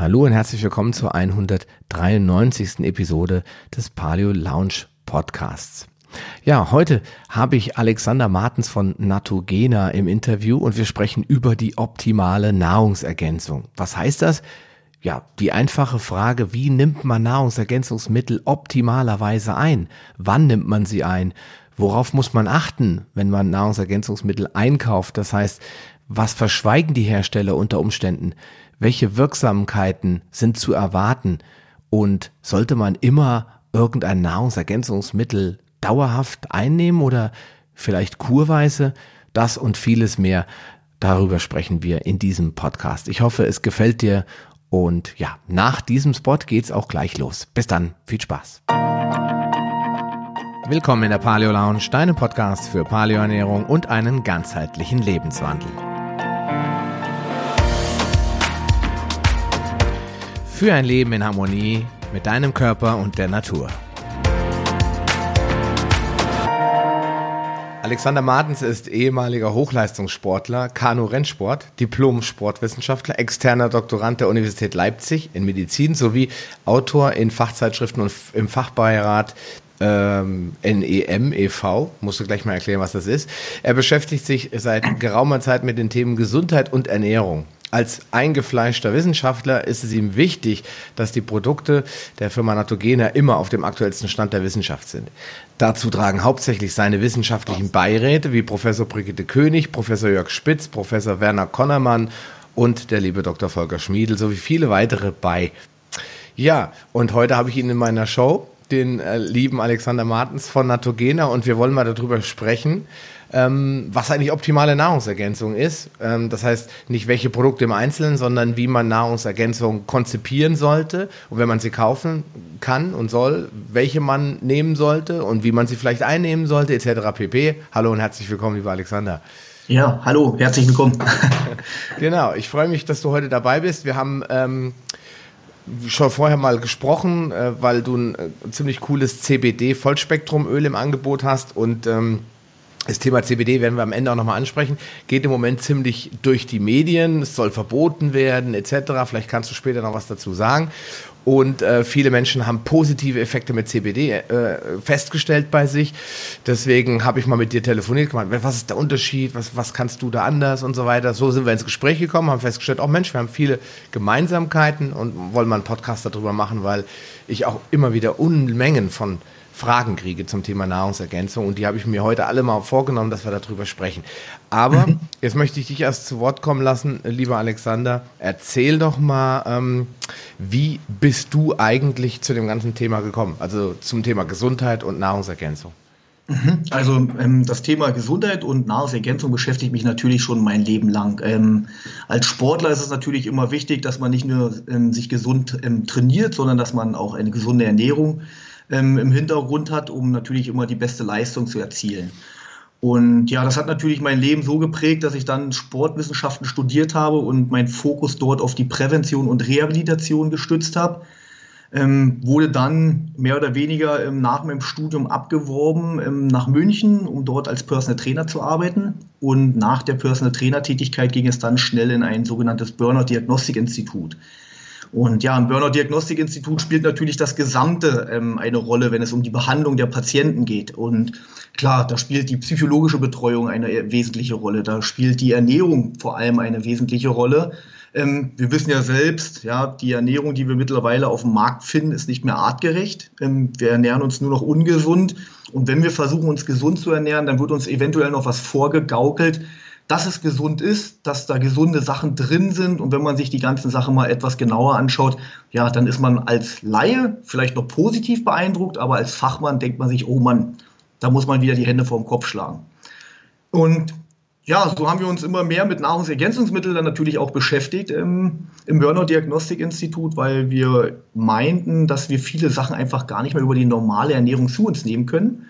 Hallo und herzlich willkommen zur 193. Episode des Paleo Lounge Podcasts. Ja, heute habe ich Alexander Martens von Natogena im Interview und wir sprechen über die optimale Nahrungsergänzung. Was heißt das? Ja, die einfache Frage, wie nimmt man Nahrungsergänzungsmittel optimalerweise ein? Wann nimmt man sie ein? Worauf muss man achten, wenn man Nahrungsergänzungsmittel einkauft? Das heißt, was verschweigen die Hersteller unter Umständen? Welche Wirksamkeiten sind zu erwarten? Und sollte man immer irgendein Nahrungsergänzungsmittel dauerhaft einnehmen oder vielleicht kurweise? Das und vieles mehr. Darüber sprechen wir in diesem Podcast. Ich hoffe, es gefällt dir und ja, nach diesem Spot geht's auch gleich los. Bis dann, viel Spaß. Willkommen in der Paleo Lounge, deinem Podcast für Paleoernährung und einen ganzheitlichen Lebenswandel. Für ein Leben in Harmonie mit deinem Körper und der Natur. Alexander Martens ist ehemaliger Hochleistungssportler, Kanu-Rennsport, Diplom-Sportwissenschaftler, externer Doktorand der Universität Leipzig in Medizin sowie Autor in Fachzeitschriften und im Fachbeirat ähm, NEM e.V. Musst du gleich mal erklären, was das ist. Er beschäftigt sich seit geraumer Zeit mit den Themen Gesundheit und Ernährung. Als eingefleischter Wissenschaftler ist es ihm wichtig, dass die Produkte der Firma Natogena immer auf dem aktuellsten Stand der Wissenschaft sind. Dazu tragen hauptsächlich seine wissenschaftlichen Beiräte wie Professor Brigitte König, Professor Jörg Spitz, Professor Werner Konnermann und der liebe Dr. Volker Schmiedel sowie viele weitere bei. Ja, und heute habe ich ihn in meiner Show, den äh, lieben Alexander Martens von Natogena und wir wollen mal darüber sprechen, ähm, was eigentlich optimale Nahrungsergänzung ist. Ähm, das heißt, nicht welche Produkte im Einzelnen, sondern wie man Nahrungsergänzung konzipieren sollte und wenn man sie kaufen kann und soll, welche man nehmen sollte und wie man sie vielleicht einnehmen sollte, etc. pp. Hallo und herzlich willkommen, lieber Alexander. Ja, hallo, herzlich willkommen. genau, ich freue mich, dass du heute dabei bist. Wir haben ähm, schon vorher mal gesprochen, äh, weil du ein äh, ziemlich cooles CBD-Vollspektrumöl im Angebot hast und ähm, das Thema CBD werden wir am Ende auch nochmal ansprechen. Geht im Moment ziemlich durch die Medien. Es soll verboten werden, etc. Vielleicht kannst du später noch was dazu sagen. Und äh, viele Menschen haben positive Effekte mit CBD äh, festgestellt bei sich. Deswegen habe ich mal mit dir telefoniert, gemeint, was ist der Unterschied, was, was kannst du da anders und so weiter. So sind wir ins Gespräch gekommen, haben festgestellt, oh Mensch, wir haben viele Gemeinsamkeiten und wollen mal einen Podcast darüber machen, weil ich auch immer wieder Unmengen von Fragen kriege zum Thema Nahrungsergänzung und die habe ich mir heute alle mal vorgenommen, dass wir darüber sprechen. Aber mhm. jetzt möchte ich dich erst zu Wort kommen lassen, lieber Alexander. Erzähl doch mal, ähm, wie bist du eigentlich zu dem ganzen Thema gekommen? Also zum Thema Gesundheit und Nahrungsergänzung. Mhm. Also ähm, das Thema Gesundheit und Nahrungsergänzung beschäftigt mich natürlich schon mein Leben lang. Ähm, als Sportler ist es natürlich immer wichtig, dass man nicht nur ähm, sich gesund trainiert, sondern dass man auch eine gesunde Ernährung ähm, im Hintergrund hat, um natürlich immer die beste Leistung zu erzielen. Und ja, das hat natürlich mein Leben so geprägt, dass ich dann Sportwissenschaften studiert habe und meinen Fokus dort auf die Prävention und Rehabilitation gestützt habe. Ähm, wurde dann mehr oder weniger ähm, nach meinem Studium abgeworben ähm, nach München, um dort als Personal Trainer zu arbeiten. Und nach der Personal Trainer Tätigkeit ging es dann schnell in ein sogenanntes Burnout Diagnostik Institut. Und ja, im Burnout-Diagnostik-Institut spielt natürlich das Gesamte ähm, eine Rolle, wenn es um die Behandlung der Patienten geht. Und klar, da spielt die psychologische Betreuung eine wesentliche Rolle. Da spielt die Ernährung vor allem eine wesentliche Rolle. Ähm, wir wissen ja selbst, ja, die Ernährung, die wir mittlerweile auf dem Markt finden, ist nicht mehr artgerecht. Ähm, wir ernähren uns nur noch ungesund. Und wenn wir versuchen, uns gesund zu ernähren, dann wird uns eventuell noch was vorgegaukelt, dass es gesund ist, dass da gesunde Sachen drin sind. Und wenn man sich die ganzen Sachen mal etwas genauer anschaut, ja, dann ist man als Laie vielleicht noch positiv beeindruckt, aber als Fachmann denkt man sich, oh Mann, da muss man wieder die Hände vor dem Kopf schlagen. Und ja, so haben wir uns immer mehr mit Nahrungsergänzungsmitteln dann natürlich auch beschäftigt im, im Burnout Diagnostik Institut, weil wir meinten, dass wir viele Sachen einfach gar nicht mehr über die normale Ernährung zu uns nehmen können.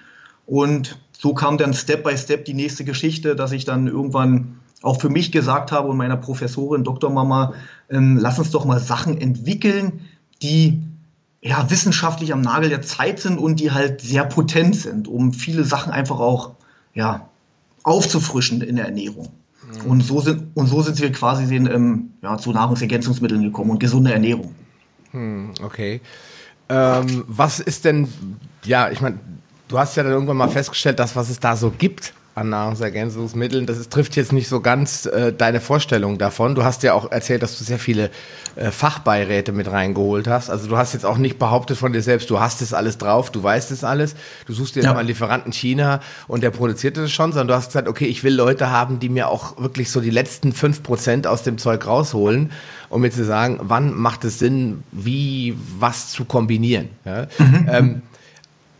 Und so kam dann Step by Step die nächste Geschichte, dass ich dann irgendwann auch für mich gesagt habe und meiner Professorin Dr. Mama, ähm, lass uns doch mal Sachen entwickeln, die ja wissenschaftlich am Nagel der Zeit sind und die halt sehr potent sind, um viele Sachen einfach auch ja aufzufrischen in der Ernährung. Mhm. Und, so sind, und so sind wir quasi den, ähm, ja, zu Nahrungsergänzungsmitteln gekommen und gesunde Ernährung. Hm, okay. Ähm, was ist denn, ja, ich meine, du hast ja dann irgendwann mal festgestellt, dass was es da so gibt an Nahrungsergänzungsmitteln. Das ist, trifft jetzt nicht so ganz äh, deine Vorstellung davon. Du hast ja auch erzählt, dass du sehr viele äh, Fachbeiräte mit reingeholt hast. Also du hast jetzt auch nicht behauptet von dir selbst, du hast es alles drauf, du weißt es alles. Du suchst dir ja. mal einen Lieferanten China und der produziert es schon, sondern du hast gesagt, okay, ich will Leute haben, die mir auch wirklich so die letzten fünf Prozent aus dem Zeug rausholen, um mir zu sagen, wann macht es Sinn, wie was zu kombinieren. Ja? Mhm. Ähm,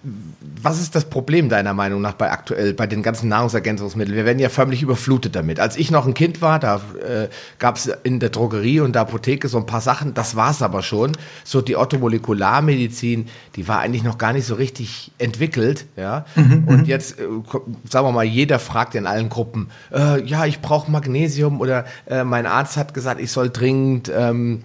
was ist das Problem deiner Meinung nach bei aktuell bei den ganzen Nahrungsergänzungsmitteln? Wir werden ja förmlich überflutet damit. Als ich noch ein Kind war, da äh, gab es in der Drogerie und der Apotheke so ein paar Sachen, das war es aber schon. So die Orthomolekularmedizin, die war eigentlich noch gar nicht so richtig entwickelt, ja. Mhm, und mhm. jetzt, äh, sagen wir mal, jeder fragt in allen Gruppen, äh, ja, ich brauche Magnesium oder äh, mein Arzt hat gesagt, ich soll dringend ähm,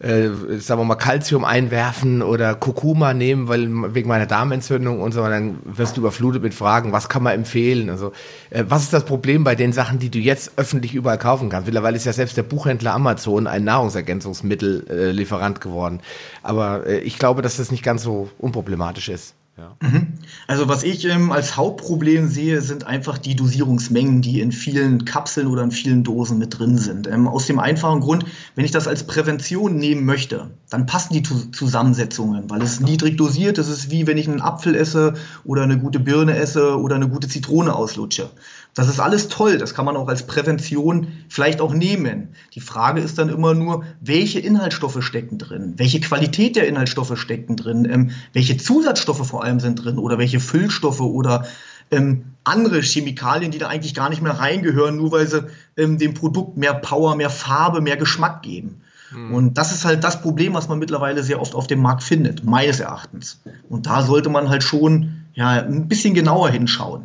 äh, sagen wir mal, Calcium einwerfen oder Kurkuma nehmen, weil wegen meiner Darmentzündung und so, und dann wirst du überflutet mit Fragen, was kann man empfehlen? Also, äh, was ist das Problem bei den Sachen, die du jetzt öffentlich überall kaufen kannst? Mittlerweile ist ja selbst der Buchhändler Amazon ein Nahrungsergänzungsmittellieferant geworden. Aber äh, ich glaube, dass das nicht ganz so unproblematisch ist. Ja. Mhm. Also was ich ähm, als Hauptproblem sehe, sind einfach die Dosierungsmengen, die in vielen Kapseln oder in vielen Dosen mit drin sind. Ähm, aus dem einfachen Grund, wenn ich das als Prävention nehmen möchte, dann passen die Zusammensetzungen, weil es niedrig dosiert. Das ist wie wenn ich einen Apfel esse oder eine gute Birne esse oder eine gute Zitrone auslutsche. Das ist alles toll, das kann man auch als Prävention vielleicht auch nehmen. Die Frage ist dann immer nur, welche Inhaltsstoffe stecken drin, welche Qualität der Inhaltsstoffe stecken drin, ähm, welche Zusatzstoffe vor allem sind drin oder welche Füllstoffe oder ähm, andere Chemikalien, die da eigentlich gar nicht mehr reingehören, nur weil sie ähm, dem Produkt mehr Power, mehr Farbe, mehr Geschmack geben. Mhm. Und das ist halt das Problem, was man mittlerweile sehr oft auf dem Markt findet, meines Erachtens. Und da sollte man halt schon ja, ein bisschen genauer hinschauen.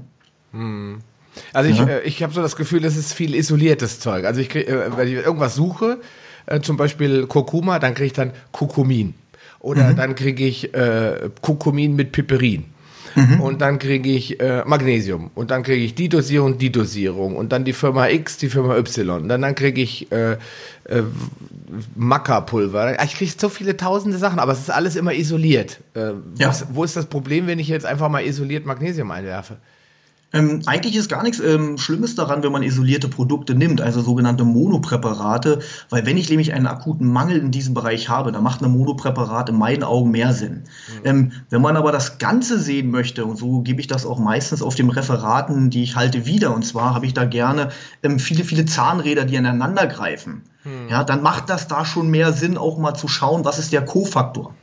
Mhm. Also ich, äh, ich habe so das Gefühl, es ist viel isoliertes Zeug. Also ich krieg, äh, wenn ich irgendwas suche, äh, zum Beispiel Kurkuma, dann kriege ich dann Kurkumin. Oder mhm. dann kriege ich äh, Kurkumin mit Piperin. Mhm. Und dann kriege ich äh, Magnesium. Und dann kriege ich die Dosierung, die Dosierung. Und dann die Firma X, die Firma Y. Und dann, dann kriege ich äh, äh, Mackerpulver. Ich kriege so viele tausende Sachen, aber es ist alles immer isoliert. Äh, ja. wo ist das Problem, wenn ich jetzt einfach mal isoliert Magnesium einwerfe? Ähm, eigentlich ist gar nichts ähm, Schlimmes daran, wenn man isolierte Produkte nimmt, also sogenannte Monopräparate, weil wenn ich nämlich einen akuten Mangel in diesem Bereich habe, dann macht ein Monopräparat in meinen Augen mehr Sinn. Mhm. Ähm, wenn man aber das Ganze sehen möchte, und so gebe ich das auch meistens auf den Referaten, die ich halte, wieder, und zwar habe ich da gerne ähm, viele, viele Zahnräder, die ineinander greifen, mhm. ja, dann macht das da schon mehr Sinn, auch mal zu schauen, was ist der Kofaktor.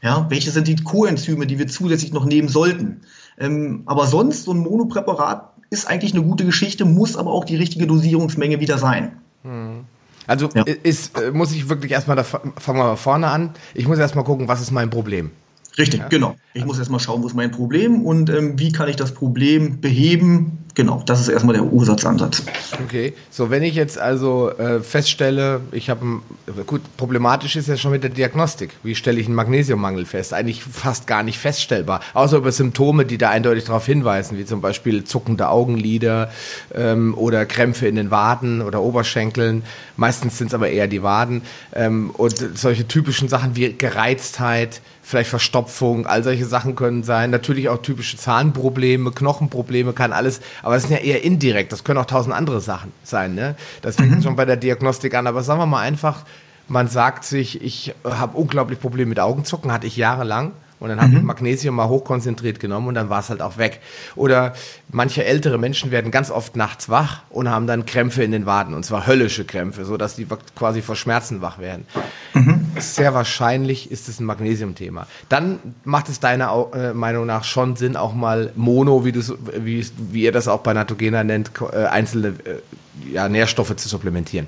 Ja, welche sind die Coenzyme, die wir zusätzlich noch nehmen sollten? Ähm, aber sonst, so ein Monopräparat ist eigentlich eine gute Geschichte, muss aber auch die richtige Dosierungsmenge wieder sein. Hm. Also ja. ist, äh, muss ich wirklich erstmal, da fangen wir mal vorne an, ich muss erstmal gucken, was ist mein Problem. Richtig, ja? genau. Ich also. muss erstmal schauen, wo ist mein Problem und ähm, wie kann ich das Problem beheben, Genau, das ist erstmal der Ursatzansatz. Okay, so wenn ich jetzt also äh, feststelle, ich habe, gut, problematisch ist ja schon mit der Diagnostik. Wie stelle ich einen Magnesiummangel fest? Eigentlich fast gar nicht feststellbar, außer über Symptome, die da eindeutig darauf hinweisen, wie zum Beispiel zuckende Augenlider ähm, oder Krämpfe in den Waden oder Oberschenkeln. Meistens sind es aber eher die Waden ähm, und solche typischen Sachen wie Gereiztheit, vielleicht Verstopfung, all solche Sachen können sein. Natürlich auch typische Zahnprobleme, Knochenprobleme, kann alles, aber das sind ja eher indirekt. Das können auch tausend andere Sachen sein. Ne? Das fängt mhm. schon bei der Diagnostik an. Aber sagen wir mal einfach, man sagt sich, ich habe unglaublich Probleme mit Augenzucken, hatte ich jahrelang. Und dann habe mhm. ich Magnesium mal hochkonzentriert genommen und dann war es halt auch weg. Oder manche ältere Menschen werden ganz oft nachts wach und haben dann Krämpfe in den Waden und zwar höllische Krämpfe, so dass die quasi vor Schmerzen wach werden. Mhm. Sehr wahrscheinlich ist es ein Magnesiumthema. Dann macht es deiner äh, Meinung nach schon Sinn, auch mal Mono, wie, wie, wie ihr das auch bei Natogena nennt, äh, einzelne äh, ja, Nährstoffe zu supplementieren.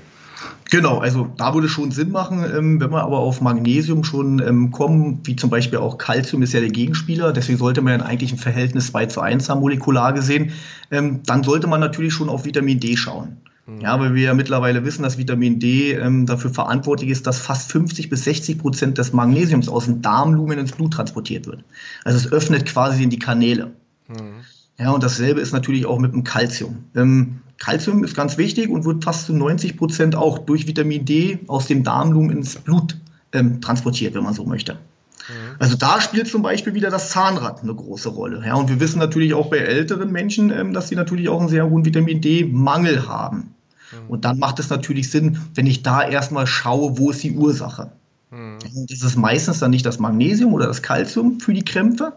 Genau, also da würde schon Sinn machen, ähm, wenn wir aber auf Magnesium schon ähm, kommen, wie zum Beispiel auch Calcium ist ja der Gegenspieler, deswegen sollte man ja eigentlich ein Verhältnis 2 zu 1 haben, molekular gesehen, ähm, dann sollte man natürlich schon auf Vitamin D schauen. Mhm. Ja, weil wir ja mittlerweile wissen, dass Vitamin D ähm, dafür verantwortlich ist, dass fast 50 bis 60 Prozent des Magnesiums aus dem Darmlumen ins Blut transportiert wird. Also es öffnet quasi in die Kanäle. Mhm. Ja, und dasselbe ist natürlich auch mit dem Calcium. Ähm, Kalzium ist ganz wichtig und wird fast zu 90 Prozent auch durch Vitamin D aus dem Darmlumen ins Blut ähm, transportiert, wenn man so möchte. Mhm. Also da spielt zum Beispiel wieder das Zahnrad eine große Rolle. Ja, und wir wissen natürlich auch bei älteren Menschen, ähm, dass sie natürlich auch einen sehr hohen Vitamin D-Mangel haben. Mhm. Und dann macht es natürlich Sinn, wenn ich da erstmal schaue, wo ist die Ursache. Mhm. Das ist meistens dann nicht das Magnesium oder das Kalzium für die Krämpfe,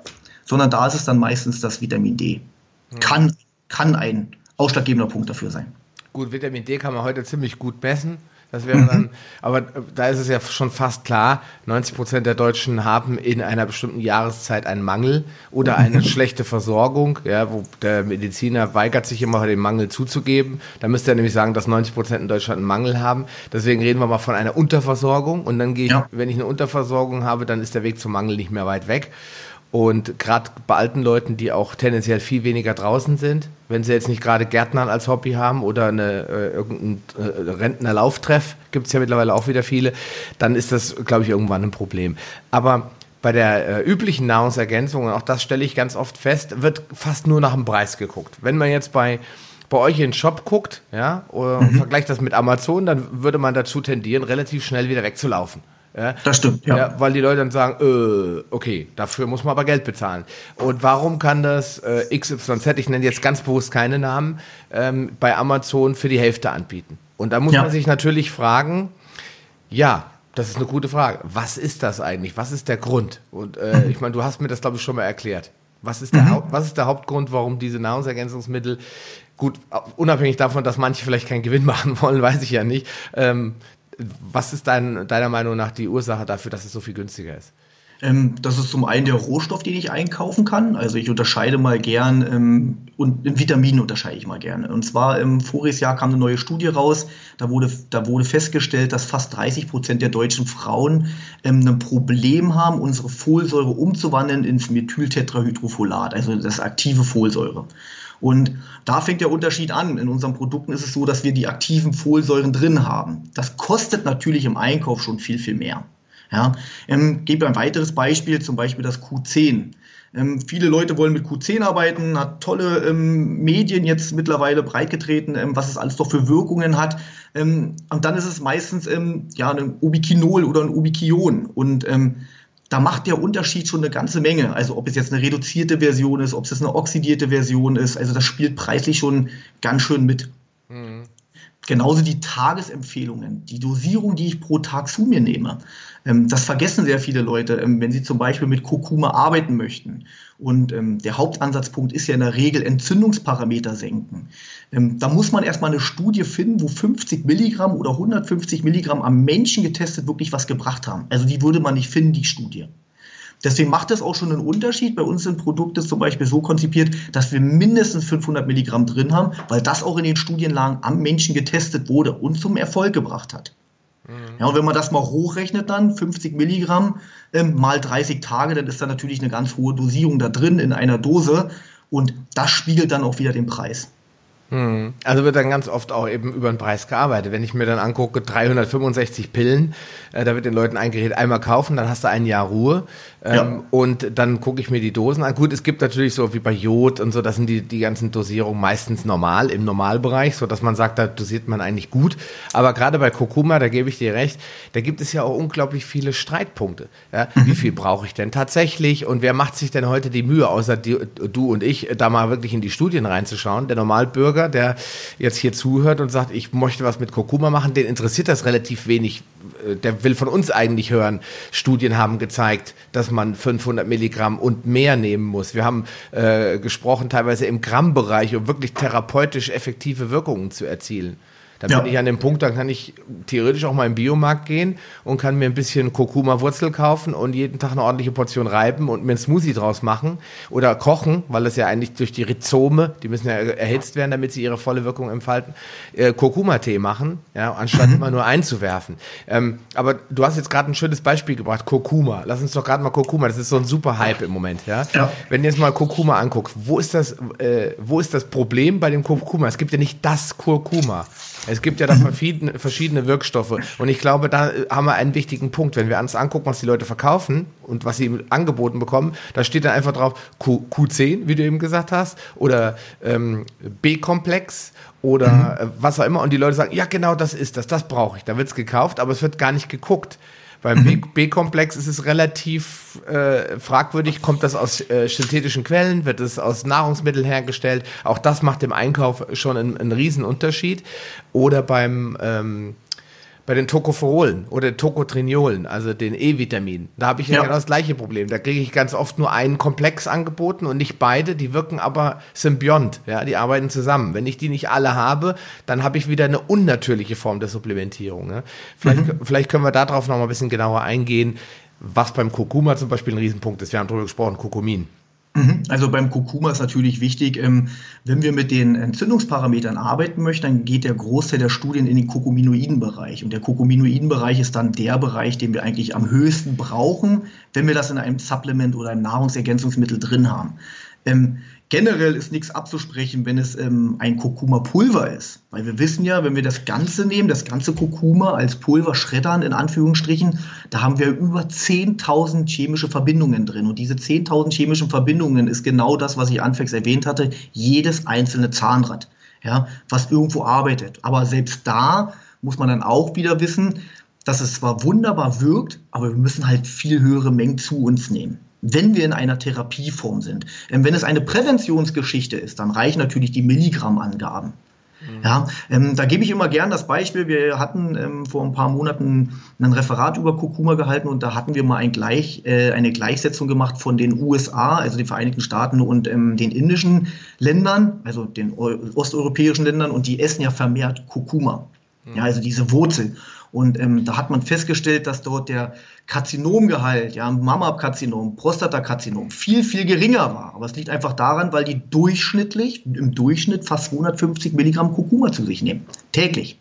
sondern da ist es dann meistens das Vitamin D. Mhm. Kann, kann ein ausschlaggebender Punkt dafür sein. Gut, Vitamin D kann man heute ziemlich gut messen. Das wäre dann, aber da ist es ja schon fast klar, 90 Prozent der Deutschen haben in einer bestimmten Jahreszeit einen Mangel oder eine schlechte Versorgung, ja, wo der Mediziner weigert sich immer, den Mangel zuzugeben. Da müsste er nämlich sagen, dass 90 Prozent in Deutschland einen Mangel haben. Deswegen reden wir mal von einer Unterversorgung und dann gehe ich, ja. wenn ich eine Unterversorgung habe, dann ist der Weg zum Mangel nicht mehr weit weg. Und gerade bei alten Leuten, die auch tendenziell viel weniger draußen sind, wenn sie jetzt nicht gerade Gärtnern als Hobby haben oder eine, äh, irgendein äh, Rentnerlauftreff, gibt es ja mittlerweile auch wieder viele, dann ist das, glaube ich, irgendwann ein Problem. Aber bei der äh, üblichen Nahrungsergänzung, und auch das stelle ich ganz oft fest, wird fast nur nach dem Preis geguckt. Wenn man jetzt bei bei euch in den Shop guckt, ja, oder mhm. vergleicht das mit Amazon, dann würde man dazu tendieren, relativ schnell wieder wegzulaufen. Ja? Das stimmt, ja. ja. Weil die Leute dann sagen, äh, okay, dafür muss man aber Geld bezahlen. Und warum kann das äh, XYZ, ich nenne jetzt ganz bewusst keine Namen, ähm, bei Amazon für die Hälfte anbieten? Und da muss ja. man sich natürlich fragen, ja, das ist eine gute Frage. Was ist das eigentlich? Was ist der Grund? Und äh, mhm. ich meine, du hast mir das, glaube ich, schon mal erklärt. Was ist, der mhm. was ist der Hauptgrund, warum diese Nahrungsergänzungsmittel, gut, unabhängig davon, dass manche vielleicht keinen Gewinn machen wollen, weiß ich ja nicht, ähm, was ist dein, deiner Meinung nach die Ursache dafür, dass es so viel günstiger ist? Ähm, das ist zum einen der Rohstoff, den ich einkaufen kann. Also ich unterscheide mal gern ähm, und in Vitaminen unterscheide ich mal gerne. Und zwar im voriges Jahr kam eine neue Studie raus. Da wurde, da wurde festgestellt, dass fast 30 Prozent der deutschen Frauen ähm, ein Problem haben, unsere Folsäure umzuwandeln ins Methyltetrahydrofolat, also das aktive Folsäure. Und da fängt der Unterschied an. In unseren Produkten ist es so, dass wir die aktiven Folsäuren drin haben. Das kostet natürlich im Einkauf schon viel, viel mehr. Ja, ähm, gebe ein weiteres Beispiel, zum Beispiel das Q10. Ähm, viele Leute wollen mit Q10 arbeiten, hat tolle ähm, Medien jetzt mittlerweile breitgetreten, ähm, was es alles doch für Wirkungen hat. Ähm, und dann ist es meistens ähm, ja, ein Ubiquinol oder ein Ubiquion. Und ähm, da macht der Unterschied schon eine ganze Menge. Also ob es jetzt eine reduzierte Version ist, ob es eine oxidierte Version ist, also das spielt preislich schon ganz schön mit. Genauso die Tagesempfehlungen, die Dosierung, die ich pro Tag zu mir nehme. Ähm, das vergessen sehr viele Leute, ähm, wenn sie zum Beispiel mit Kurkuma arbeiten möchten. Und ähm, der Hauptansatzpunkt ist ja in der Regel Entzündungsparameter senken. da muss man erstmal eine Studie finden, wo 50 Milligramm oder 150 Milligramm am Menschen getestet wirklich was gebracht haben. Also die würde man nicht finden, die Studie. Deswegen macht das auch schon einen Unterschied. Bei uns sind Produkte zum Beispiel so konzipiert, dass wir mindestens 500 Milligramm drin haben, weil das auch in den Studienlagen am Menschen getestet wurde und zum Erfolg gebracht hat. Mhm. Ja, und wenn man das mal hochrechnet dann, 50 Milligramm ähm, mal 30 Tage, dann ist da natürlich eine ganz hohe Dosierung da drin in einer Dose und das spiegelt dann auch wieder den Preis. Hm. Also wird dann ganz oft auch eben über den Preis gearbeitet. Wenn ich mir dann angucke, 365 Pillen, äh, da wird den Leuten ein Gerät einmal kaufen, dann hast du ein Jahr Ruhe. Ähm, ja. Und dann gucke ich mir die Dosen an. Gut, es gibt natürlich so wie bei Jod und so, das sind die, die ganzen Dosierungen meistens normal, im Normalbereich, so dass man sagt, da dosiert man eigentlich gut. Aber gerade bei Kurkuma, da gebe ich dir recht, da gibt es ja auch unglaublich viele Streitpunkte. Ja? Mhm. Wie viel brauche ich denn tatsächlich? Und wer macht sich denn heute die Mühe, außer die, du und ich, da mal wirklich in die Studien reinzuschauen? Der Normalbürger, der jetzt hier zuhört und sagt, ich möchte was mit Kurkuma machen, den interessiert das relativ wenig. Äh, der will von uns eigentlich hören. Studien haben gezeigt, dass man 500 Milligramm und mehr nehmen muss. Wir haben äh, gesprochen teilweise im Grammbereich, um wirklich therapeutisch effektive Wirkungen zu erzielen. Dann ja. bin ich an dem Punkt, dann kann ich theoretisch auch mal im Biomarkt gehen und kann mir ein bisschen Kurkuma-Wurzel kaufen und jeden Tag eine ordentliche Portion reiben und mir einen Smoothie draus machen oder kochen, weil das ja eigentlich durch die Rhizome, die müssen ja erhitzt werden, damit sie ihre volle Wirkung entfalten, äh, Kurkuma-Tee machen, ja, anstatt mhm. immer nur einzuwerfen. Ähm, aber du hast jetzt gerade ein schönes Beispiel gebracht, Kurkuma. Lass uns doch gerade mal Kurkuma, das ist so ein super Hype im Moment, ja. ja. Wenn du jetzt mal Kurkuma anguckst, wo ist das, äh, wo ist das Problem bei dem Kurkuma? Es gibt ja nicht das Kurkuma. Es gibt ja da verschiedene, verschiedene Wirkstoffe. Und ich glaube, da haben wir einen wichtigen Punkt. Wenn wir uns angucken, was die Leute verkaufen und was sie angeboten bekommen, da steht dann einfach drauf Q, Q10, wie du eben gesagt hast, oder ähm, B-Komplex oder mhm. was auch immer. Und die Leute sagen, ja genau, das ist das, das brauche ich. Da wird es gekauft, aber es wird gar nicht geguckt. Beim mhm. B-Komplex ist es relativ äh, fragwürdig, kommt das aus äh, synthetischen Quellen, wird es aus Nahrungsmitteln hergestellt. Auch das macht im Einkauf schon einen, einen Riesenunterschied. Oder beim ähm, bei den Tocopherolen oder Tocotrinolen, also den E-Vitaminen. Da habe ich ja, ja, genau das gleiche Problem. Da kriege ich ganz oft nur einen Komplex angeboten und nicht beide. Die wirken aber symbiont. Ja, die arbeiten zusammen. Wenn ich die nicht alle habe, dann habe ich wieder eine unnatürliche Form der Supplementierung. Ne? Vielleicht, mhm. vielleicht können wir darauf noch mal ein bisschen genauer eingehen, was beim Kurkuma zum Beispiel ein Riesenpunkt ist. Wir haben darüber gesprochen, Kurkumin. Mhm. Also beim Kurkuma ist natürlich wichtig, ähm, wenn wir mit den Entzündungsparametern arbeiten möchten, dann geht der Großteil der Studien in den Kurkuminoiden-Bereich. Und der Kurkuminoiden-Bereich ist dann der Bereich, den wir eigentlich am höchsten brauchen, wenn wir das in einem Supplement oder einem Nahrungsergänzungsmittel drin haben. Generell ist nichts abzusprechen, wenn es ähm, ein Kurkuma-Pulver ist. Weil wir wissen ja, wenn wir das Ganze nehmen, das ganze Kurkuma als Pulver schreddern, in Anführungsstrichen, da haben wir über 10.000 chemische Verbindungen drin. Und diese 10.000 chemischen Verbindungen ist genau das, was ich anfangs erwähnt hatte, jedes einzelne Zahnrad, ja, was irgendwo arbeitet. Aber selbst da muss man dann auch wieder wissen, dass es zwar wunderbar wirkt, aber wir müssen halt viel höhere Mengen zu uns nehmen wenn wir in einer Therapieform sind. Ähm, wenn es eine Präventionsgeschichte ist, dann reichen natürlich die Milligrammangaben. Mhm. Ja, ähm, da gebe ich immer gern das Beispiel. Wir hatten ähm, vor ein paar Monaten ein Referat über Kurkuma gehalten und da hatten wir mal ein Gleich, äh, eine Gleichsetzung gemacht von den USA, also den Vereinigten Staaten und ähm, den indischen Ländern, also den osteuropäischen Ländern und die essen ja vermehrt Kurkuma. Mhm. Ja, also diese Wurzel. Und ähm, da hat man festgestellt, dass dort der Karzinomgehalt, ja, Mammakarzinom, Prostatakarzinom viel, viel geringer war. Aber es liegt einfach daran, weil die durchschnittlich, im Durchschnitt fast 250 Milligramm Kurkuma zu sich nehmen. Täglich.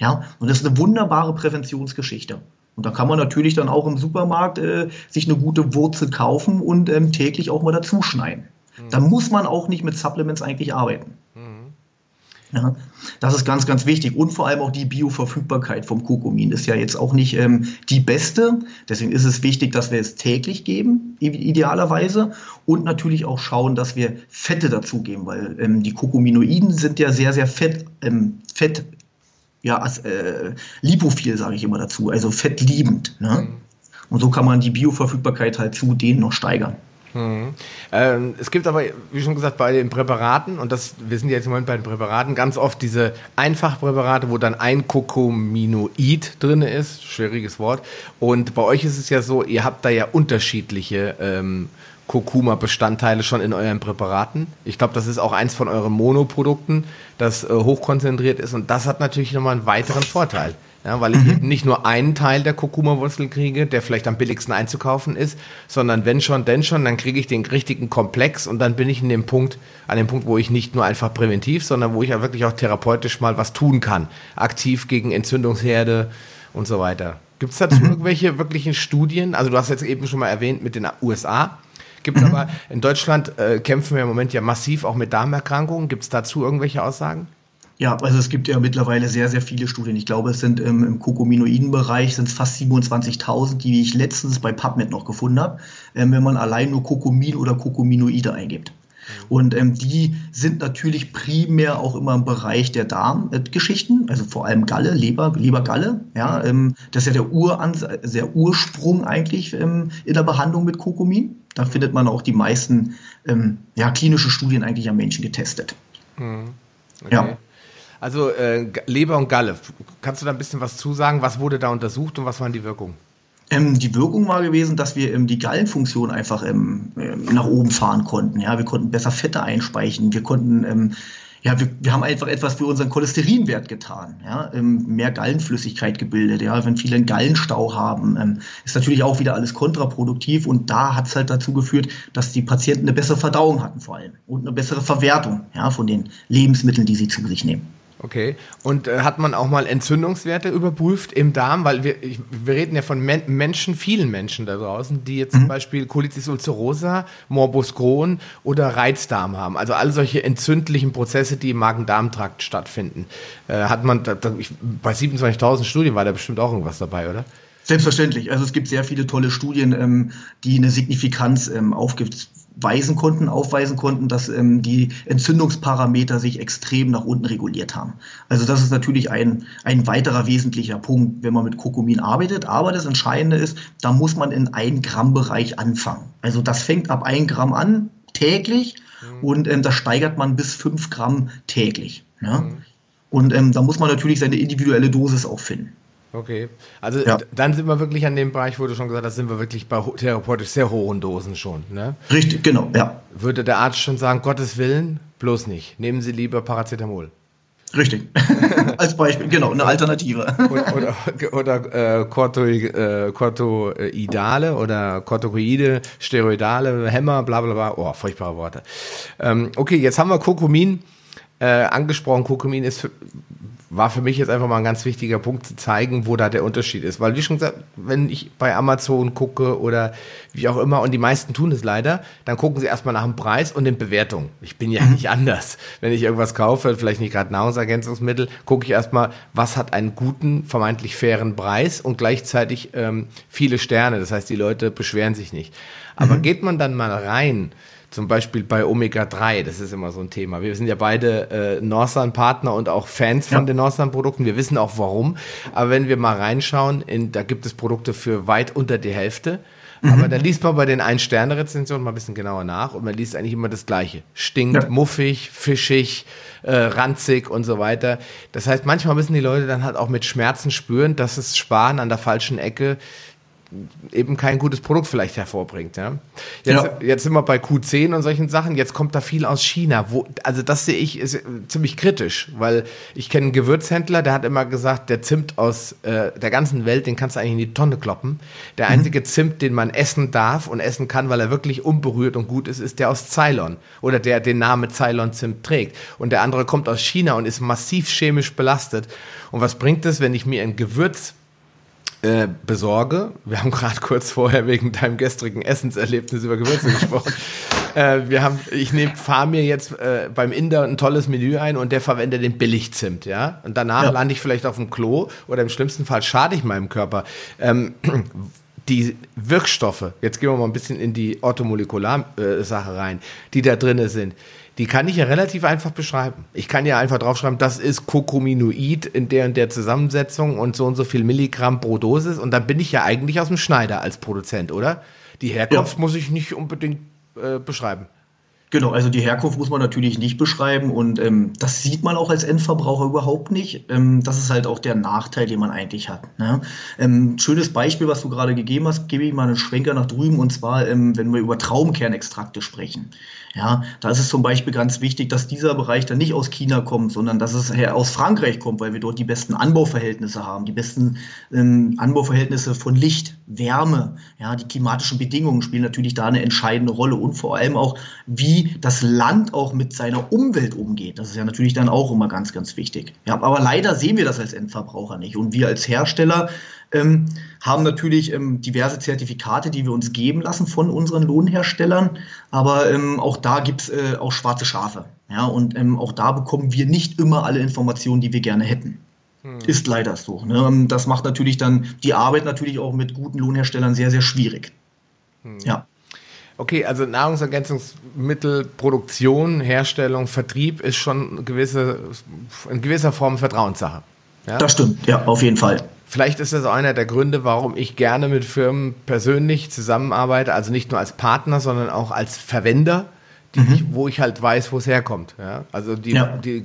Ja, und das ist eine wunderbare Präventionsgeschichte. Und da kann man natürlich dann auch im Supermarkt äh, sich eine gute Wurzel kaufen und ähm, täglich auch mal dazuschneiden. Mhm. Da muss man auch nicht mit Supplements eigentlich arbeiten. Ja, das ist ganz, ganz wichtig. Und vor allem auch die Bioverfügbarkeit vom Kurkumin ist ja jetzt auch nicht ähm, die beste. Deswegen ist es wichtig, dass wir es täglich geben, idealerweise. Und natürlich auch schauen, dass wir Fette dazugeben, weil ähm, die Kurkuminoiden sind ja sehr, sehr fett, ähm, fett ja, äh, lipophil, sage ich immer dazu, also fettliebend. Ne? Mhm. Und so kann man die Bioverfügbarkeit halt zu denen noch steigern. Mhm. Ähm, es gibt aber, wie schon gesagt, bei den Präparaten, und das, wir sind jetzt im Moment bei den Präparaten, ganz oft diese Einfachpräparate, wo dann ein Kokominoid drin ist, schwieriges Wort. Und bei euch ist es ja so, ihr habt da ja unterschiedliche ähm, Kurkuma-Bestandteile schon in euren Präparaten. Ich glaube, das ist auch eins von euren Monoprodukten, das äh, hochkonzentriert ist. Und das hat natürlich nochmal einen weiteren Vorteil. Ja, weil ich mhm. eben nicht nur einen Teil der Kurkuma-Wurzel kriege, der vielleicht am billigsten einzukaufen ist, sondern wenn schon, denn schon, dann kriege ich den richtigen Komplex und dann bin ich in dem Punkt, an dem Punkt, wo ich nicht nur einfach präventiv, sondern wo ich ja wirklich auch therapeutisch mal was tun kann. Aktiv gegen Entzündungsherde und so weiter. Gibt es dazu mhm. irgendwelche wirklichen Studien? Also du hast jetzt eben schon mal erwähnt mit den USA. Gibt es mhm. aber in Deutschland äh, kämpfen wir im Moment ja massiv auch mit Darmerkrankungen. Gibt es dazu irgendwelche Aussagen? Ja, also es gibt ja mittlerweile sehr, sehr viele Studien. Ich glaube, es sind im, im Kokominoiden-Bereich sind es fast 27.000, die ich letztens bei PubMed noch gefunden habe, ähm, wenn man allein nur Kokomin oder Kokominoide eingibt. Mhm. Und ähm, die sind natürlich primär auch immer im Bereich der Darmgeschichten, also vor allem Galle, Leber, Lebergalle. Ja, ähm, das ist ja der, Urans der Ursprung eigentlich ähm, in der Behandlung mit Kokomin. Da findet man auch die meisten ähm, ja, klinische Studien eigentlich am Menschen getestet. Mhm. Okay. Ja. Also äh, Leber und Galle, kannst du da ein bisschen was zusagen? Was wurde da untersucht und was waren die Wirkungen? Ähm, die Wirkung war gewesen, dass wir ähm, die Gallenfunktion einfach ähm, ähm nach oben fahren konnten. Ja, wir konnten besser Fette einspeichen. Wir konnten, ähm, ja, wir, wir haben einfach etwas für unseren Cholesterinwert getan. Ja, ähm, mehr Gallenflüssigkeit gebildet. Ja, wenn viele einen Gallenstau haben, ist natürlich auch wieder alles kontraproduktiv. Und da hat es halt dazu geführt, dass die Patienten eine bessere Verdauung hatten vor allem und eine bessere Verwertung ja, von den Lebensmitteln, die sie zu sich nehmen. Okay. Und äh, hat man auch mal Entzündungswerte überprüft im Darm? Weil wir, ich, wir reden ja von Men Menschen, vielen Menschen da draußen, die jetzt mhm. zum Beispiel Colitis ulcerosa, Morbus Crohn oder Reizdarm haben. Also all solche entzündlichen Prozesse, die im Magen-Darm-Trakt stattfinden. Äh, hat man, da, da, ich, bei 27.000 Studien war da bestimmt auch irgendwas dabei, oder? Selbstverständlich. Also es gibt sehr viele tolle Studien, ähm, die eine Signifikanz ähm, aufweisen konnten, aufweisen konnten, dass ähm, die Entzündungsparameter sich extrem nach unten reguliert haben. Also das ist natürlich ein, ein weiterer wesentlicher Punkt, wenn man mit Kokumin arbeitet. Aber das Entscheidende ist, da muss man in ein Gramm Bereich anfangen. Also das fängt ab ein Gramm an, täglich, mhm. und ähm, das steigert man bis fünf Gramm täglich. Ja? Mhm. Und ähm, da muss man natürlich seine individuelle Dosis auch finden. Okay, also ja. dann sind wir wirklich an dem Bereich, wo du schon gesagt hast, sind wir wirklich bei therapeutisch sehr hohen Dosen schon. Ne? Richtig, genau, ja. Würde der Arzt schon sagen, Gottes Willen, bloß nicht. Nehmen Sie lieber Paracetamol. Richtig. Als Beispiel, genau, eine Alternative. oder oder, oder äh, Cortoidale äh, oder Corticoide, Steroidale, Hämmer, bla bla bla. Oh, furchtbare Worte. Ähm, okay, jetzt haben wir Kokumin äh, angesprochen. Kokumin ist für, war für mich jetzt einfach mal ein ganz wichtiger Punkt zu zeigen, wo da der Unterschied ist. Weil wie schon gesagt, wenn ich bei Amazon gucke oder wie auch immer, und die meisten tun es leider, dann gucken sie erstmal nach dem Preis und den Bewertungen. Ich bin ja mhm. nicht anders. Wenn ich irgendwas kaufe, vielleicht nicht gerade Nahrungsergänzungsmittel, gucke ich erstmal, was hat einen guten, vermeintlich fairen Preis und gleichzeitig ähm, viele Sterne. Das heißt, die Leute beschweren sich nicht. Aber mhm. geht man dann mal rein, zum Beispiel bei Omega-3, das ist immer so ein Thema. Wir sind ja beide äh, Norsan-Partner und auch Fans von ja. den Norsan-Produkten. Wir wissen auch warum. Aber wenn wir mal reinschauen, in, da gibt es Produkte für weit unter die Hälfte. Mhm. Aber da liest man bei den Ein-Sterne-Rezensionen mal ein bisschen genauer nach und man liest eigentlich immer das Gleiche. Stinkt, ja. muffig, fischig, äh, ranzig und so weiter. Das heißt, manchmal müssen die Leute dann halt auch mit Schmerzen spüren, dass es Sparen an der falschen Ecke eben kein gutes Produkt vielleicht hervorbringt. Ja? Jetzt, ja. jetzt sind wir bei Q10 und solchen Sachen. Jetzt kommt da viel aus China. Wo, also das sehe ich ist ziemlich kritisch, weil ich kenne einen Gewürzhändler, der hat immer gesagt, der Zimt aus äh, der ganzen Welt, den kannst du eigentlich in die Tonne kloppen. Der mhm. einzige Zimt, den man essen darf und essen kann, weil er wirklich unberührt und gut ist, ist der aus Ceylon oder der den Namen Ceylon Zimt trägt. Und der andere kommt aus China und ist massiv chemisch belastet. Und was bringt es, wenn ich mir ein Gewürz äh, besorge. Wir haben gerade kurz vorher wegen deinem gestrigen Essenserlebnis über Gewürze gesprochen. Äh, wir haben, ich nehme, fahre mir jetzt äh, beim Inder ein tolles Menü ein und der verwendet den Billigzimt, ja. Und danach ja. lande ich vielleicht auf dem Klo oder im schlimmsten Fall schade ich meinem Körper. Ähm, die Wirkstoffe, jetzt gehen wir mal ein bisschen in die Orthomolekular-Sache rein, die da drinne sind die kann ich ja relativ einfach beschreiben. Ich kann ja einfach draufschreiben, das ist Kokuminoid in der und der Zusammensetzung und so und so viel Milligramm pro Dosis und dann bin ich ja eigentlich aus dem Schneider als Produzent, oder? Die Herkunft ja. muss ich nicht unbedingt äh, beschreiben. Genau, also die Herkunft muss man natürlich nicht beschreiben und ähm, das sieht man auch als Endverbraucher überhaupt nicht. Ähm, das ist halt auch der Nachteil, den man eigentlich hat. Ne? Ähm, schönes Beispiel, was du gerade gegeben hast, gebe ich mal einen Schwenker nach drüben und zwar, ähm, wenn wir über Traumkernextrakte sprechen. Ja, da ist es zum Beispiel ganz wichtig, dass dieser Bereich dann nicht aus China kommt, sondern dass es aus Frankreich kommt, weil wir dort die besten Anbauverhältnisse haben, die besten ähm, Anbauverhältnisse von Licht, Wärme, ja, die klimatischen Bedingungen spielen natürlich da eine entscheidende Rolle und vor allem auch, wie das Land auch mit seiner Umwelt umgeht. Das ist ja natürlich dann auch immer ganz, ganz wichtig. Ja, aber leider sehen wir das als Endverbraucher nicht und wir als Hersteller ähm, haben natürlich ähm, diverse Zertifikate, die wir uns geben lassen von unseren Lohnherstellern. Aber ähm, auch da gibt es äh, auch schwarze Schafe. Ja, und ähm, auch da bekommen wir nicht immer alle Informationen, die wir gerne hätten. Hm. Ist leider so. Ne? Ähm, das macht natürlich dann die Arbeit natürlich auch mit guten Lohnherstellern sehr, sehr schwierig. Hm. Ja. Okay, also Nahrungsergänzungsmittelproduktion, Herstellung, Vertrieb ist schon gewisse, in gewisser Form Vertrauenssache. Ja? Das stimmt, ja, auf jeden Fall. Vielleicht ist das auch einer der Gründe, warum ich gerne mit Firmen persönlich zusammenarbeite, also nicht nur als Partner, sondern auch als Verwender, mhm. ich, wo ich halt weiß, wo es herkommt. Ja? Also die, ja. die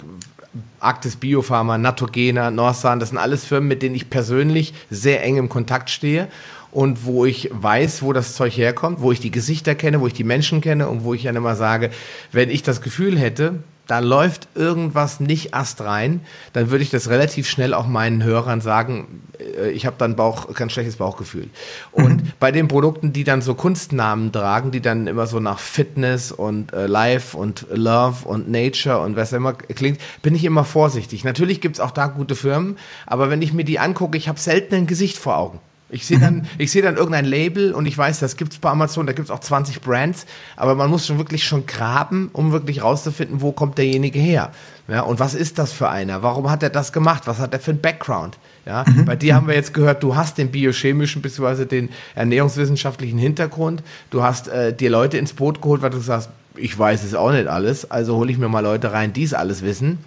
Arktis Biopharma, Natogena, Norsan, das sind alles Firmen, mit denen ich persönlich sehr eng im Kontakt stehe und wo ich weiß, wo das Zeug herkommt, wo ich die Gesichter kenne, wo ich die Menschen kenne und wo ich dann immer sage, wenn ich das Gefühl hätte, da läuft irgendwas nicht astrein, dann würde ich das relativ schnell auch meinen Hörern sagen, äh, ich habe dann Bauch, ganz schlechtes Bauchgefühl. Und mhm. bei den Produkten, die dann so Kunstnamen tragen, die dann immer so nach Fitness und äh, Life und Love und Nature und was immer klingt, bin ich immer vorsichtig. Natürlich gibt's auch da gute Firmen, aber wenn ich mir die angucke, ich habe selten ein Gesicht vor Augen. Ich sehe dann, ich sehe dann irgendein Label und ich weiß, das gibt's bei Amazon, da gibt's auch 20 Brands, aber man muss schon wirklich schon graben, um wirklich rauszufinden, wo kommt derjenige her. Ja, und was ist das für einer? Warum hat er das gemacht? Was hat er für ein Background? Ja, mhm. bei dir haben wir jetzt gehört, du hast den biochemischen bzw. den ernährungswissenschaftlichen Hintergrund. Du hast äh, dir Leute ins Boot geholt, weil du sagst, ich weiß es auch nicht alles, also hole ich mir mal Leute rein, die es alles wissen,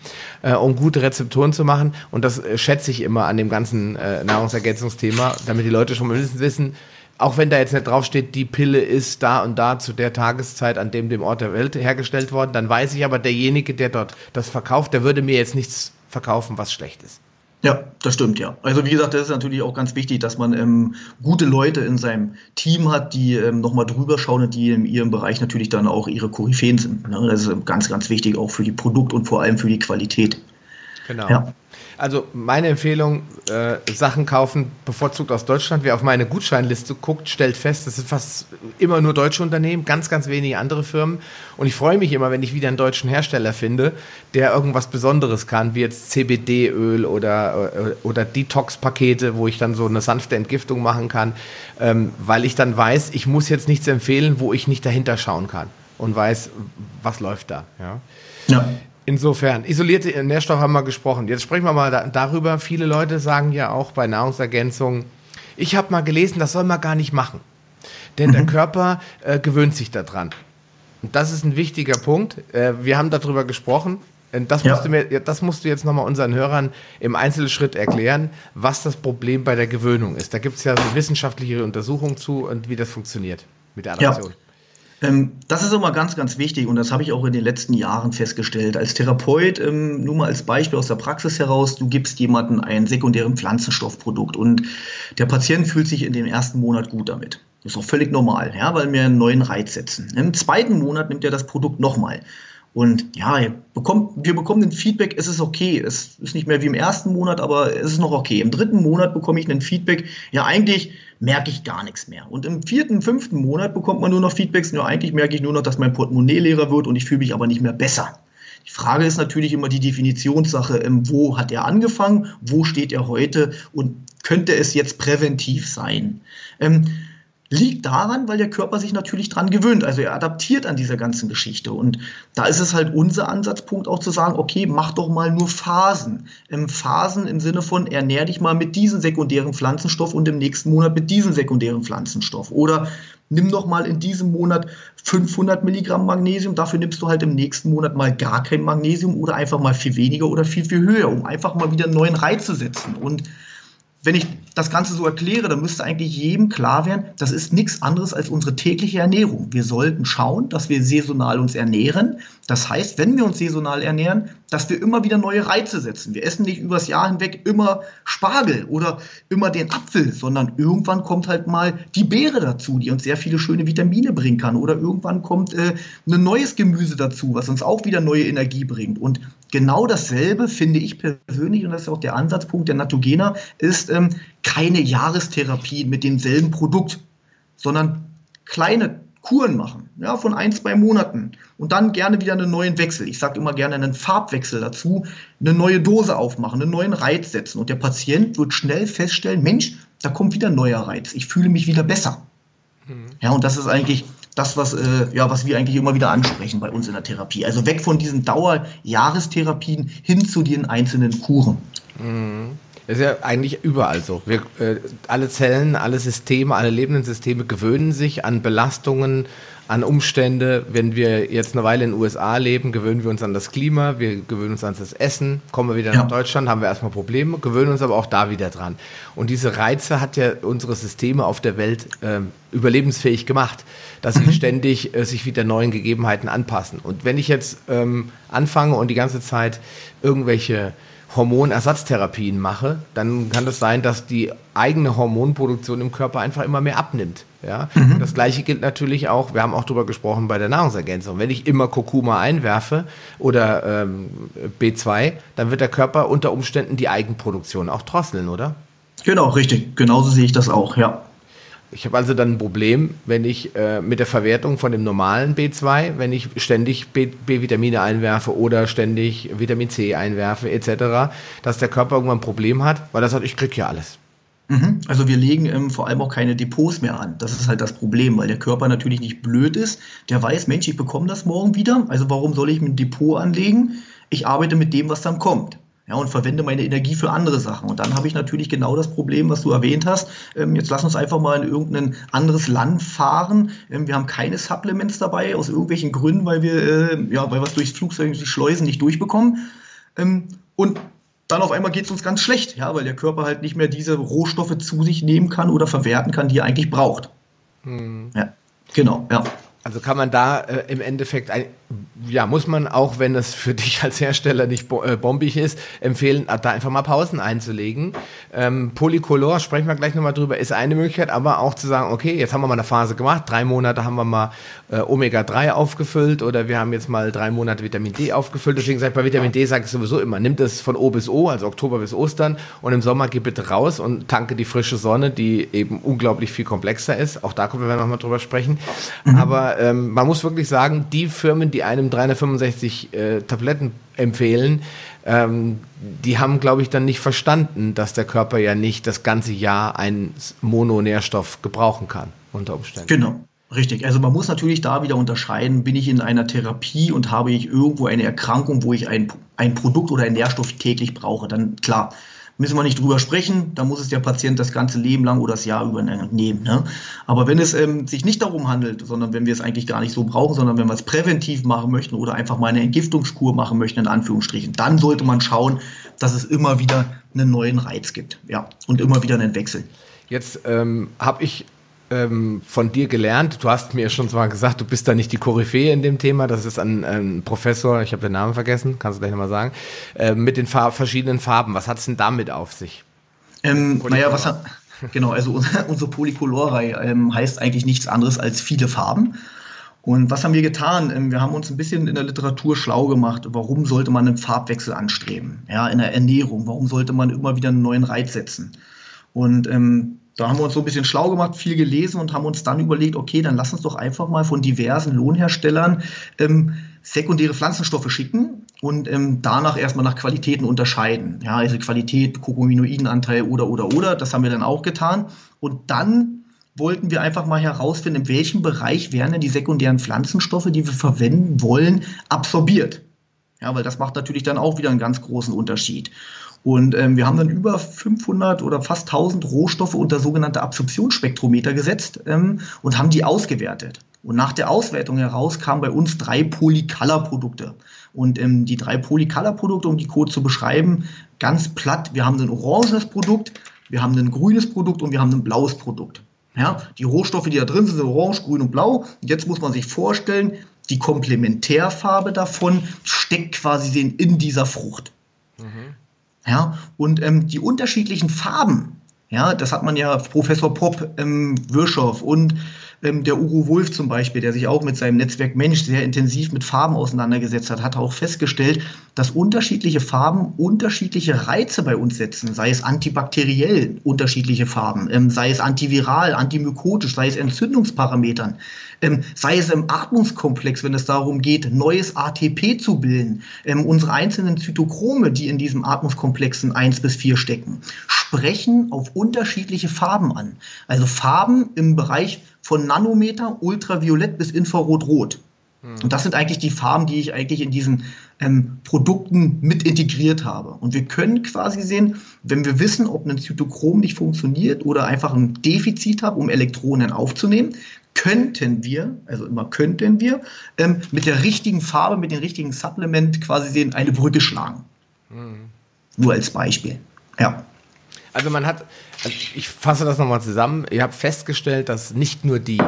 äh, um gute Rezepturen zu machen. Und das äh, schätze ich immer an dem ganzen äh, Nahrungsergänzungsthema, damit die Leute schon mal wissen, auch wenn da jetzt nicht draufsteht, die Pille ist da und da zu der Tageszeit an dem dem Ort der Welt hergestellt worden, dann weiß ich aber, derjenige, der dort das verkauft, der würde mir jetzt nichts verkaufen, was schlecht ist. Ja, das stimmt, ja. Also wie gesagt, das ist natürlich auch ganz wichtig, dass man ähm, gute Leute in seinem Team hat, die ähm, nochmal drüber schauen und die in ihrem Bereich natürlich dann auch ihre Koryphäen sind. Ne? Das ist ganz, ganz wichtig, auch für die Produkt- und vor allem für die Qualität. Genau. Ja. Also meine Empfehlung, äh, Sachen kaufen, bevorzugt aus Deutschland. Wer auf meine Gutscheinliste guckt, stellt fest, das sind fast immer nur deutsche Unternehmen, ganz, ganz wenige andere Firmen. Und ich freue mich immer, wenn ich wieder einen deutschen Hersteller finde, der irgendwas Besonderes kann, wie jetzt CBD-Öl oder, äh, oder Detox-Pakete, wo ich dann so eine sanfte Entgiftung machen kann, ähm, weil ich dann weiß, ich muss jetzt nichts empfehlen, wo ich nicht dahinter schauen kann und weiß, was läuft da. Ja. ja. Insofern, isolierte Nährstoffe haben wir gesprochen. Jetzt sprechen wir mal da, darüber. Viele Leute sagen ja auch bei Nahrungsergänzungen, ich habe mal gelesen, das soll man gar nicht machen. Denn mhm. der Körper äh, gewöhnt sich daran. Und das ist ein wichtiger Punkt. Äh, wir haben darüber gesprochen. Und das, ja. musst du mir, das musst du jetzt nochmal unseren Hörern im Einzelschritt erklären, was das Problem bei der Gewöhnung ist. Da gibt es ja so wissenschaftliche Untersuchungen zu und wie das funktioniert mit der Adaption. Ja. Ähm, das ist immer ganz, ganz wichtig und das habe ich auch in den letzten Jahren festgestellt. Als Therapeut, ähm, nur mal als Beispiel aus der Praxis heraus, du gibst jemandem einen sekundären Pflanzenstoffprodukt und der Patient fühlt sich in dem ersten Monat gut damit. Das ist auch völlig normal, ja, weil wir einen neuen Reiz setzen. Im zweiten Monat nimmt er das Produkt nochmal. Und ja, bekommt, wir bekommen ein Feedback, es ist okay. Es ist nicht mehr wie im ersten Monat, aber es ist noch okay. Im dritten Monat bekomme ich ein Feedback, ja, eigentlich merke ich gar nichts mehr. Und im vierten, fünften Monat bekommt man nur noch Feedbacks, ja, eigentlich merke ich nur noch, dass mein Portemonnaie leerer wird und ich fühle mich aber nicht mehr besser. Die Frage ist natürlich immer die Definitionssache, ähm, wo hat er angefangen, wo steht er heute und könnte es jetzt präventiv sein? Ähm, liegt daran, weil der Körper sich natürlich dran gewöhnt. Also er adaptiert an dieser ganzen Geschichte. Und da ist es halt unser Ansatzpunkt auch zu sagen, okay, mach doch mal nur Phasen. Ähm, Phasen im Sinne von ernähr dich mal mit diesem sekundären Pflanzenstoff und im nächsten Monat mit diesem sekundären Pflanzenstoff. Oder nimm doch mal in diesem Monat 500 Milligramm Magnesium, dafür nimmst du halt im nächsten Monat mal gar kein Magnesium oder einfach mal viel weniger oder viel, viel höher, um einfach mal wieder einen neuen Reiz zu setzen. Und wenn ich das Ganze so erkläre, dann müsste eigentlich jedem klar werden, das ist nichts anderes als unsere tägliche Ernährung. Wir sollten schauen, dass wir saisonal uns ernähren. Das heißt, wenn wir uns saisonal ernähren, dass wir immer wieder neue Reize setzen. Wir essen nicht übers Jahr hinweg immer Spargel oder immer den Apfel, sondern irgendwann kommt halt mal die Beere dazu, die uns sehr viele schöne Vitamine bringen kann. Oder irgendwann kommt äh, ein neues Gemüse dazu, was uns auch wieder neue Energie bringt. Und genau dasselbe finde ich persönlich, und das ist auch der Ansatzpunkt der Natogena, ist ähm, keine Jahrestherapie mit demselben Produkt, sondern kleine Kuren machen, ja, von ein, zwei Monaten und dann gerne wieder einen neuen Wechsel. Ich sage immer gerne einen Farbwechsel dazu, eine neue Dose aufmachen, einen neuen Reiz setzen und der Patient wird schnell feststellen, Mensch, da kommt wieder ein neuer Reiz, ich fühle mich wieder besser. Mhm. Ja, und das ist eigentlich das, was, äh, ja, was wir eigentlich immer wieder ansprechen bei uns in der Therapie. Also weg von diesen Dauerjahrestherapien hin zu den einzelnen Kuren. Mhm. Das ist ja eigentlich überall so. Wir, äh, alle Zellen, alle Systeme, alle lebenden Systeme gewöhnen sich an Belastungen, an Umstände. Wenn wir jetzt eine Weile in den USA leben, gewöhnen wir uns an das Klima, wir gewöhnen uns an das Essen. Kommen wir wieder ja. nach Deutschland, haben wir erstmal Probleme, gewöhnen uns aber auch da wieder dran. Und diese Reize hat ja unsere Systeme auf der Welt äh, überlebensfähig gemacht, dass sie mhm. ständig äh, sich wieder neuen Gegebenheiten anpassen. Und wenn ich jetzt ähm, anfange und die ganze Zeit irgendwelche Hormonersatztherapien mache, dann kann es das sein, dass die eigene Hormonproduktion im Körper einfach immer mehr abnimmt. Ja? Mhm. Das gleiche gilt natürlich auch, wir haben auch darüber gesprochen bei der Nahrungsergänzung. Wenn ich immer Kurkuma einwerfe oder ähm, B2, dann wird der Körper unter Umständen die Eigenproduktion auch drosseln, oder? Genau, richtig. Genauso sehe ich das auch, ja. Ich habe also dann ein Problem, wenn ich äh, mit der Verwertung von dem normalen B2, wenn ich ständig B-Vitamine einwerfe oder ständig Vitamin C einwerfe etc., dass der Körper irgendwann ein Problem hat, weil er sagt, ich kriege ja alles. Mhm. Also wir legen ähm, vor allem auch keine Depots mehr an. Das ist halt das Problem, weil der Körper natürlich nicht blöd ist. Der weiß, Mensch, ich bekomme das morgen wieder. Also warum soll ich mir ein Depot anlegen? Ich arbeite mit dem, was dann kommt ja, und verwende meine Energie für andere Sachen. Und dann habe ich natürlich genau das Problem, was du erwähnt hast. Ähm, jetzt lass uns einfach mal in irgendein anderes Land fahren. Ähm, wir haben keine Supplements dabei, aus irgendwelchen Gründen, weil wir, äh, ja, weil wir es durchs Flugzeug, die Schleusen nicht durchbekommen. Ähm, und dann auf einmal geht es uns ganz schlecht, ja, weil der Körper halt nicht mehr diese Rohstoffe zu sich nehmen kann oder verwerten kann, die er eigentlich braucht. Hm. Ja, genau, ja. Also kann man da äh, im Endeffekt, ein, ja, muss man auch, wenn es für dich als Hersteller nicht äh, bombig ist, empfehlen, da einfach mal Pausen einzulegen. Ähm, Polycolor, sprechen wir gleich nochmal drüber, ist eine Möglichkeit, aber auch zu sagen, okay, jetzt haben wir mal eine Phase gemacht, drei Monate haben wir mal äh, Omega-3 aufgefüllt oder wir haben jetzt mal drei Monate Vitamin D aufgefüllt. Deswegen sage ich bei Vitamin D, sage ich sowieso immer, nimm das von O bis O, also Oktober bis Ostern und im Sommer geh bitte raus und tanke die frische Sonne, die eben unglaublich viel komplexer ist. Auch da können wir nochmal drüber sprechen. Mhm. Aber ähm, man muss wirklich sagen, die Firmen, die einem 365 äh, Tabletten empfehlen, ähm, die haben, glaube ich, dann nicht verstanden, dass der Körper ja nicht das ganze Jahr einen Mononährstoff gebrauchen kann, unter Umständen. Genau. Richtig, also man muss natürlich da wieder unterscheiden, bin ich in einer Therapie und habe ich irgendwo eine Erkrankung, wo ich ein, ein Produkt oder einen Nährstoff täglich brauche, dann klar, müssen wir nicht drüber sprechen, da muss es der Patient das ganze Leben lang oder das Jahr über nehmen. Ne? Aber wenn es ähm, sich nicht darum handelt, sondern wenn wir es eigentlich gar nicht so brauchen, sondern wenn wir es präventiv machen möchten oder einfach mal eine Entgiftungskur machen möchten, in Anführungsstrichen, dann sollte man schauen, dass es immer wieder einen neuen Reiz gibt. Ja, und immer wieder einen Wechsel. Jetzt ähm, habe ich ähm, von dir gelernt. Du hast mir schon zwar gesagt, du bist da nicht die Koryphäe in dem Thema. Das ist ein, ein Professor, ich habe den Namen vergessen, kannst du gleich nochmal sagen, äh, mit den Farb, verschiedenen Farben. Was hat es denn damit auf sich? Ähm, naja, was hat, genau, also unsere Polycolorreihe ähm, heißt eigentlich nichts anderes als viele Farben. Und was haben wir getan? Ähm, wir haben uns ein bisschen in der Literatur schlau gemacht. Warum sollte man einen Farbwechsel anstreben? Ja, in der Ernährung. Warum sollte man immer wieder einen neuen Reiz setzen? Und ähm, da haben wir uns so ein bisschen schlau gemacht, viel gelesen und haben uns dann überlegt, okay, dann lass uns doch einfach mal von diversen Lohnherstellern ähm, sekundäre Pflanzenstoffe schicken und ähm, danach erstmal nach Qualitäten unterscheiden. Ja, also Qualität, Kokominoidenanteil oder, oder, oder, das haben wir dann auch getan. Und dann wollten wir einfach mal herausfinden, in welchem Bereich werden denn die sekundären Pflanzenstoffe, die wir verwenden wollen, absorbiert. Ja, weil das macht natürlich dann auch wieder einen ganz großen Unterschied. Und ähm, wir haben dann über 500 oder fast 1000 Rohstoffe unter sogenannte Absorptionsspektrometer gesetzt ähm, und haben die ausgewertet. Und nach der Auswertung heraus kamen bei uns drei Polycolor-Produkte. Und ähm, die drei Polycolor-Produkte, um die Code zu beschreiben, ganz platt, wir haben ein orangenes Produkt, wir haben ein grünes Produkt und wir haben ein blaues Produkt. Ja, die Rohstoffe, die da drin sind, sind orange, grün und blau. Und jetzt muss man sich vorstellen, die Komplementärfarbe davon steckt quasi in dieser Frucht. Ja, und ähm, die unterschiedlichen Farben, ja, das hat man ja Professor Popp, ähm, Wirschow und ähm, der Ugo Wolf zum Beispiel, der sich auch mit seinem Netzwerk Mensch sehr intensiv mit Farben auseinandergesetzt hat, hat auch festgestellt, dass unterschiedliche Farben unterschiedliche Reize bei uns setzen, sei es antibakteriell unterschiedliche Farben, ähm, sei es antiviral, antimykotisch, sei es Entzündungsparametern, ähm, sei es im Atmungskomplex, wenn es darum geht, neues ATP zu bilden, ähm, unsere einzelnen Zytochrome, die in diesem Atmungskomplexen 1 bis 4 stecken, sprechen auf unterschiedliche Farben an. Also Farben im Bereich von Nanometer, Ultraviolett bis Infrarotrot. Hm. Und das sind eigentlich die Farben, die ich eigentlich in diesen ähm, Produkten mit integriert habe. Und wir können quasi sehen, wenn wir wissen, ob ein Zytochrom nicht funktioniert oder einfach ein Defizit hat, um Elektronen aufzunehmen, könnten wir, also immer könnten wir, ähm, mit der richtigen Farbe, mit dem richtigen Supplement quasi sehen, eine Brücke schlagen. Mhm. Nur als Beispiel. Ja. Also man hat, ich fasse das nochmal zusammen. Ihr habt festgestellt, dass nicht nur die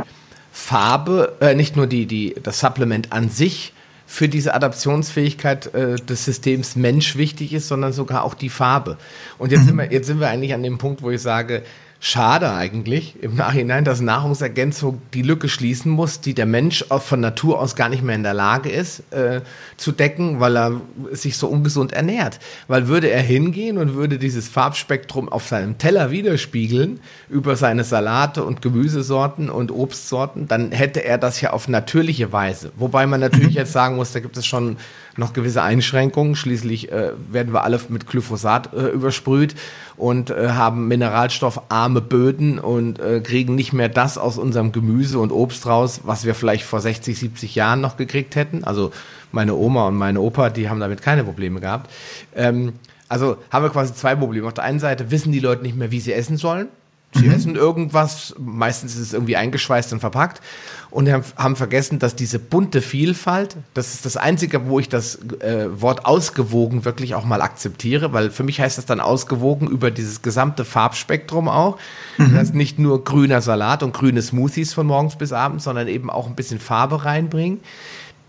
Farbe, äh, nicht nur die, die, das Supplement an sich für diese Adaptionsfähigkeit äh, des Systems Mensch wichtig ist, sondern sogar auch die Farbe. Und jetzt, mhm. sind wir, jetzt sind wir eigentlich an dem Punkt, wo ich sage, schade eigentlich im Nachhinein, dass Nahrungsergänzung die Lücke schließen muss, die der Mensch von Natur aus gar nicht mehr in der Lage ist äh, zu decken, weil er sich so ungesund ernährt. Weil würde er hingehen und würde dieses Farbspektrum auf seinem Teller widerspiegeln über seine Salate und Gemüsesorten und Obstsorten, dann hätte er das ja auf natürliche Weise. Wobei man natürlich jetzt sagen muss, da gibt es schon noch gewisse Einschränkungen. Schließlich äh, werden wir alle mit Glyphosat äh, übersprüht und äh, haben mineralstoffarme Böden und äh, kriegen nicht mehr das aus unserem Gemüse und Obst raus, was wir vielleicht vor 60, 70 Jahren noch gekriegt hätten. Also meine Oma und meine Opa, die haben damit keine Probleme gehabt. Ähm, also haben wir quasi zwei Probleme. Auf der einen Seite wissen die Leute nicht mehr, wie sie essen sollen. Sie mhm. essen irgendwas, meistens ist es irgendwie eingeschweißt und verpackt und haben vergessen, dass diese bunte Vielfalt, das ist das Einzige, wo ich das äh, Wort ausgewogen wirklich auch mal akzeptiere, weil für mich heißt das dann ausgewogen über dieses gesamte Farbspektrum auch. Mhm. Das heißt nicht nur grüner Salat und grüne Smoothies von morgens bis abends, sondern eben auch ein bisschen Farbe reinbringen.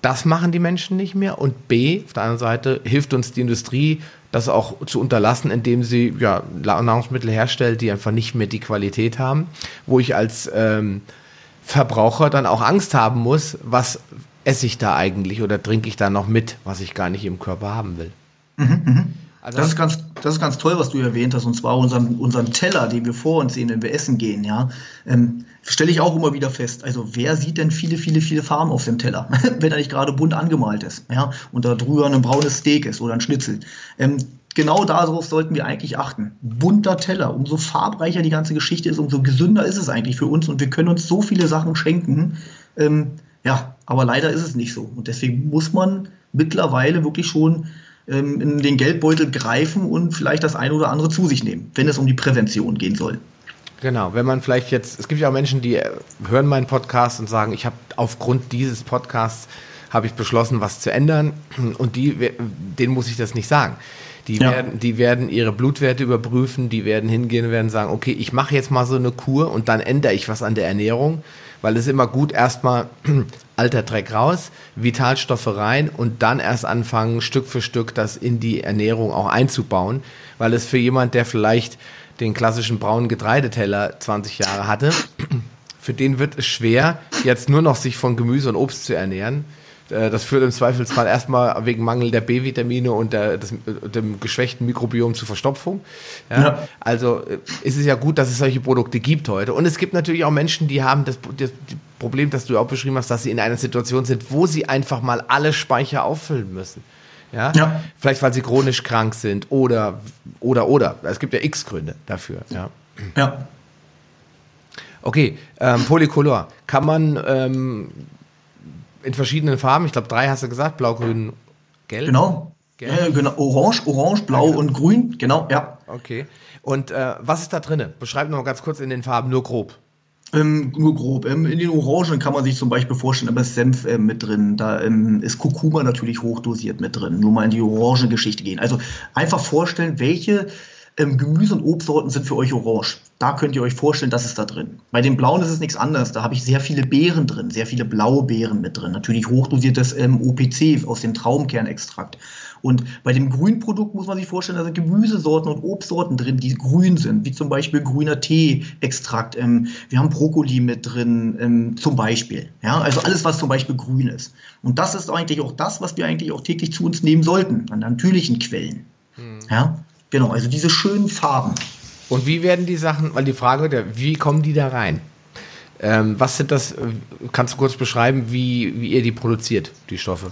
Das machen die Menschen nicht mehr. Und B, auf der anderen Seite, hilft uns die Industrie, das auch zu unterlassen, indem sie ja, Nahrungsmittel herstellt, die einfach nicht mehr die Qualität haben, wo ich als ähm, Verbraucher dann auch Angst haben muss, was esse ich da eigentlich oder trinke ich da noch mit, was ich gar nicht im Körper haben will. Mhm, mh. Also das ist ganz, das ist ganz toll, was du erwähnt hast, und zwar unseren, unseren Teller, den wir vor uns sehen, wenn wir essen gehen, ja. Ähm, stelle ich auch immer wieder fest. Also wer sieht denn viele, viele, viele Farben auf dem Teller, wenn er nicht gerade bunt angemalt ist, ja, und da drüber ein braunes Steak ist oder ein Schnitzel. Ähm, genau darauf sollten wir eigentlich achten. Bunter Teller, umso farbreicher die ganze Geschichte ist, umso gesünder ist es eigentlich für uns und wir können uns so viele Sachen schenken. Ähm, ja, aber leider ist es nicht so. Und deswegen muss man mittlerweile wirklich schon ähm, in den Geldbeutel greifen und vielleicht das eine oder andere zu sich nehmen, wenn es um die Prävention gehen soll. Genau, wenn man vielleicht jetzt, es gibt ja auch Menschen, die hören meinen Podcast und sagen, ich habe aufgrund dieses Podcasts habe ich beschlossen, was zu ändern und die, denen muss ich das nicht sagen. Die, ja. werden, die werden ihre Blutwerte überprüfen, die werden hingehen und werden sagen, okay, ich mache jetzt mal so eine Kur und dann ändere ich was an der Ernährung, weil es immer gut, erstmal alter Dreck raus, Vitalstoffe rein und dann erst anfangen, Stück für Stück das in die Ernährung auch einzubauen, weil es für jemand, der vielleicht den klassischen braunen Getreideteller 20 Jahre hatte, für den wird es schwer, jetzt nur noch sich von Gemüse und Obst zu ernähren. Äh, das führt im Zweifelsfall erstmal wegen Mangel der B-Vitamine und der, des, dem geschwächten Mikrobiom zu Verstopfung. Ja? ja. Also äh, ist es ja gut, dass es solche Produkte gibt heute. Und es gibt natürlich auch Menschen, die haben das, das Problem, das du auch beschrieben hast, dass sie in einer Situation sind, wo sie einfach mal alle Speicher auffüllen müssen. Ja? ja. Vielleicht, weil sie chronisch krank sind oder, oder, oder. Es gibt ja x Gründe dafür. Ja. ja. Okay, ähm, Polycolor. Kann man ähm, in verschiedenen Farben, ich glaube drei hast du gesagt, blau, grün, gelb? Genau. Gelb. Äh, genau. Orange, orange, blau genau. und grün, genau, ja. Okay. Und äh, was ist da drin? Beschreib noch mal ganz kurz in den Farben, nur grob. Ähm, nur grob. Ähm, in den Orangen kann man sich zum Beispiel vorstellen, aber ist Senf äh, mit drin. Da ähm, ist Kurkuma natürlich hochdosiert mit drin. Nur mal in die Orangengeschichte gehen. Also einfach vorstellen, welche ähm, Gemüse- und Obstsorten sind für euch orange. Da könnt ihr euch vorstellen, das ist da drin. Bei den blauen ist es nichts anderes. Da habe ich sehr viele Beeren drin, sehr viele blaue Beeren mit drin. Natürlich hochdosiertes ähm, OPC aus dem Traumkernextrakt. Und bei dem grünen Produkt muss man sich vorstellen, da sind Gemüsesorten und Obstsorten drin, die grün sind, wie zum Beispiel grüner Tee-Extrakt. Ähm, wir haben Brokkoli mit drin, ähm, zum Beispiel. Ja, also alles, was zum Beispiel grün ist. Und das ist eigentlich auch das, was wir eigentlich auch täglich zu uns nehmen sollten, an natürlichen Quellen. Hm. Ja, genau, also diese schönen Farben. Und wie werden die Sachen, weil die Frage, der, wie kommen die da rein? Ähm, was sind das, kannst du kurz beschreiben, wie, wie ihr die produziert, die Stoffe?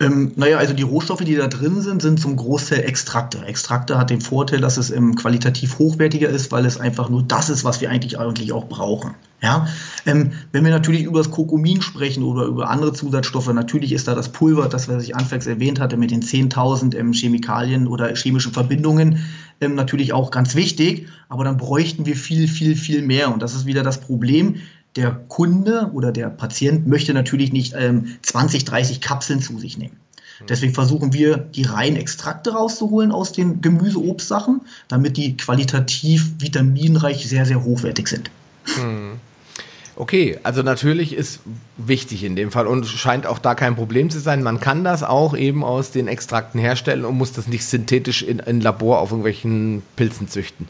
Ähm, naja, also die Rohstoffe, die da drin sind, sind zum Großteil Extrakte. Extrakte hat den Vorteil, dass es ähm, qualitativ hochwertiger ist, weil es einfach nur das ist, was wir eigentlich, eigentlich auch brauchen. Ja? Ähm, wenn wir natürlich über das Kokumin sprechen oder über andere Zusatzstoffe, natürlich ist da das Pulver, das was ich anfangs erwähnt hatte, mit den 10.000 ähm, Chemikalien oder chemischen Verbindungen, ähm, natürlich auch ganz wichtig, aber dann bräuchten wir viel, viel, viel mehr. Und das ist wieder das Problem der Kunde oder der Patient möchte natürlich nicht ähm, 20, 30 Kapseln zu sich nehmen. Hm. Deswegen versuchen wir, die reinen Extrakte rauszuholen aus den Gemüse-Obstsachen, damit die qualitativ vitaminreich sehr, sehr hochwertig sind. Hm. Okay, also natürlich ist wichtig in dem Fall und scheint auch da kein Problem zu sein. Man kann das auch eben aus den Extrakten herstellen und muss das nicht synthetisch in ein Labor auf irgendwelchen Pilzen züchten.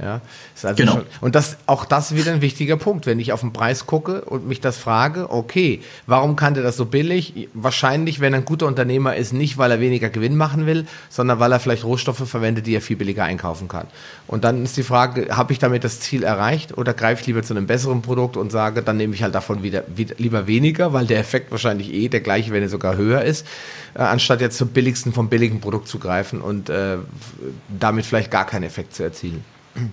Ja, also genau. Schon, und das, auch das wieder ein wichtiger Punkt. Wenn ich auf den Preis gucke und mich das frage, okay, warum kann der das so billig? Wahrscheinlich, wenn er ein guter Unternehmer ist, nicht, weil er weniger Gewinn machen will, sondern weil er vielleicht Rohstoffe verwendet, die er viel billiger einkaufen kann. Und dann ist die Frage, habe ich damit das Ziel erreicht oder greife ich lieber zu einem besseren Produkt und sage, dann nehme ich halt davon wieder, wieder lieber weniger, weil der Effekt wahrscheinlich eh der gleiche, wenn er sogar höher ist, äh, anstatt jetzt zum billigsten vom billigen Produkt zu greifen und äh, damit vielleicht gar keinen Effekt zu erzielen.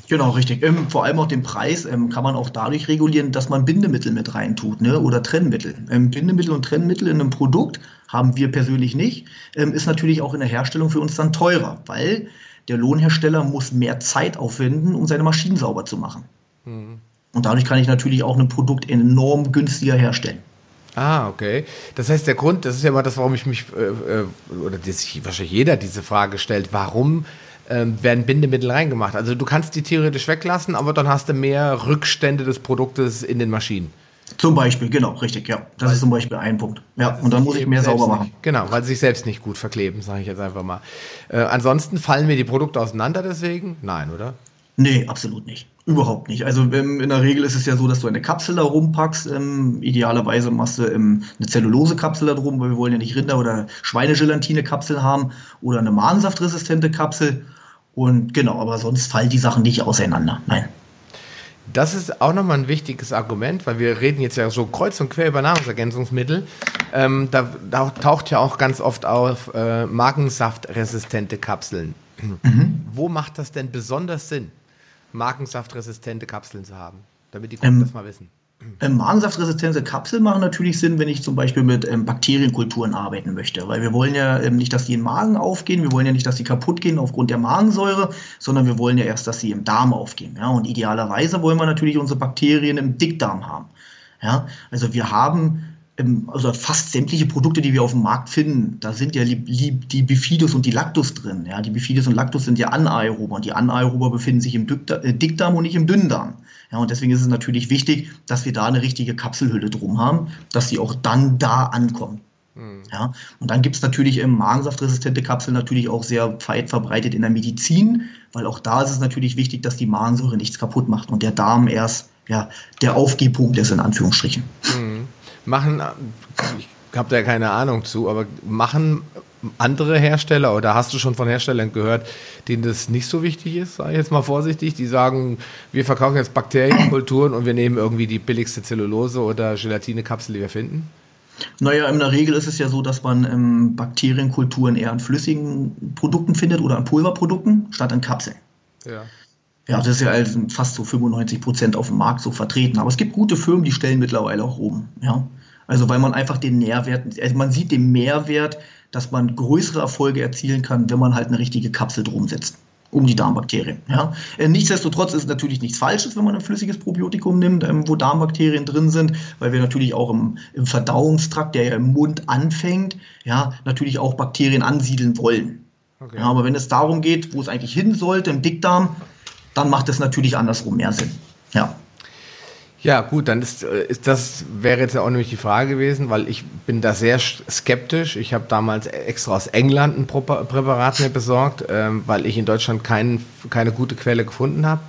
Genau, richtig. Ähm, vor allem auch den Preis ähm, kann man auch dadurch regulieren, dass man Bindemittel mit reintut ne? oder Trennmittel. Ähm, Bindemittel und Trennmittel in einem Produkt haben wir persönlich nicht, ähm, ist natürlich auch in der Herstellung für uns dann teurer, weil der Lohnhersteller muss mehr Zeit aufwenden, um seine Maschinen sauber zu machen. Mhm. Und dadurch kann ich natürlich auch ein Produkt enorm günstiger herstellen. Ah, okay. Das heißt, der Grund, das ist ja mal das, warum ich mich, äh, äh oder das, wahrscheinlich jeder diese Frage stellt, warum ähm, werden Bindemittel reingemacht. Also du kannst die theoretisch weglassen, aber dann hast du mehr Rückstände des Produktes in den Maschinen. Zum Beispiel, genau, richtig, ja. Das weil, ist zum Beispiel ein Punkt. Ja, und dann muss ich mehr sauber machen. Nicht, genau, weil sie sich selbst nicht gut verkleben, sage ich jetzt einfach mal. Äh, ansonsten fallen mir die Produkte auseinander deswegen? Nein, oder? Nee, absolut nicht. Überhaupt nicht. Also ähm, in der Regel ist es ja so, dass du eine Kapsel da rumpackst. Ähm, idealerweise machst du ähm, eine Zellulose-Kapsel da drum, weil wir wollen ja nicht Rinder- oder Schweinegelatine-Kapsel haben oder eine magensaftresistente Kapsel. Und genau, aber sonst fallen die Sachen nicht auseinander. Nein. Das ist auch nochmal ein wichtiges Argument, weil wir reden jetzt ja so kreuz und quer über Nahrungsergänzungsmittel. Ähm, da, da, taucht ja auch ganz oft auf äh, magensaftresistente Kapseln. Mhm. Wo macht das denn besonders Sinn, magensaftresistente Kapseln zu haben? Damit die Kunden ähm, das mal wissen. Ähm, Magensaftresistente Kapseln machen natürlich Sinn, wenn ich zum Beispiel mit ähm, Bakterienkulturen arbeiten möchte. Weil wir wollen ja ähm, nicht, dass die im Magen aufgehen, wir wollen ja nicht, dass die kaputt gehen aufgrund der Magensäure, sondern wir wollen ja erst, dass sie im Darm aufgehen. Ja? Und idealerweise wollen wir natürlich unsere Bakterien im Dickdarm haben. Ja? Also wir haben also fast sämtliche Produkte, die wir auf dem Markt finden, da sind ja die Bifidus und die Lactus drin. Ja, die Bifidus und Lactus sind ja Anaerober und die Anaerober befinden sich im äh, Dickdarm und nicht im Dünndarm. Ja, und deswegen ist es natürlich wichtig, dass wir da eine richtige Kapselhülle drum haben, dass sie auch dann da ankommen. Mhm. Ja, und dann gibt es natürlich im Magensaftresistente Kapseln natürlich auch sehr weit verbreitet in der Medizin, weil auch da ist es natürlich wichtig, dass die Magensäure nichts kaputt macht und der Darm erst ja, der Aufgehpunkt ist in Anführungsstrichen. Mhm machen, ich habe da keine Ahnung zu, aber machen andere Hersteller oder hast du schon von Herstellern gehört, denen das nicht so wichtig ist, sage ich jetzt mal vorsichtig, die sagen, wir verkaufen jetzt Bakterienkulturen und wir nehmen irgendwie die billigste Zellulose oder Gelatinekapsel, die wir finden? Naja, in der Regel ist es ja so, dass man ähm, Bakterienkulturen eher an flüssigen Produkten findet oder an Pulverprodukten statt an Kapseln. Ja. Ja, das ist ja also fast so 95 Prozent auf dem Markt so vertreten. Aber es gibt gute Firmen, die stellen mittlerweile auch um. Ja. Also weil man einfach den Nährwert, also man sieht den Mehrwert, dass man größere Erfolge erzielen kann, wenn man halt eine richtige Kapsel drum setzt um die Darmbakterien. Ja. Äh, nichtsdestotrotz ist es natürlich nichts Falsches, wenn man ein flüssiges Probiotikum nimmt, ähm, wo Darmbakterien drin sind, weil wir natürlich auch im, im Verdauungstrakt, der ja im Mund anfängt, ja, natürlich auch Bakterien ansiedeln wollen. Okay. Ja, aber wenn es darum geht, wo es eigentlich hin sollte, im Dickdarm, dann macht es natürlich andersrum mehr Sinn. Ja. Ja, gut, dann ist, äh, ist das wäre jetzt auch nämlich die Frage gewesen, weil ich bin da sehr skeptisch. Ich habe damals extra aus England ein Präparat mir besorgt, ähm, weil ich in Deutschland kein, keine gute Quelle gefunden habe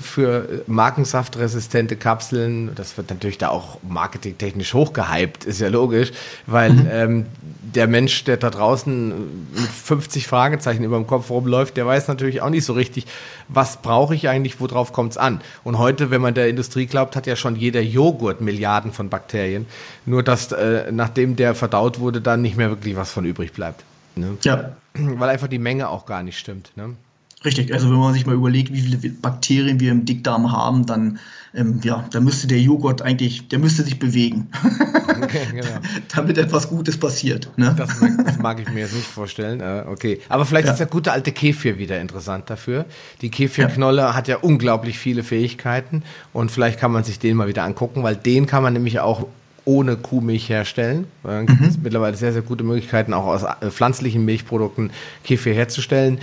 für markensaftresistente Kapseln. Das wird natürlich da auch marketingtechnisch hochgehypt, ist ja logisch, weil mhm. ähm, der Mensch, der da draußen mit 50 Fragezeichen über dem Kopf rumläuft, der weiß natürlich auch nicht so richtig, was brauche ich eigentlich, worauf kommt es an. Und heute, wenn man der Industrie glaubt, hat ja schon jeder Joghurt Milliarden von Bakterien. Nur dass äh, nachdem der verdaut wurde, dann nicht mehr wirklich was von übrig bleibt. Ne? Ja. Weil einfach die Menge auch gar nicht stimmt. Ne? Richtig, also wenn man sich mal überlegt, wie viele Bakterien wir im Dickdarm haben, dann, ähm, ja, dann müsste der Joghurt eigentlich, der müsste sich bewegen, okay, genau. damit etwas Gutes passiert. Ne? Das, mag, das, mag, ich mir jetzt nicht vorstellen. Äh, okay, aber vielleicht ja. ist der gute alte Kefir wieder interessant dafür. Die Kefirknolle ja. hat ja unglaublich viele Fähigkeiten und vielleicht kann man sich den mal wieder angucken, weil den kann man nämlich auch ohne Kuhmilch herstellen. Da gibt mhm. es mittlerweile sehr, sehr gute Möglichkeiten, auch aus äh, pflanzlichen Milchprodukten Kefir herzustellen.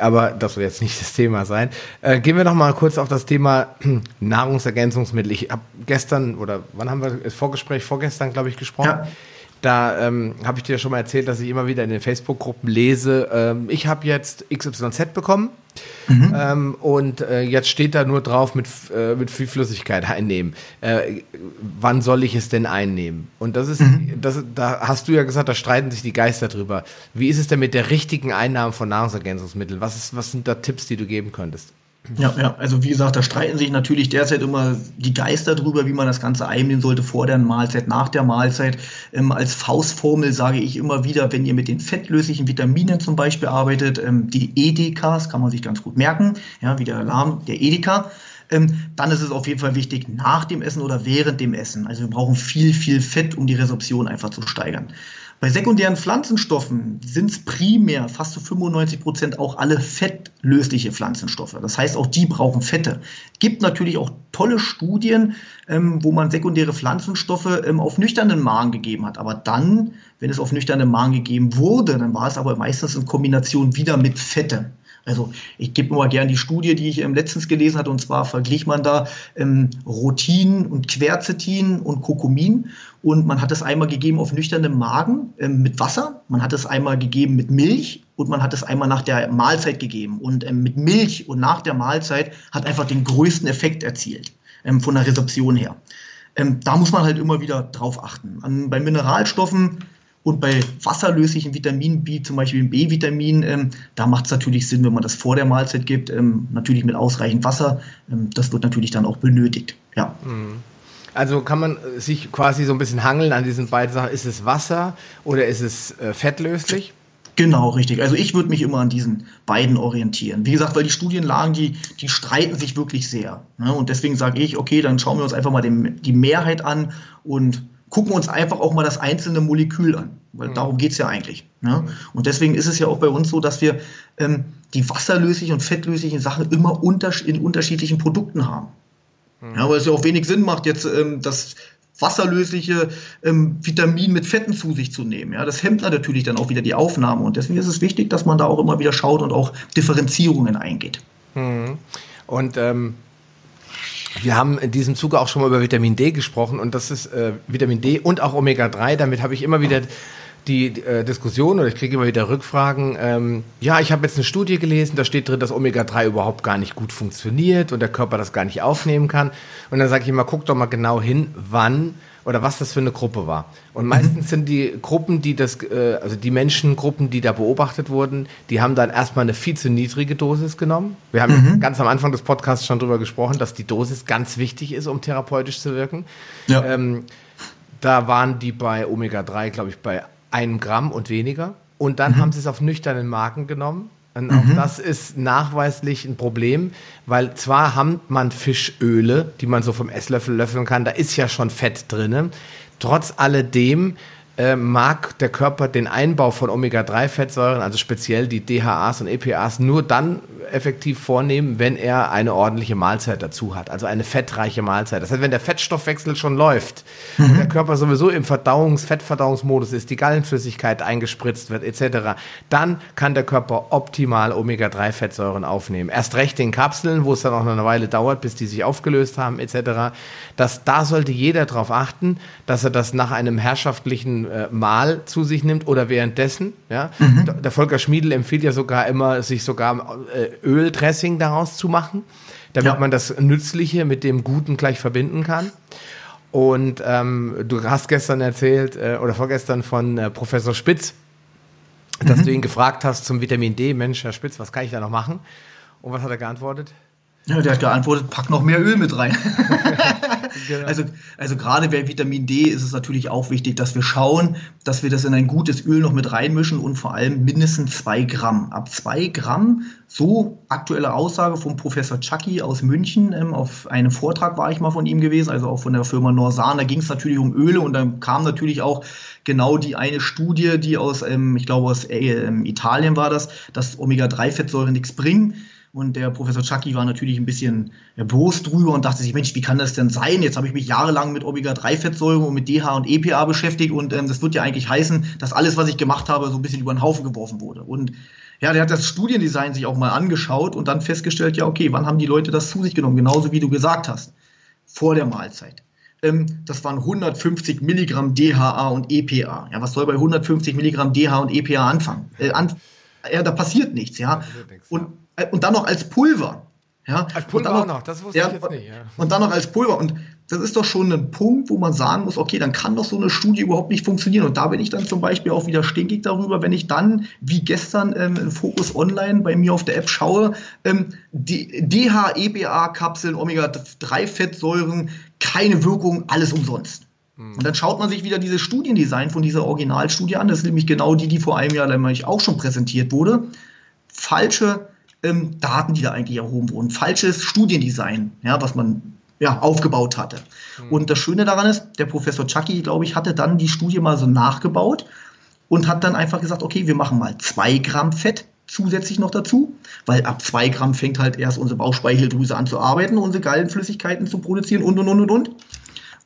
Aber das soll jetzt nicht das Thema sein. Äh, gehen wir noch mal kurz auf das Thema Nahrungsergänzungsmittel. Ich habe gestern oder wann haben wir das Vorgespräch vorgestern, glaube ich, gesprochen. Ja. Da ähm, habe ich dir schon mal erzählt, dass ich immer wieder in den Facebook-Gruppen lese, ähm, ich habe jetzt XYZ bekommen mhm. ähm, und äh, jetzt steht da nur drauf mit, äh, mit viel Flüssigkeit einnehmen. Äh, wann soll ich es denn einnehmen? Und das ist, mhm. das, da hast du ja gesagt, da streiten sich die Geister drüber. Wie ist es denn mit der richtigen Einnahme von Nahrungsergänzungsmitteln? Was, ist, was sind da Tipps, die du geben könntest? Ja, ja, also wie gesagt, da streiten sich natürlich derzeit immer die Geister drüber, wie man das Ganze einnehmen sollte vor der Mahlzeit, nach der Mahlzeit. Ähm, als Faustformel sage ich immer wieder, wenn ihr mit den fettlöslichen Vitaminen zum Beispiel arbeitet, ähm, die EDKs, kann man sich ganz gut merken, ja, wie der Alarm, der Edeka, ähm, dann ist es auf jeden Fall wichtig, nach dem Essen oder während dem Essen. Also wir brauchen viel, viel Fett, um die Resorption einfach zu steigern. Bei sekundären Pflanzenstoffen sind es primär fast zu 95 Prozent auch alle fettlösliche Pflanzenstoffe. Das heißt, auch die brauchen Fette. Gibt natürlich auch tolle Studien, ähm, wo man sekundäre Pflanzenstoffe ähm, auf nüchternen Magen gegeben hat. Aber dann, wenn es auf nüchternen Magen gegeben wurde, dann war es aber meistens in Kombination wieder mit Fette. Also ich gebe mal gerne die Studie, die ich ähm, letztens gelesen hatte, und zwar verglich man da ähm, Rotin und Quercetin und Kokumin und man hat es einmal gegeben auf nüchternem Magen ähm, mit Wasser, man hat es einmal gegeben mit Milch und man hat es einmal nach der Mahlzeit gegeben. Und ähm, mit Milch und nach der Mahlzeit hat einfach den größten Effekt erzielt ähm, von der Rezeption her. Ähm, da muss man halt immer wieder drauf achten. An, bei Mineralstoffen und bei wasserlöslichen Vitaminen, wie zum Beispiel dem B-Vitamin, ähm, da macht es natürlich Sinn, wenn man das vor der Mahlzeit gibt, ähm, natürlich mit ausreichend Wasser. Ähm, das wird natürlich dann auch benötigt. Ja. Mhm. Also kann man sich quasi so ein bisschen hangeln an diesen beiden Sachen. Ist es Wasser oder ist es äh, fettlöslich? Genau, richtig. Also ich würde mich immer an diesen beiden orientieren. Wie gesagt, weil die Studienlagen, die, die streiten sich wirklich sehr. Ne? Und deswegen sage ich, okay, dann schauen wir uns einfach mal den, die Mehrheit an und gucken uns einfach auch mal das einzelne Molekül an, weil mhm. darum geht es ja eigentlich. Ne? Und deswegen ist es ja auch bei uns so, dass wir ähm, die wasserlöslichen und fettlöslichen Sachen immer unter, in unterschiedlichen Produkten haben. Mhm. Ja, weil es ja auch wenig Sinn macht, jetzt ähm, das wasserlösliche ähm, Vitamin mit Fetten zu sich zu nehmen. Ja, das hemmt natürlich dann auch wieder die Aufnahme. Und deswegen ist es wichtig, dass man da auch immer wieder schaut und auch Differenzierungen eingeht. Mhm. Und ähm wir haben in diesem Zuge auch schon mal über Vitamin D gesprochen und das ist äh, Vitamin D und auch Omega-3. Damit habe ich immer wieder die äh, Diskussion oder ich kriege immer wieder Rückfragen. Ähm, ja, ich habe jetzt eine Studie gelesen, da steht drin, dass Omega-3 überhaupt gar nicht gut funktioniert und der Körper das gar nicht aufnehmen kann. Und dann sage ich immer, guck doch mal genau hin, wann oder was das für eine Gruppe war. Und meistens sind die Gruppen, die das, äh, also die Menschengruppen, die da beobachtet wurden, die haben dann erstmal eine viel zu niedrige Dosis genommen. Wir haben mhm. ganz am Anfang des Podcasts schon drüber gesprochen, dass die Dosis ganz wichtig ist, um therapeutisch zu wirken. Ja. Ähm, da waren die bei Omega-3, glaube ich, bei einem Gramm und weniger. Und dann mhm. haben sie es auf nüchternen Marken genommen und auch mhm. das ist nachweislich ein Problem, weil zwar haben man Fischöle, die man so vom Esslöffel löffeln kann, da ist ja schon Fett drin. Trotz alledem äh, mag der Körper den Einbau von Omega-3-Fettsäuren, also speziell die DHAs und EPAs, nur dann effektiv vornehmen, wenn er eine ordentliche Mahlzeit dazu hat, also eine fettreiche Mahlzeit. Das heißt, wenn der Fettstoffwechsel schon läuft mhm. und der Körper sowieso im Verdauungs-, Fettverdauungsmodus ist, die Gallenflüssigkeit eingespritzt wird etc., dann kann der Körper optimal Omega-3-Fettsäuren aufnehmen. Erst recht in Kapseln, wo es dann auch noch eine Weile dauert, bis die sich aufgelöst haben etc. Das, da sollte jeder darauf achten, dass er das nach einem herrschaftlichen äh, Mahl zu sich nimmt oder währenddessen. Ja? Mhm. Der Volker Schmiedel empfiehlt ja sogar immer, sich sogar äh, Öldressing daraus zu machen, damit ja. man das Nützliche mit dem Guten gleich verbinden kann. Und ähm, du hast gestern erzählt äh, oder vorgestern von äh, Professor Spitz, dass mhm. du ihn gefragt hast zum Vitamin D. Mensch, Herr Spitz, was kann ich da noch machen? Und was hat er geantwortet? Ja, der hat geantwortet, pack noch mehr Öl mit rein. genau. Also, also gerade bei Vitamin D ist es natürlich auch wichtig, dass wir schauen, dass wir das in ein gutes Öl noch mit reinmischen und vor allem mindestens zwei Gramm. Ab zwei Gramm, so aktuelle Aussage vom Professor Chucky aus München. Ähm, auf einem Vortrag war ich mal von ihm gewesen, also auch von der Firma Norsan. Da ging es natürlich um Öle und dann kam natürlich auch genau die eine Studie, die aus, ähm, ich glaube aus äh, Italien war das, dass Omega-3-Fettsäuren nichts bringen. Und der Professor Chucky war natürlich ein bisschen erbost drüber und dachte sich, Mensch, wie kann das denn sein? Jetzt habe ich mich jahrelang mit Omega-3-Fettsäuren und mit DH und EPA beschäftigt und ähm, das wird ja eigentlich heißen, dass alles, was ich gemacht habe, so ein bisschen über den Haufen geworfen wurde. Und Ja, der hat das Studiendesign sich auch mal angeschaut und dann festgestellt, ja, okay, wann haben die Leute das zu sich genommen? Genauso wie du gesagt hast, vor der Mahlzeit. Ähm, das waren 150 Milligramm DHA und EPA. Ja, was soll bei 150 Milligramm DHA und EPA anfangen? Äh, an, ja, da passiert nichts, ja. Äh, und dann noch als Pulver. Ja, als Pulver noch, auch noch, das wusste ja, ich jetzt nicht. Ja. Und dann noch als Pulver. Und das ist doch schon ein Punkt, wo man sagen muss, okay, dann kann doch so eine Studie überhaupt nicht funktionieren. Und da bin ich dann zum Beispiel auch wieder stinkig darüber, wenn ich dann, wie gestern ähm, in Focus Online bei mir auf der App schaue, ähm, die DHEBA-Kapseln, Omega-3-Fettsäuren, keine Wirkung, alles umsonst. Hm. Und dann schaut man sich wieder dieses Studiendesign von dieser Originalstudie an. Das ist nämlich genau die, die vor einem Jahr nämlich auch schon präsentiert wurde. Falsche ähm, Daten, die da eigentlich erhoben wurden. Falsches Studiendesign, ja, was man ja, aufgebaut hatte. Mhm. Und das Schöne daran ist, der Professor Chucky, glaube ich, hatte dann die Studie mal so nachgebaut und hat dann einfach gesagt, okay, wir machen mal zwei Gramm Fett zusätzlich noch dazu, weil ab zwei Gramm fängt halt erst unsere Bauchspeicheldrüse an zu arbeiten, unsere Gallenflüssigkeiten zu produzieren und und und und und.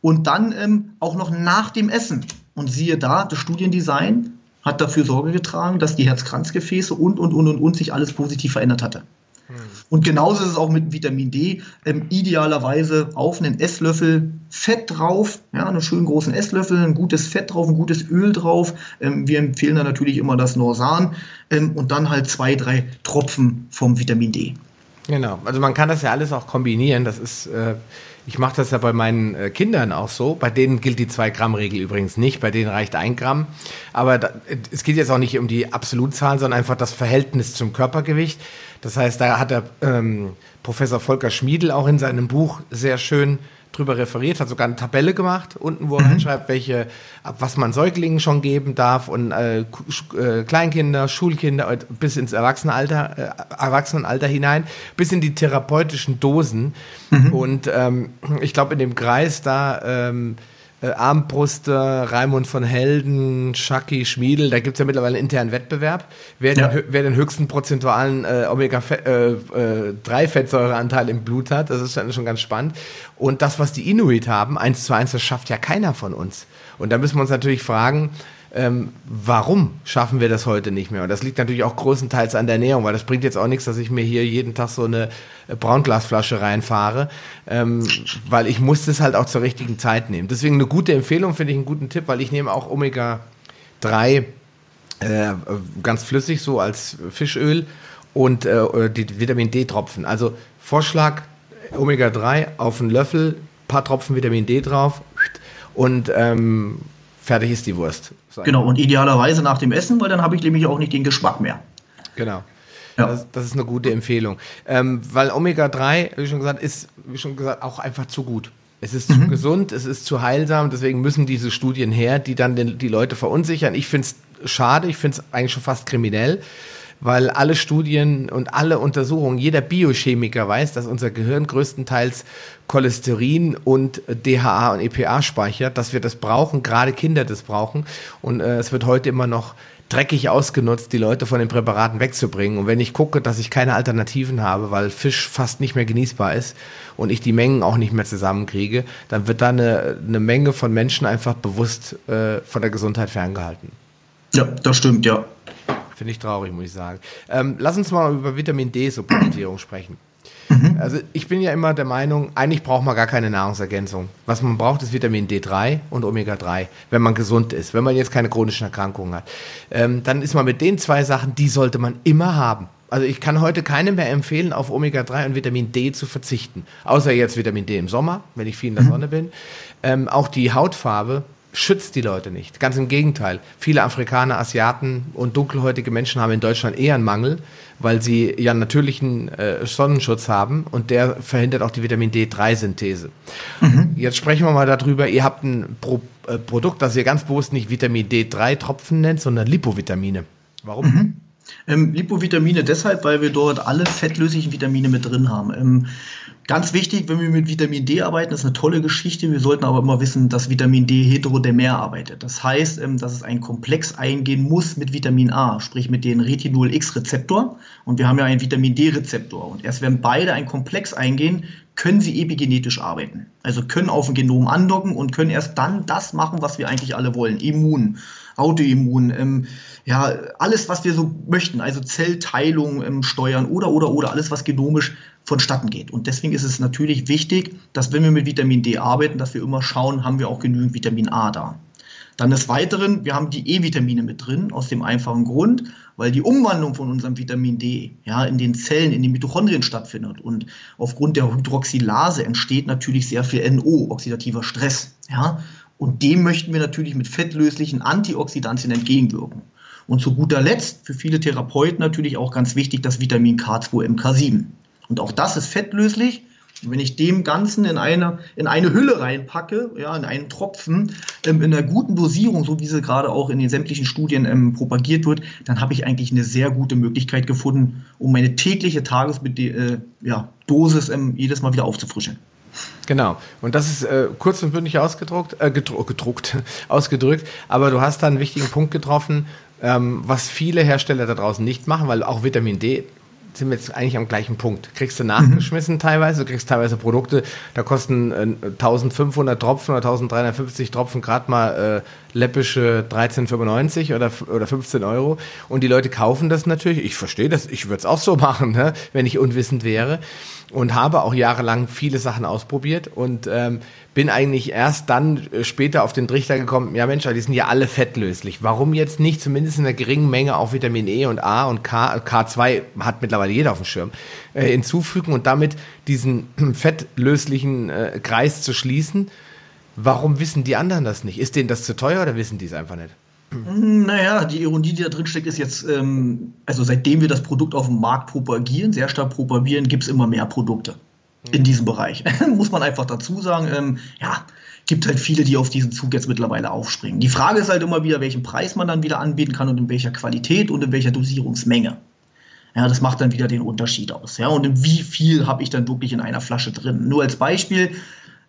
Und dann ähm, auch noch nach dem Essen. Und siehe da, das Studiendesign hat dafür Sorge getragen, dass die Herzkranzgefäße und, und, und, und, und sich alles positiv verändert hatte. Hm. Und genauso ist es auch mit Vitamin D. Ähm, idealerweise auf einen Esslöffel Fett drauf, ja, einen schönen großen Esslöffel, ein gutes Fett drauf, ein gutes Öl drauf. Ähm, wir empfehlen da natürlich immer das Norsan ähm, und dann halt zwei, drei Tropfen vom Vitamin D. Genau, also man kann das ja alles auch kombinieren. Das ist äh ich mache das ja bei meinen äh, Kindern auch so. Bei denen gilt die 2-Gramm-Regel übrigens nicht. Bei denen reicht ein Gramm. Aber da, es geht jetzt auch nicht um die Absolutzahlen, sondern einfach das Verhältnis zum Körpergewicht. Das heißt, da hat der ähm, Professor Volker Schmiedel auch in seinem Buch sehr schön drüber referiert, hat sogar eine Tabelle gemacht, unten, wo er mhm. reinschreibt, welche, ab was man Säuglingen schon geben darf und äh, äh, Kleinkinder, Schulkinder bis ins Erwachsenenalter, äh, Erwachsenenalter hinein, bis in die therapeutischen Dosen. Mhm. Und ähm, ich glaube, in dem Kreis da ähm, äh, Armbruster, Raimund von Helden, Schacki, Schmiedel, da gibt es ja mittlerweile einen internen Wettbewerb, wer, ja. den, wer den höchsten prozentualen äh, Omega-3-Fettsäureanteil äh, äh, im Blut hat. Das ist schon ganz spannend. Und das, was die Inuit haben, eins zu eins, das schafft ja keiner von uns. Und da müssen wir uns natürlich fragen, ähm, warum schaffen wir das heute nicht mehr? Und das liegt natürlich auch größtenteils an der Ernährung, weil das bringt jetzt auch nichts, dass ich mir hier jeden Tag so eine äh, Braunglasflasche reinfahre, ähm, weil ich muss das halt auch zur richtigen Zeit nehmen. Deswegen eine gute Empfehlung, finde ich einen guten Tipp, weil ich nehme auch Omega-3 äh, ganz flüssig, so als Fischöl und äh, die Vitamin D-Tropfen. Also Vorschlag, Omega-3 auf einen Löffel, paar Tropfen Vitamin D drauf und ähm, fertig ist die Wurst. Genau, und idealerweise nach dem Essen, weil dann habe ich nämlich auch nicht den Geschmack mehr. Genau. Ja. Das, das, ist eine gute Empfehlung. Ähm, weil Omega-3, wie schon gesagt, ist, wie schon gesagt, auch einfach zu gut. Es ist mhm. zu gesund, es ist zu heilsam, deswegen müssen diese Studien her, die dann den, die Leute verunsichern. Ich finde es schade, ich finde es eigentlich schon fast kriminell weil alle Studien und alle Untersuchungen, jeder Biochemiker weiß, dass unser Gehirn größtenteils Cholesterin und DHA und EPA speichert, dass wir das brauchen, gerade Kinder das brauchen. Und äh, es wird heute immer noch dreckig ausgenutzt, die Leute von den Präparaten wegzubringen. Und wenn ich gucke, dass ich keine Alternativen habe, weil Fisch fast nicht mehr genießbar ist und ich die Mengen auch nicht mehr zusammenkriege, dann wird da eine, eine Menge von Menschen einfach bewusst äh, von der Gesundheit ferngehalten. Ja, das stimmt, ja. Finde ich traurig, muss ich sagen. Ähm, lass uns mal über Vitamin D-Supplementierung sprechen. Mhm. Also ich bin ja immer der Meinung, eigentlich braucht man gar keine Nahrungsergänzung. Was man braucht, ist Vitamin D3 und Omega-3, wenn man gesund ist, wenn man jetzt keine chronischen Erkrankungen hat. Ähm, dann ist man mit den zwei Sachen, die sollte man immer haben. Also ich kann heute keinem mehr empfehlen, auf Omega-3 und Vitamin D zu verzichten. Außer jetzt Vitamin D im Sommer, wenn ich viel in der mhm. Sonne bin. Ähm, auch die Hautfarbe schützt die Leute nicht. Ganz im Gegenteil. Viele Afrikaner, Asiaten und dunkelhäutige Menschen haben in Deutschland eher einen Mangel, weil sie ja natürlichen äh, Sonnenschutz haben und der verhindert auch die Vitamin D3-Synthese. Mhm. Jetzt sprechen wir mal darüber, ihr habt ein Pro äh, Produkt, das ihr ganz bewusst nicht Vitamin D3-Tropfen nennt, sondern Lipovitamine. Warum? Mhm. Ähm, Lipovitamine deshalb, weil wir dort alle fettlöslichen Vitamine mit drin haben. Ähm, Ganz wichtig, wenn wir mit Vitamin D arbeiten, ist eine tolle Geschichte. Wir sollten aber immer wissen, dass Vitamin D heterodemer arbeitet. Das heißt, ähm, dass es einen Komplex eingehen muss mit Vitamin A, sprich mit dem Retinol-X-Rezeptor. Und wir haben ja einen Vitamin D-Rezeptor. Und erst wenn beide einen Komplex eingehen, können sie epigenetisch arbeiten. Also können auf dem Genom andocken und können erst dann das machen, was wir eigentlich alle wollen. Immun, Autoimmun, ähm, ja, alles, was wir so möchten, also Zellteilung ähm, steuern oder, oder, oder, alles, was genomisch vonstatten geht. Und deswegen ist es natürlich wichtig, dass wenn wir mit Vitamin D arbeiten, dass wir immer schauen, haben wir auch genügend Vitamin A da. Dann des Weiteren, wir haben die E-Vitamine mit drin, aus dem einfachen Grund, weil die Umwandlung von unserem Vitamin D ja, in den Zellen, in den Mitochondrien stattfindet. Und aufgrund der Hydroxylase entsteht natürlich sehr viel NO, oxidativer Stress. Ja? Und dem möchten wir natürlich mit fettlöslichen Antioxidantien entgegenwirken. Und zu guter Letzt, für viele Therapeuten natürlich auch ganz wichtig, das Vitamin K2 MK7. Und auch das ist fettlöslich und wenn ich dem Ganzen in eine, in eine Hülle reinpacke, ja, in einen Tropfen, ähm, in einer guten Dosierung, so wie sie gerade auch in den sämtlichen Studien ähm, propagiert wird, dann habe ich eigentlich eine sehr gute Möglichkeit gefunden, um meine tägliche Tagesdosis äh, ja, ähm, jedes Mal wieder aufzufrischen. Genau. Und das ist äh, kurz und bündig ausgedruckt, äh, gedruckt, ausgedrückt. Aber du hast da einen wichtigen Punkt getroffen, ähm, was viele Hersteller da draußen nicht machen, weil auch Vitamin D sind wir jetzt eigentlich am gleichen Punkt. Kriegst du nachgeschmissen mhm. teilweise, du kriegst teilweise Produkte, da kosten äh, 1500 Tropfen oder 1350 Tropfen gerade mal äh, läppische 13,95 oder, oder 15 Euro und die Leute kaufen das natürlich. Ich verstehe das, ich würde es auch so machen, ne, wenn ich unwissend wäre und habe auch jahrelang viele Sachen ausprobiert und ähm, bin eigentlich erst dann äh, später auf den Trichter gekommen, ja Mensch, die sind ja alle fettlöslich. Warum jetzt nicht zumindest in einer geringen Menge auch Vitamin E und A und K, K2 hat mittlerweile jeder auf dem Schirm, äh, hinzufügen und damit diesen fettlöslichen äh, Kreis zu schließen? Warum wissen die anderen das nicht? Ist denen das zu teuer oder wissen die es einfach nicht? Naja, die Ironie, die da drin steckt, ist jetzt, ähm, also seitdem wir das Produkt auf dem Markt propagieren, sehr stark propagieren, gibt es immer mehr Produkte in diesem Bereich. Muss man einfach dazu sagen. Ähm, ja, gibt halt viele, die auf diesen Zug jetzt mittlerweile aufspringen. Die Frage ist halt immer wieder, welchen Preis man dann wieder anbieten kann und in welcher Qualität und in welcher Dosierungsmenge. Ja, das macht dann wieder den Unterschied aus. Ja, und wie viel habe ich dann wirklich in einer Flasche drin? Nur als Beispiel,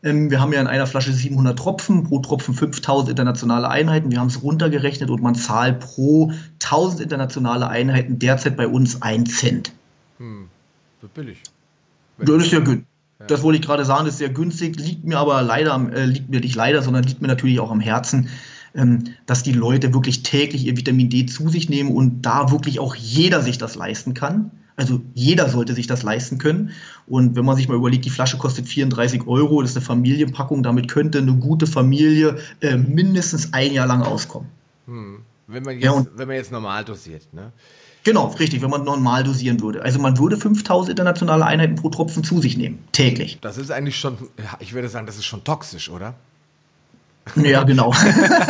wir haben ja in einer Flasche 700 Tropfen, pro Tropfen 5000 internationale Einheiten. Wir haben es runtergerechnet und man zahlt pro 1000 internationale Einheiten derzeit bei uns 1 Cent. Hm, das billig. Das ist ja günstig. Ja. Das wollte ich gerade sagen, das ist sehr günstig, liegt mir aber leider, äh, liegt mir nicht leider, sondern liegt mir natürlich auch am Herzen, ähm, dass die Leute wirklich täglich ihr Vitamin D zu sich nehmen und da wirklich auch jeder sich das leisten kann. Also jeder sollte sich das leisten können. Und wenn man sich mal überlegt, die Flasche kostet 34 Euro, das ist eine Familienpackung, damit könnte eine gute Familie äh, mindestens ein Jahr lang auskommen. Hm. Wenn, man jetzt, ja, wenn man jetzt normal dosiert, ne? Genau, richtig, wenn man normal dosieren würde. Also man würde 5000 internationale Einheiten pro Tropfen zu sich nehmen, täglich. Das ist eigentlich schon, ich würde sagen, das ist schon toxisch, oder? Ja, genau.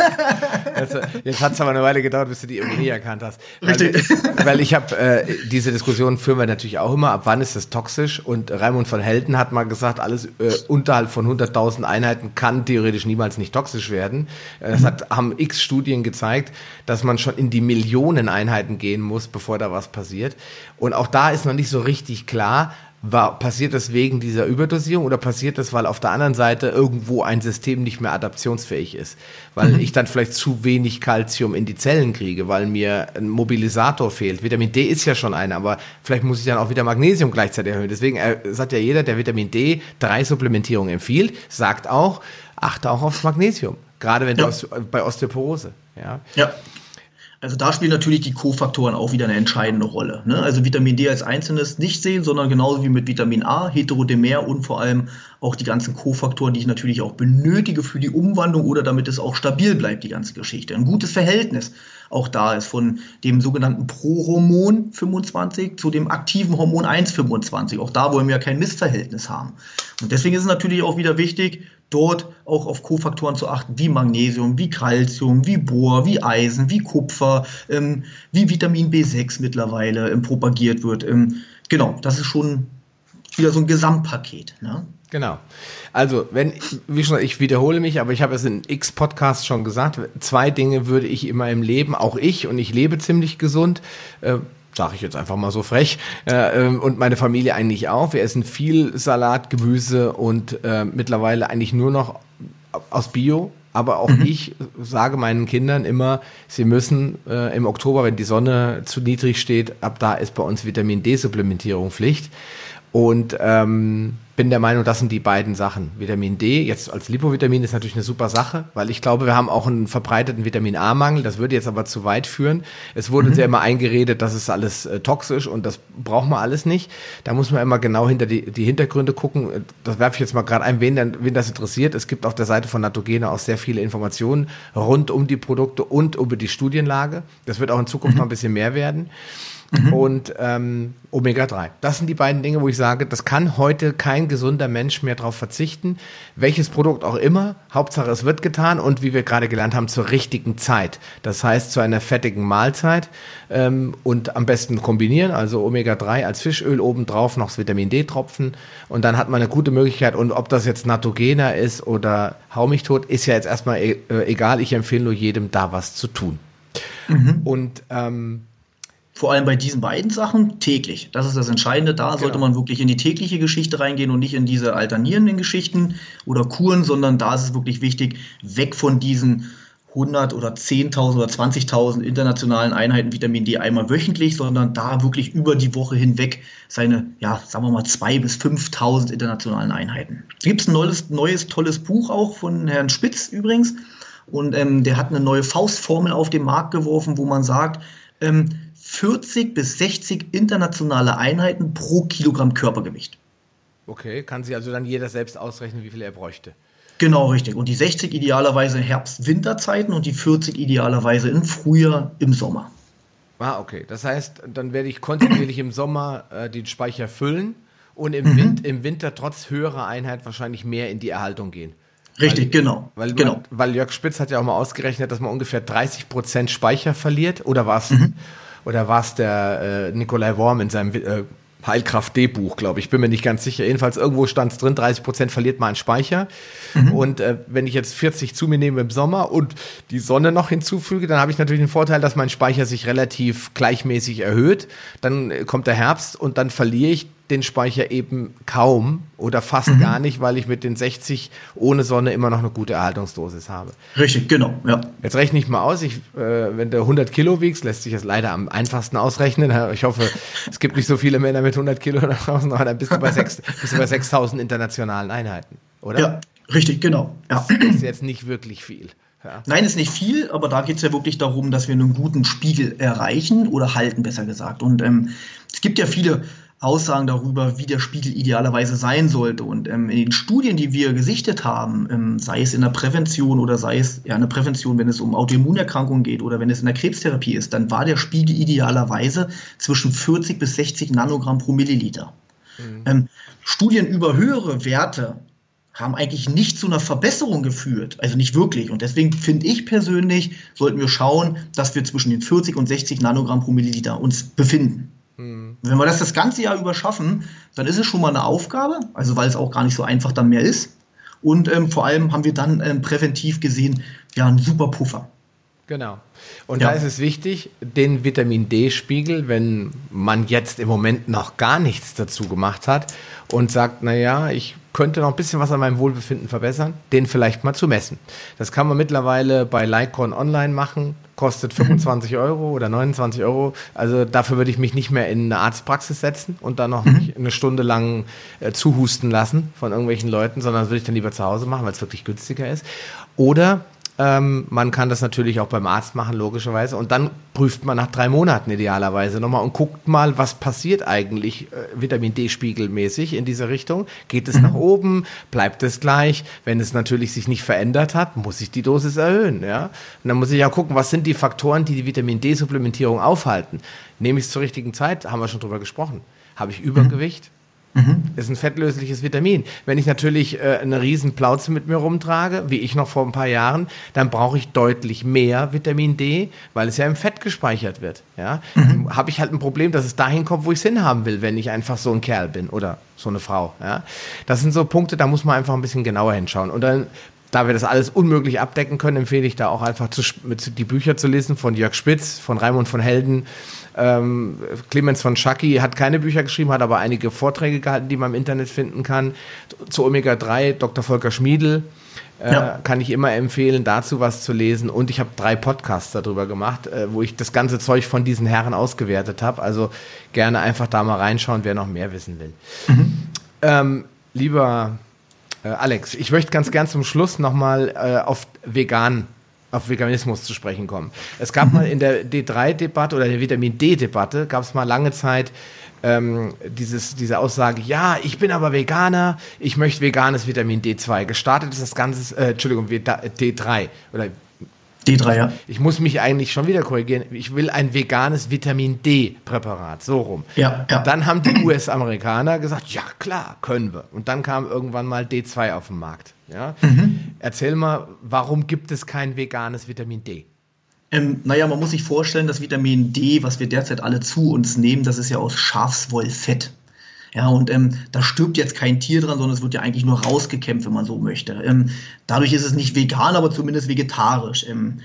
also, jetzt hat es aber eine Weile gedauert, bis du die Ironie erkannt hast. Richtig. Weil, weil ich habe, äh, diese Diskussion führen wir natürlich auch immer, ab wann ist das toxisch? Und Raimund von Helden hat mal gesagt, alles äh, unterhalb von 100.000 Einheiten kann theoretisch niemals nicht toxisch werden. Äh, das mhm. hat, haben x Studien gezeigt, dass man schon in die Millionen Einheiten gehen muss, bevor da was passiert. Und auch da ist noch nicht so richtig klar, war, passiert das wegen dieser Überdosierung oder passiert das, weil auf der anderen Seite irgendwo ein System nicht mehr adaptionsfähig ist? Weil mhm. ich dann vielleicht zu wenig Kalzium in die Zellen kriege, weil mir ein Mobilisator fehlt. Vitamin D ist ja schon einer, aber vielleicht muss ich dann auch wieder Magnesium gleichzeitig erhöhen. Deswegen äh, sagt ja jeder, der Vitamin D drei Supplementierungen empfiehlt, sagt auch, achte auch aufs Magnesium. Gerade wenn ja. du bei Osteoporose. Ja. ja. Also da spielen natürlich die Kofaktoren auch wieder eine entscheidende Rolle. Ne? Also Vitamin D als einzelnes nicht sehen, sondern genauso wie mit Vitamin A, Heterodemer und vor allem auch die ganzen Kofaktoren, die ich natürlich auch benötige für die Umwandlung oder damit es auch stabil bleibt, die ganze Geschichte. Ein gutes Verhältnis auch da ist von dem sogenannten Prohormon 25 zu dem aktiven Hormon 1,25. Auch da wollen wir ja kein Missverhältnis haben. Und deswegen ist es natürlich auch wieder wichtig, dort auch auf Kofaktoren zu achten, wie Magnesium, wie Calcium, wie Bohr, wie Eisen, wie Kupfer, ähm, wie Vitamin B6 mittlerweile ähm, propagiert wird. Ähm, genau, das ist schon wieder so ein Gesamtpaket. Ne? Genau. Also, wenn, wie schon, ich wiederhole mich, aber ich habe es in x Podcasts schon gesagt, zwei Dinge würde ich immer im Leben, auch ich, und ich lebe ziemlich gesund, äh, sage ich jetzt einfach mal so frech, äh, ähm, und meine Familie eigentlich auch. Wir essen viel Salat, Gemüse und äh, mittlerweile eigentlich nur noch aus Bio. Aber auch mhm. ich sage meinen Kindern immer, sie müssen äh, im Oktober, wenn die Sonne zu niedrig steht, ab da ist bei uns Vitamin D-Supplementierung Pflicht. Und ähm, bin der Meinung, das sind die beiden Sachen. Vitamin D, jetzt als Lipovitamin ist natürlich eine super Sache, weil ich glaube, wir haben auch einen verbreiteten Vitamin A-Mangel. Das würde jetzt aber zu weit führen. Es wurde mhm. sehr immer eingeredet, das ist alles äh, toxisch und das braucht man alles nicht. Da muss man immer genau hinter die, die Hintergründe gucken. Das werfe ich jetzt mal gerade ein, wen, wen das interessiert. Es gibt auf der Seite von Natogene auch sehr viele Informationen rund um die Produkte und über die Studienlage. Das wird auch in Zukunft mhm. noch ein bisschen mehr werden mhm. und ähm, Omega-3. Das sind die beiden Dinge, wo ich sage, das kann heute kein gesunder Mensch mehr darauf verzichten. Welches Produkt auch immer, Hauptsache es wird getan und wie wir gerade gelernt haben, zur richtigen Zeit. Das heißt zu einer fettigen Mahlzeit ähm, und am besten kombinieren, also Omega-3 als Fischöl obendrauf, noch das Vitamin D-Tropfen und dann hat man eine gute Möglichkeit und ob das jetzt Natogener ist oder Hau mich tot, ist ja jetzt erstmal äh, egal. Ich empfehle nur jedem, da was zu tun. Mhm. Und ähm, vor allem bei diesen beiden Sachen täglich. Das ist das Entscheidende. Da genau. sollte man wirklich in die tägliche Geschichte reingehen und nicht in diese alternierenden Geschichten oder Kuren, sondern da ist es wirklich wichtig, weg von diesen 100 oder 10.000 oder 20.000 internationalen Einheiten Vitamin D einmal wöchentlich, sondern da wirklich über die Woche hinweg seine, ja, sagen wir mal, 2.000 bis 5.000 internationalen Einheiten. Gibt es ein neues, neues, tolles Buch auch von Herrn Spitz übrigens. Und ähm, der hat eine neue Faustformel auf den Markt geworfen, wo man sagt, ähm, 40 bis 60 internationale Einheiten pro Kilogramm Körpergewicht. Okay, kann sich also dann jeder selbst ausrechnen, wie viel er bräuchte. Genau, richtig. Und die 60 idealerweise in Herbst-Winterzeiten und die 40 idealerweise im Frühjahr, im Sommer. Ah, okay. Das heißt, dann werde ich kontinuierlich im Sommer äh, den Speicher füllen und im, mhm. Wind, im Winter trotz höherer Einheit wahrscheinlich mehr in die Erhaltung gehen. Richtig, weil, genau. Weil, genau. weil Jörg Spitz hat ja auch mal ausgerechnet, dass man ungefähr 30 Prozent Speicher verliert. Oder war es mhm. Oder der äh, Nikolai Worm in seinem äh, Heilkraft D-Buch, glaube ich. Bin mir nicht ganz sicher. Jedenfalls irgendwo stand es drin, 30 Prozent verliert man Speicher. Mhm. Und äh, wenn ich jetzt 40 zu mir nehme im Sommer und die Sonne noch hinzufüge, dann habe ich natürlich den Vorteil, dass mein Speicher sich relativ gleichmäßig erhöht. Dann äh, kommt der Herbst und dann verliere ich den Speicher eben kaum oder fast mhm. gar nicht, weil ich mit den 60 ohne Sonne immer noch eine gute Erhaltungsdosis habe. Richtig, genau. Ja. Jetzt rechne ich mal aus, ich, äh, wenn du 100 Kilo wiegst, lässt sich das leider am einfachsten ausrechnen. Ich hoffe, es gibt nicht so viele Männer mit 100 Kilo da draußen, aber dann bist du bei, 6, bist du bei 6000 internationalen Einheiten, oder? Ja, richtig, genau. Ja. Das ist jetzt nicht wirklich viel. Ja. Nein, ist nicht viel, aber da geht es ja wirklich darum, dass wir einen guten Spiegel erreichen oder halten, besser gesagt. Und ähm, es gibt ja viele Aussagen darüber, wie der Spiegel idealerweise sein sollte. Und ähm, in den Studien, die wir gesichtet haben, ähm, sei es in der Prävention oder sei es ja in der Prävention, wenn es um Autoimmunerkrankungen geht oder wenn es in der Krebstherapie ist, dann war der Spiegel idealerweise zwischen 40 bis 60 Nanogramm pro Milliliter. Mhm. Ähm, Studien über höhere Werte haben eigentlich nicht zu einer Verbesserung geführt. Also nicht wirklich. Und deswegen finde ich persönlich, sollten wir schauen, dass wir zwischen den 40 und 60 Nanogramm pro Milliliter uns befinden. Wenn wir das das ganze Jahr über schaffen, dann ist es schon mal eine Aufgabe, also weil es auch gar nicht so einfach dann mehr ist. Und ähm, vor allem haben wir dann ähm, präventiv gesehen ja einen super Puffer. Genau. Und ja. da ist es wichtig, den Vitamin D-Spiegel, wenn man jetzt im Moment noch gar nichts dazu gemacht hat und sagt, naja, ich könnte noch ein bisschen was an meinem Wohlbefinden verbessern, den vielleicht mal zu messen. Das kann man mittlerweile bei Lycon online machen, kostet 25 mhm. Euro oder 29 Euro. Also dafür würde ich mich nicht mehr in eine Arztpraxis setzen und dann noch mhm. eine Stunde lang äh, zuhusten lassen von irgendwelchen Leuten, sondern das würde ich dann lieber zu Hause machen, weil es wirklich günstiger ist. Oder ähm, man kann das natürlich auch beim Arzt machen, logischerweise. Und dann prüft man nach drei Monaten idealerweise nochmal und guckt mal, was passiert eigentlich äh, Vitamin D-spiegelmäßig in diese Richtung. Geht es mhm. nach oben? Bleibt es gleich? Wenn es natürlich sich nicht verändert hat, muss ich die Dosis erhöhen. Ja? Und dann muss ich ja gucken, was sind die Faktoren, die die Vitamin D-Supplementierung aufhalten. Nehme ich es zur richtigen Zeit? Haben wir schon drüber gesprochen. Habe ich Übergewicht? Mhm. Ist ein fettlösliches Vitamin. Wenn ich natürlich äh, eine riesen Plauze mit mir rumtrage, wie ich noch vor ein paar Jahren, dann brauche ich deutlich mehr Vitamin D, weil es ja im Fett gespeichert wird. Ja, mhm. habe ich halt ein Problem, dass es dahin kommt, wo ich es hinhaben will, wenn ich einfach so ein Kerl bin oder so eine Frau. Ja, das sind so Punkte, da muss man einfach ein bisschen genauer hinschauen. Und dann da wir das alles unmöglich abdecken können, empfehle ich da auch einfach zu, mit, die Bücher zu lesen von Jörg Spitz, von Raimund von Helden. Ähm, Clemens von Schacki hat keine Bücher geschrieben, hat aber einige Vorträge gehalten, die man im Internet finden kann. Zu Omega 3, Dr. Volker Schmiedel. Äh, ja. kann ich immer empfehlen, dazu was zu lesen. Und ich habe drei Podcasts darüber gemacht, äh, wo ich das ganze Zeug von diesen Herren ausgewertet habe. Also gerne einfach da mal reinschauen, wer noch mehr wissen will. Mhm. Ähm, lieber äh, Alex, ich möchte ganz gern zum Schluss nochmal äh, auf vegan auf Veganismus zu sprechen kommen. Es gab mal in der D3-Debatte oder der Vitamin D-Debatte, gab es mal lange Zeit ähm, dieses, diese Aussage, ja, ich bin aber Veganer, ich möchte veganes Vitamin D2. Gestartet ist das Ganze, äh, Entschuldigung, D3 oder D3, ja. Ich muss mich eigentlich schon wieder korrigieren. Ich will ein veganes Vitamin D-Präparat, so rum. Ja, ja. Dann haben die US-Amerikaner gesagt, ja klar, können wir. Und dann kam irgendwann mal D2 auf den Markt. Ja? Mhm. Erzähl mal, warum gibt es kein veganes Vitamin D? Ähm, naja, man muss sich vorstellen, das Vitamin D, was wir derzeit alle zu uns nehmen, das ist ja aus Schafswollfett. Ja, und ähm, da stirbt jetzt kein Tier dran, sondern es wird ja eigentlich nur rausgekämpft, wenn man so möchte. Ähm, dadurch ist es nicht vegan, aber zumindest vegetarisch. Ähm,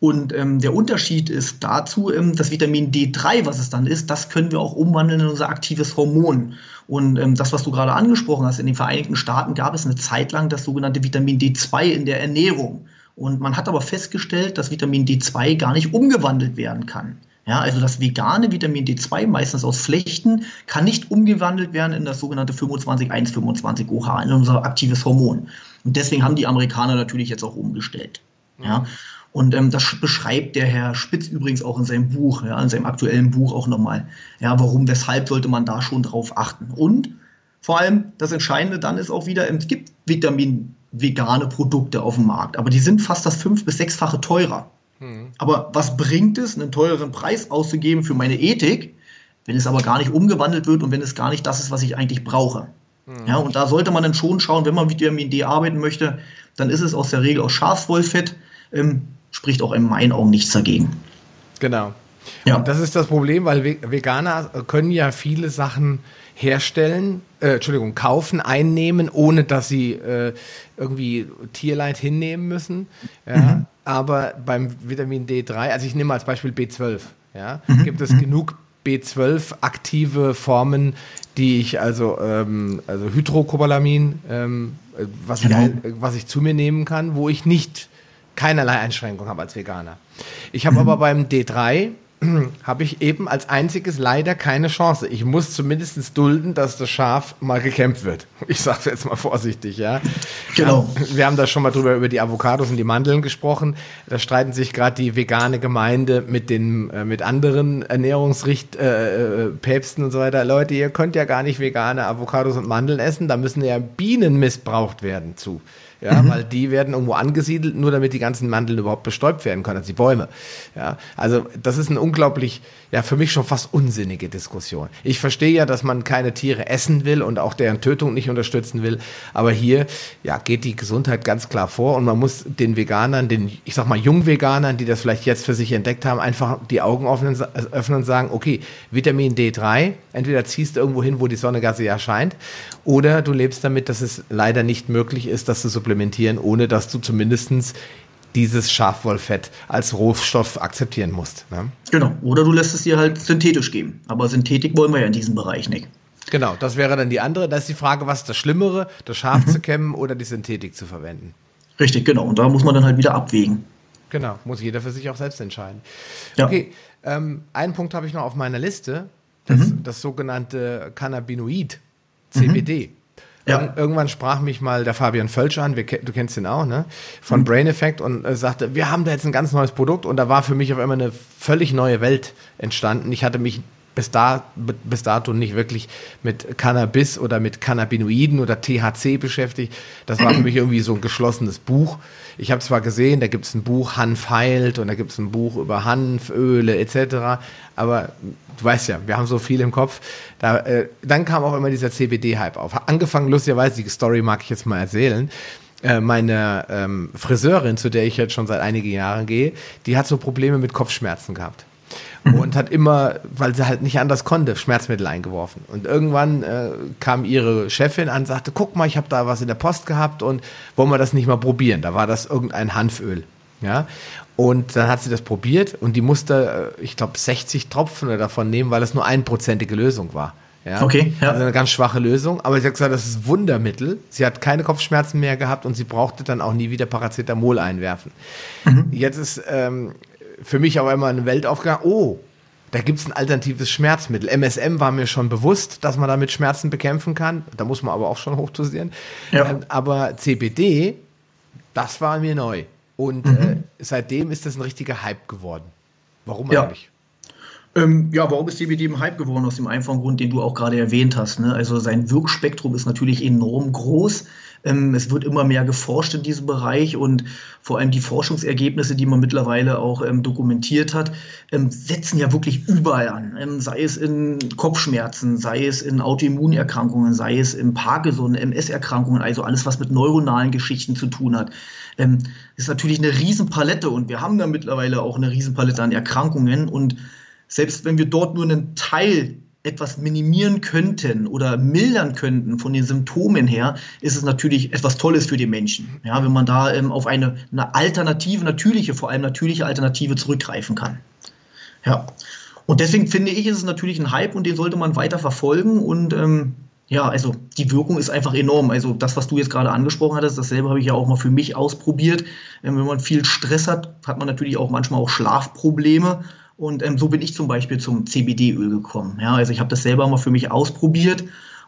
und ähm, der Unterschied ist dazu, ähm, das Vitamin D3, was es dann ist, das können wir auch umwandeln in unser aktives Hormon. Und ähm, das, was du gerade angesprochen hast, in den Vereinigten Staaten gab es eine Zeit lang das sogenannte Vitamin D2 in der Ernährung. Und man hat aber festgestellt, dass Vitamin D2 gar nicht umgewandelt werden kann. Ja, also das vegane Vitamin D2, meistens aus Flechten, kann nicht umgewandelt werden in das sogenannte 25-1-25-OH, in unser aktives Hormon. Und deswegen haben die Amerikaner natürlich jetzt auch umgestellt. Ja. Und ähm, das beschreibt der Herr Spitz übrigens auch in seinem Buch, ja, in seinem aktuellen Buch auch nochmal. Ja, warum, weshalb sollte man da schon drauf achten? Und vor allem das Entscheidende dann ist auch wieder, es gibt Vitamin vegane Produkte auf dem Markt, aber die sind fast das fünf- bis sechsfache teurer. Mhm. Aber was bringt es, einen teureren Preis auszugeben für meine Ethik, wenn es aber gar nicht umgewandelt wird und wenn es gar nicht das ist, was ich eigentlich brauche? Mhm. Ja, und da sollte man dann schon schauen, wenn man mit Vitamin D arbeiten möchte, dann ist es aus der Regel aus Schafswollfett, ähm, spricht auch in meinen Augen nichts dagegen. Genau. Ja. Und das ist das Problem, weil Veganer können ja viele Sachen herstellen, äh, Entschuldigung, kaufen, einnehmen, ohne dass sie äh, irgendwie Tierleid hinnehmen müssen. Ja. Mhm. Aber beim Vitamin D3, also ich nehme als Beispiel B12, ja, mhm. gibt es mhm. genug B12 aktive Formen, die ich also, ähm, also Hydrocobalamin, ähm, was, genau. ich, was ich zu mir nehmen kann, wo ich nicht keinerlei Einschränkung habe als Veganer. Ich habe mhm. aber beim D3 habe ich eben als einziges leider keine Chance. Ich muss zumindest dulden, dass das Schaf mal gekämpft wird. Ich sage es jetzt mal vorsichtig, ja. Genau. Wir haben da schon mal drüber über die Avocados und die Mandeln gesprochen. Da streiten sich gerade die vegane Gemeinde mit den äh, mit anderen Ernährungsricht äh, äh, Päpsten und so weiter. Leute, ihr könnt ja gar nicht vegane Avocados und Mandeln essen. Da müssen ja Bienen missbraucht werden zu ja, mhm. weil die werden irgendwo angesiedelt, nur damit die ganzen Mandeln überhaupt bestäubt werden können, also die Bäume. Ja, also das ist ein unglaublich, ja, für mich schon fast unsinnige Diskussion. Ich verstehe ja, dass man keine Tiere essen will und auch deren Tötung nicht unterstützen will, aber hier, ja, geht die Gesundheit ganz klar vor und man muss den Veganern, den, ich sag mal, Jungveganern, die das vielleicht jetzt für sich entdeckt haben, einfach die Augen öffnen, öffnen und sagen, okay, Vitamin D3, entweder ziehst du irgendwo hin, wo die Sonne gar ja scheint, oder du lebst damit, dass es leider nicht möglich ist, dass du so supplementieren, ohne dass du zumindestens dieses Schafwollfett als Rohstoff akzeptieren musst. Ne? Genau. Oder du lässt es dir halt synthetisch geben. Aber Synthetik wollen wir ja in diesem Bereich nicht. Genau, das wäre dann die andere. Da ist die Frage, was ist das Schlimmere, das Schaf mhm. zu kämmen oder die Synthetik zu verwenden? Richtig, genau. Und da muss man dann halt wieder abwägen. Genau, muss jeder für sich auch selbst entscheiden. Ja. Okay, ähm, einen Punkt habe ich noch auf meiner Liste. Das, mhm. das sogenannte Cannabinoid, CBD. Mhm. Ja. Irgendwann sprach mich mal der Fabian Völsch an, du kennst ihn auch, ne? Von mhm. Brain Effect und äh, sagte, wir haben da jetzt ein ganz neues Produkt und da war für mich auf einmal eine völlig neue Welt entstanden. Ich hatte mich bis, da, bis dato nicht wirklich mit Cannabis oder mit Cannabinoiden oder THC beschäftigt. Das war für mich irgendwie so ein geschlossenes Buch. Ich habe zwar gesehen, da gibt es ein Buch Hanf heilt und da gibt es ein Buch über Hanföle etc., aber du weißt ja, wir haben so viel im Kopf. Da, äh, dann kam auch immer dieser CBD-Hype auf. Angefangen, lustigerweise, die Story mag ich jetzt mal erzählen. Äh, meine ähm, Friseurin, zu der ich jetzt schon seit einigen Jahren gehe, die hat so Probleme mit Kopfschmerzen gehabt. Mhm. Und hat immer, weil sie halt nicht anders konnte, Schmerzmittel eingeworfen. Und irgendwann äh, kam ihre Chefin an und sagte, guck mal, ich habe da was in der Post gehabt und wollen wir das nicht mal probieren? Da war das irgendein Hanföl. Ja, und dann hat sie das probiert und die musste, äh, ich glaube, 60 Tropfen davon nehmen, weil das nur einprozentige Lösung war. Ja? Okay, ja. Also eine ganz schwache Lösung. Aber sie hat gesagt, das ist Wundermittel. Sie hat keine Kopfschmerzen mehr gehabt und sie brauchte dann auch nie wieder Paracetamol einwerfen. Mhm. Jetzt ist ähm, für mich auch immer eine Welt aufgegangen. Oh, da gibt es ein alternatives Schmerzmittel. MSM war mir schon bewusst, dass man damit Schmerzen bekämpfen kann. Da muss man aber auch schon hochdosieren. Ja. Ähm, aber CBD, das war mir neu. Und mhm. äh, seitdem ist das ein richtiger Hype geworden. Warum ja. eigentlich? Ähm, ja, warum ist CBD im Hype geworden? Aus dem einfachen Grund, den du auch gerade erwähnt hast. Ne? Also sein Wirkspektrum ist natürlich enorm groß. Ähm, es wird immer mehr geforscht in diesem Bereich und vor allem die Forschungsergebnisse, die man mittlerweile auch ähm, dokumentiert hat, ähm, setzen ja wirklich überall an. Sei es in Kopfschmerzen, sei es in Autoimmunerkrankungen, sei es in Parkinson, MS-Erkrankungen, also alles, was mit neuronalen Geschichten zu tun hat. Ist natürlich eine Riesenpalette und wir haben da mittlerweile auch eine Riesenpalette an Erkrankungen und selbst wenn wir dort nur einen Teil etwas minimieren könnten oder mildern könnten von den Symptomen her, ist es natürlich etwas Tolles für die Menschen. Ja, wenn man da ähm, auf eine, eine alternative, natürliche, vor allem natürliche Alternative zurückgreifen kann. Ja. Und deswegen finde ich, ist es natürlich ein Hype und den sollte man weiter verfolgen und ähm, ja, also die Wirkung ist einfach enorm. Also das, was du jetzt gerade angesprochen hattest, dasselbe habe ich ja auch mal für mich ausprobiert. Ähm, wenn man viel Stress hat, hat man natürlich auch manchmal auch Schlafprobleme. Und ähm, so bin ich zum Beispiel zum CBD-Öl gekommen. Ja, also ich habe das selber mal für mich ausprobiert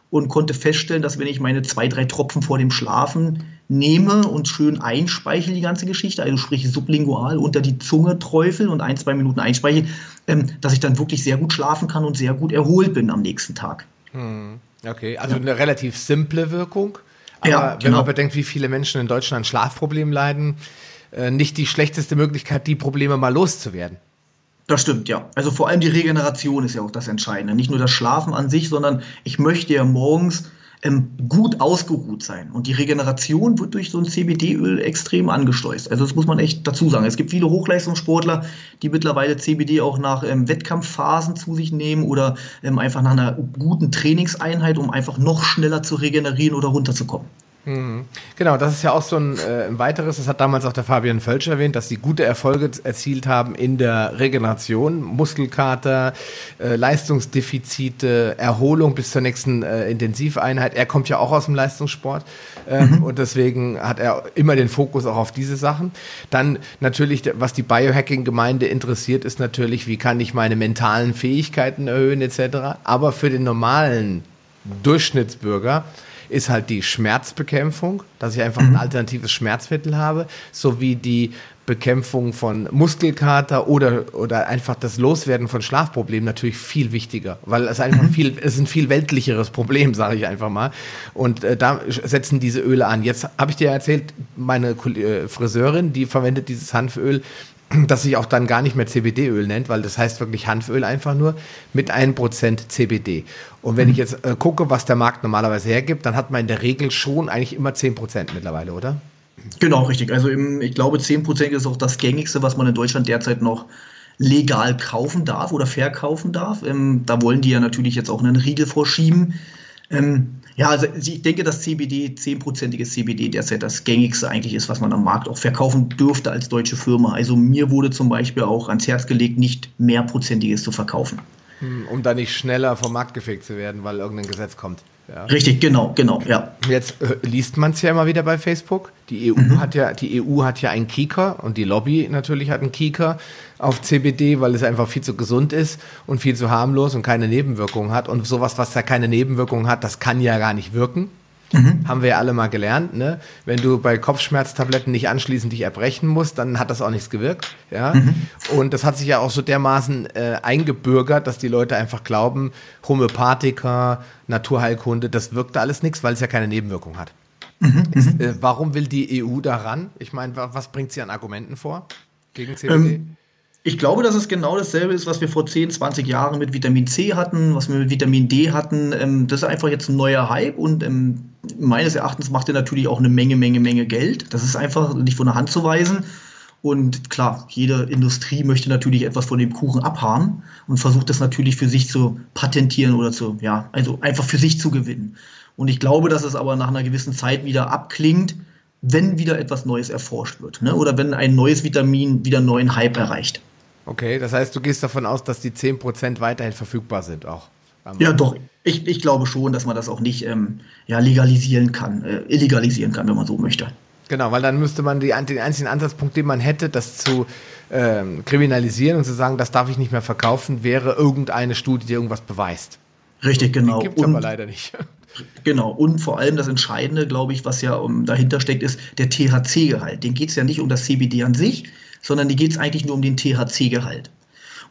und konnte feststellen, dass wenn ich meine zwei, drei Tropfen vor dem Schlafen nehme und schön einspeichel die ganze Geschichte, also sprich sublingual unter die Zunge träufel und ein, zwei Minuten einspeichel, ähm, dass ich dann wirklich sehr gut schlafen kann und sehr gut erholt bin am nächsten Tag. Hm. Okay, also ja. eine relativ simple Wirkung. Aber ja, genau. wenn man bedenkt, wie viele Menschen in Deutschland an Schlafproblemen leiden, äh, nicht die schlechteste Möglichkeit, die Probleme mal loszuwerden. Das stimmt, ja. Also vor allem die Regeneration ist ja auch das Entscheidende. Nicht nur das Schlafen an sich, sondern ich möchte ja morgens ähm, gut ausgeruht sein. Und die Regeneration wird durch so ein CBD-Öl extrem angesteuert. Also das muss man echt dazu sagen. Es gibt viele Hochleistungssportler, die mittlerweile CBD auch nach ähm, Wettkampfphasen zu sich nehmen oder ähm, einfach nach einer guten Trainingseinheit, um einfach noch schneller zu regenerieren oder runterzukommen. Mhm. Genau, das ist ja auch so ein, äh, ein weiteres, das hat damals auch der Fabian Völsch erwähnt, dass sie gute Erfolge erzielt haben in der Regeneration, Muskelkater, äh, Leistungsdefizite, Erholung bis zur nächsten äh, Intensiveinheit. Er kommt ja auch aus dem Leistungssport ähm, mhm. und deswegen hat er immer den Fokus auch auf diese Sachen. Dann natürlich, was die Biohacking-Gemeinde interessiert, ist natürlich, wie kann ich meine mentalen Fähigkeiten erhöhen etc. Aber für den normalen Durchschnittsbürger ist halt die Schmerzbekämpfung, dass ich einfach mhm. ein alternatives Schmerzmittel habe, sowie die Bekämpfung von Muskelkater oder, oder einfach das Loswerden von Schlafproblemen natürlich viel wichtiger, weil es einfach mhm. viel, es ist ein viel weltlicheres Problem, sage ich einfach mal. Und äh, da setzen diese Öle an. Jetzt habe ich dir erzählt, meine äh, Friseurin, die verwendet dieses Hanföl das sich auch dann gar nicht mehr CBD-Öl nennt, weil das heißt wirklich Hanföl einfach nur mit 1% CBD. Und wenn mhm. ich jetzt äh, gucke, was der Markt normalerweise hergibt, dann hat man in der Regel schon eigentlich immer 10% mittlerweile, oder? Genau, richtig. Also im, ich glaube, 10% ist auch das gängigste, was man in Deutschland derzeit noch legal kaufen darf oder verkaufen darf. Ähm, da wollen die ja natürlich jetzt auch einen Riegel vorschieben. Ähm, ja, also ich denke, dass CBD, 10%iges CBD derzeit das gängigste eigentlich ist, was man am Markt auch verkaufen dürfte als deutsche Firma. Also mir wurde zum Beispiel auch ans Herz gelegt, nicht mehrprozentiges zu verkaufen. Hm, um da nicht schneller vom Markt gefegt zu werden, weil irgendein Gesetz kommt. Ja. Richtig, genau, genau, ja. Jetzt äh, liest man es ja immer wieder bei Facebook. Die EU mhm. hat ja, die EU hat ja einen Kieker und die Lobby natürlich hat einen Kieker auf CBD, weil es einfach viel zu gesund ist und viel zu harmlos und keine Nebenwirkungen hat. Und sowas, was da keine Nebenwirkungen hat, das kann ja gar nicht wirken. Mhm. Haben wir ja alle mal gelernt. Ne? Wenn du bei Kopfschmerztabletten nicht anschließend dich erbrechen musst, dann hat das auch nichts gewirkt. Ja? Mhm. Und das hat sich ja auch so dermaßen äh, eingebürgert, dass die Leute einfach glauben, Homöopathika, Naturheilkunde, das wirkt alles nichts, weil es ja keine Nebenwirkung hat. Mhm. Ist, mhm. äh, warum will die EU daran? Ich meine, was bringt sie an Argumenten vor gegen CBD? Ähm, ich glaube, dass es genau dasselbe ist, was wir vor 10, 20 Jahren mit Vitamin C hatten, was wir mit Vitamin D hatten. Ähm, das ist einfach jetzt ein neuer Hype und ähm, meines Erachtens macht er natürlich auch eine Menge, Menge, Menge Geld. Das ist einfach nicht von der Hand zu weisen. Und klar, jede Industrie möchte natürlich etwas von dem Kuchen abhaben und versucht das natürlich für sich zu patentieren oder zu, ja, also einfach für sich zu gewinnen. Und ich glaube, dass es aber nach einer gewissen Zeit wieder abklingt, wenn wieder etwas Neues erforscht wird. Ne? Oder wenn ein neues Vitamin wieder neuen Hype erreicht. Okay, das heißt, du gehst davon aus, dass die 10% weiterhin verfügbar sind auch. Ja, doch. Ich, ich glaube schon, dass man das auch nicht ähm, ja, legalisieren kann, äh, illegalisieren kann, wenn man so möchte. Genau, weil dann müsste man die, den einzigen Ansatzpunkt, den man hätte, das zu ähm, kriminalisieren und zu sagen, das darf ich nicht mehr verkaufen, wäre irgendeine Studie, die irgendwas beweist. Richtig, genau. Gibt es aber leider nicht. Genau, und vor allem das Entscheidende, glaube ich, was ja um, dahinter steckt, ist der THC-Gehalt. Den geht es ja nicht um das CBD an sich, sondern die geht es eigentlich nur um den THC-Gehalt.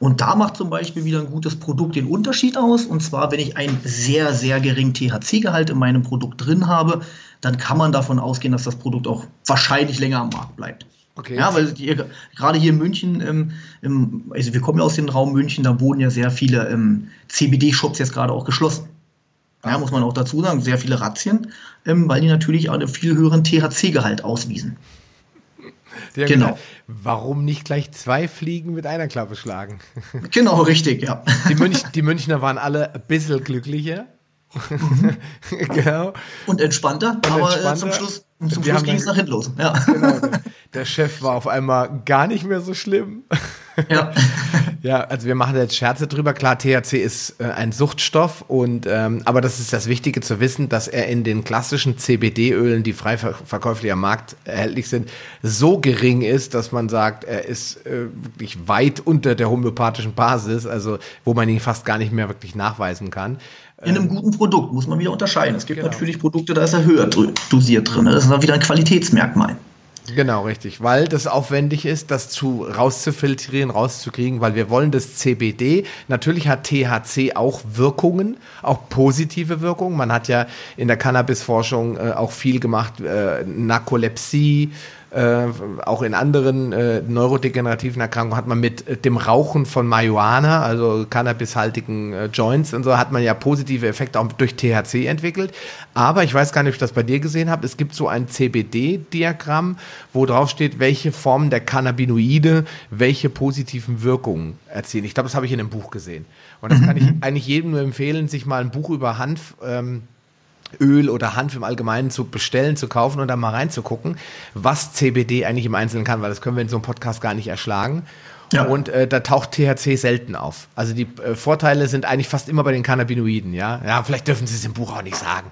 Und da macht zum Beispiel wieder ein gutes Produkt den Unterschied aus. Und zwar, wenn ich einen sehr, sehr geringen THC-Gehalt in meinem Produkt drin habe, dann kann man davon ausgehen, dass das Produkt auch wahrscheinlich länger am Markt bleibt. Okay. Ja, weil die, gerade hier in München, ähm, im, also wir kommen ja aus dem Raum München, da wurden ja sehr viele ähm, CBD-Shops jetzt gerade auch geschlossen. Ja, muss man auch dazu sagen, sehr viele Razzien, ähm, weil die natürlich einen viel höheren THC-Gehalt auswiesen. genau. Gedacht, warum nicht gleich zwei Fliegen mit einer Klappe schlagen? Genau, richtig, ja. Die, Münch, die Münchner waren alle ein bisschen glücklicher. Mhm. genau. Und entspannter, Und aber entspannter. Äh, zum Schluss, zum Schluss ging es nach hinten los. Ja. Genau, der Chef war auf einmal gar nicht mehr so schlimm. Ja. Ja, also wir machen jetzt Scherze drüber. Klar, THC ist äh, ein Suchtstoff und ähm, aber das ist das Wichtige zu wissen, dass er in den klassischen CBD-Ölen, die frei verkäuflich am Markt erhältlich sind, so gering ist, dass man sagt, er ist äh, wirklich weit unter der homöopathischen Basis, also wo man ihn fast gar nicht mehr wirklich nachweisen kann. In einem guten Produkt muss man wieder unterscheiden. Es gibt genau. natürlich Produkte, da ist er höher dosiert drin. Das ist dann wieder ein Qualitätsmerkmal. Genau, richtig, weil das aufwendig ist, das zu rauszufiltrieren, rauszukriegen, weil wir wollen das CBD. Natürlich hat THC auch Wirkungen, auch positive Wirkungen. Man hat ja in der Cannabisforschung äh, auch viel gemacht, äh, Narkolepsie, äh, auch in anderen äh, neurodegenerativen Erkrankungen hat man mit äh, dem Rauchen von Marihuana, also cannabishaltigen äh, Joints und so, hat man ja positive Effekte auch durch THC entwickelt. Aber ich weiß gar nicht, ob ich das bei dir gesehen habe. Es gibt so ein CBD-Diagramm, wo drauf steht, welche Formen der Cannabinoide welche positiven Wirkungen erzielen. Ich glaube, das habe ich in einem Buch gesehen. Und das kann ich eigentlich jedem nur empfehlen, sich mal ein Buch über Hanf ähm, Öl oder Hanf im Allgemeinen zu bestellen, zu kaufen und dann mal reinzugucken, was CBD eigentlich im Einzelnen kann, weil das können wir in so einem Podcast gar nicht erschlagen. Ja. Und äh, da taucht THC selten auf. Also die äh, Vorteile sind eigentlich fast immer bei den Cannabinoiden, ja. Ja, vielleicht dürfen Sie es im Buch auch nicht sagen.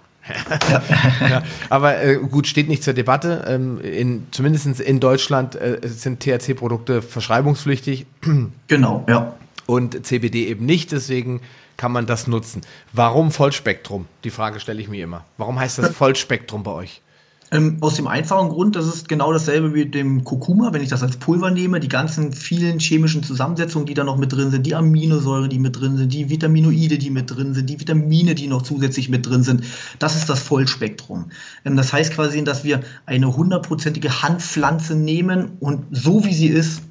ja. aber äh, gut, steht nicht zur Debatte. Ähm, in, zumindest in Deutschland äh, sind THC-Produkte verschreibungspflichtig. Genau, ja. Und CBD eben nicht, deswegen kann man das nutzen. Warum Vollspektrum? Die Frage stelle ich mir immer. Warum heißt das Vollspektrum bei euch? Ähm, aus dem einfachen Grund, das ist genau dasselbe wie dem Kurkuma, wenn ich das als Pulver nehme, die ganzen vielen chemischen Zusammensetzungen, die da noch mit drin sind, die Aminosäuren, die mit drin sind, die Vitaminoide, die mit drin sind, die Vitamine, die noch zusätzlich mit drin sind, das ist das Vollspektrum. Ähm, das heißt quasi, dass wir eine hundertprozentige Handpflanze nehmen und so wie sie ist,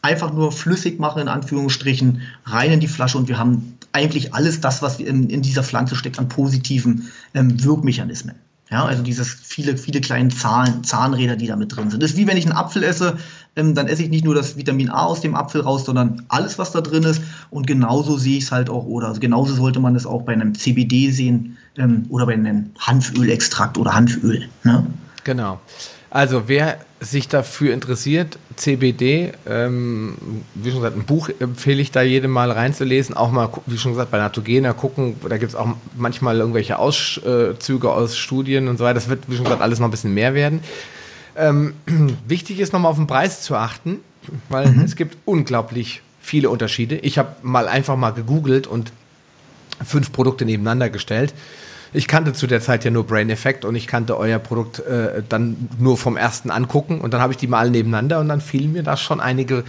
einfach nur flüssig machen, in Anführungsstrichen, rein in die Flasche und wir haben eigentlich alles das, was in, in dieser Pflanze steckt an positiven ähm, Wirkmechanismen. Ja, also dieses viele, viele kleinen Zahn, Zahnräder, die da mit drin sind. Das ist wie wenn ich einen Apfel esse, ähm, dann esse ich nicht nur das Vitamin A aus dem Apfel raus, sondern alles, was da drin ist. Und genauso sehe ich es halt auch, oder genauso sollte man es auch bei einem CBD sehen ähm, oder bei einem Hanfölextrakt oder Hanföl. Ne? Genau. Also wer sich dafür interessiert, CBD, ähm, wie schon gesagt, ein Buch empfehle ich da jedem mal reinzulesen, auch mal, wie schon gesagt, bei Natogena gucken, da gibt es auch manchmal irgendwelche Auszüge aus Studien und so weiter, das wird, wie schon gesagt, alles noch ein bisschen mehr werden. Ähm, wichtig ist nochmal auf den Preis zu achten, weil mhm. es gibt unglaublich viele Unterschiede. Ich habe mal einfach mal gegoogelt und fünf Produkte nebeneinander gestellt ich kannte zu der Zeit ja nur Brain Effect und ich kannte euer Produkt äh, dann nur vom ersten angucken und dann habe ich die mal nebeneinander und dann fielen mir da schon einige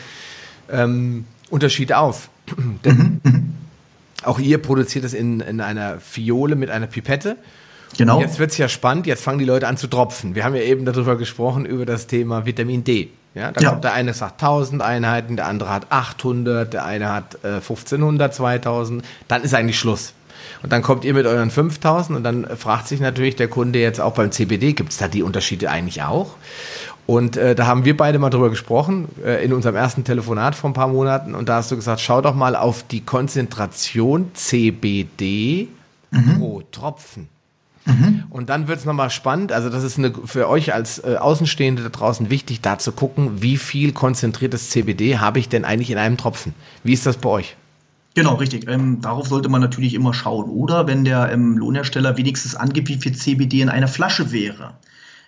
ähm, Unterschiede auf. Denn mhm. auch ihr produziert es in, in einer Fiole mit einer Pipette. Genau. Und jetzt wird es ja spannend, jetzt fangen die Leute an zu tropfen. Wir haben ja eben darüber gesprochen, über das Thema Vitamin D. Ja, da ja. kommt der eine sagt 1000 Einheiten, der andere hat 800, der eine hat äh, 1500, 2000. Dann ist eigentlich Schluss. Und dann kommt ihr mit euren 5000 und dann fragt sich natürlich der Kunde jetzt auch beim CBD, gibt es da die Unterschiede eigentlich auch? Und äh, da haben wir beide mal drüber gesprochen, äh, in unserem ersten Telefonat vor ein paar Monaten. Und da hast du gesagt, schau doch mal auf die Konzentration CBD mhm. pro Tropfen. Mhm. Und dann wird es nochmal spannend. Also das ist eine, für euch als äh, Außenstehende da draußen wichtig, da zu gucken, wie viel konzentriertes CBD habe ich denn eigentlich in einem Tropfen? Wie ist das bei euch? Genau, richtig. Ähm, darauf sollte man natürlich immer schauen. Oder wenn der ähm, Lohnhersteller wenigstens angibt, wie viel CBD in einer Flasche wäre.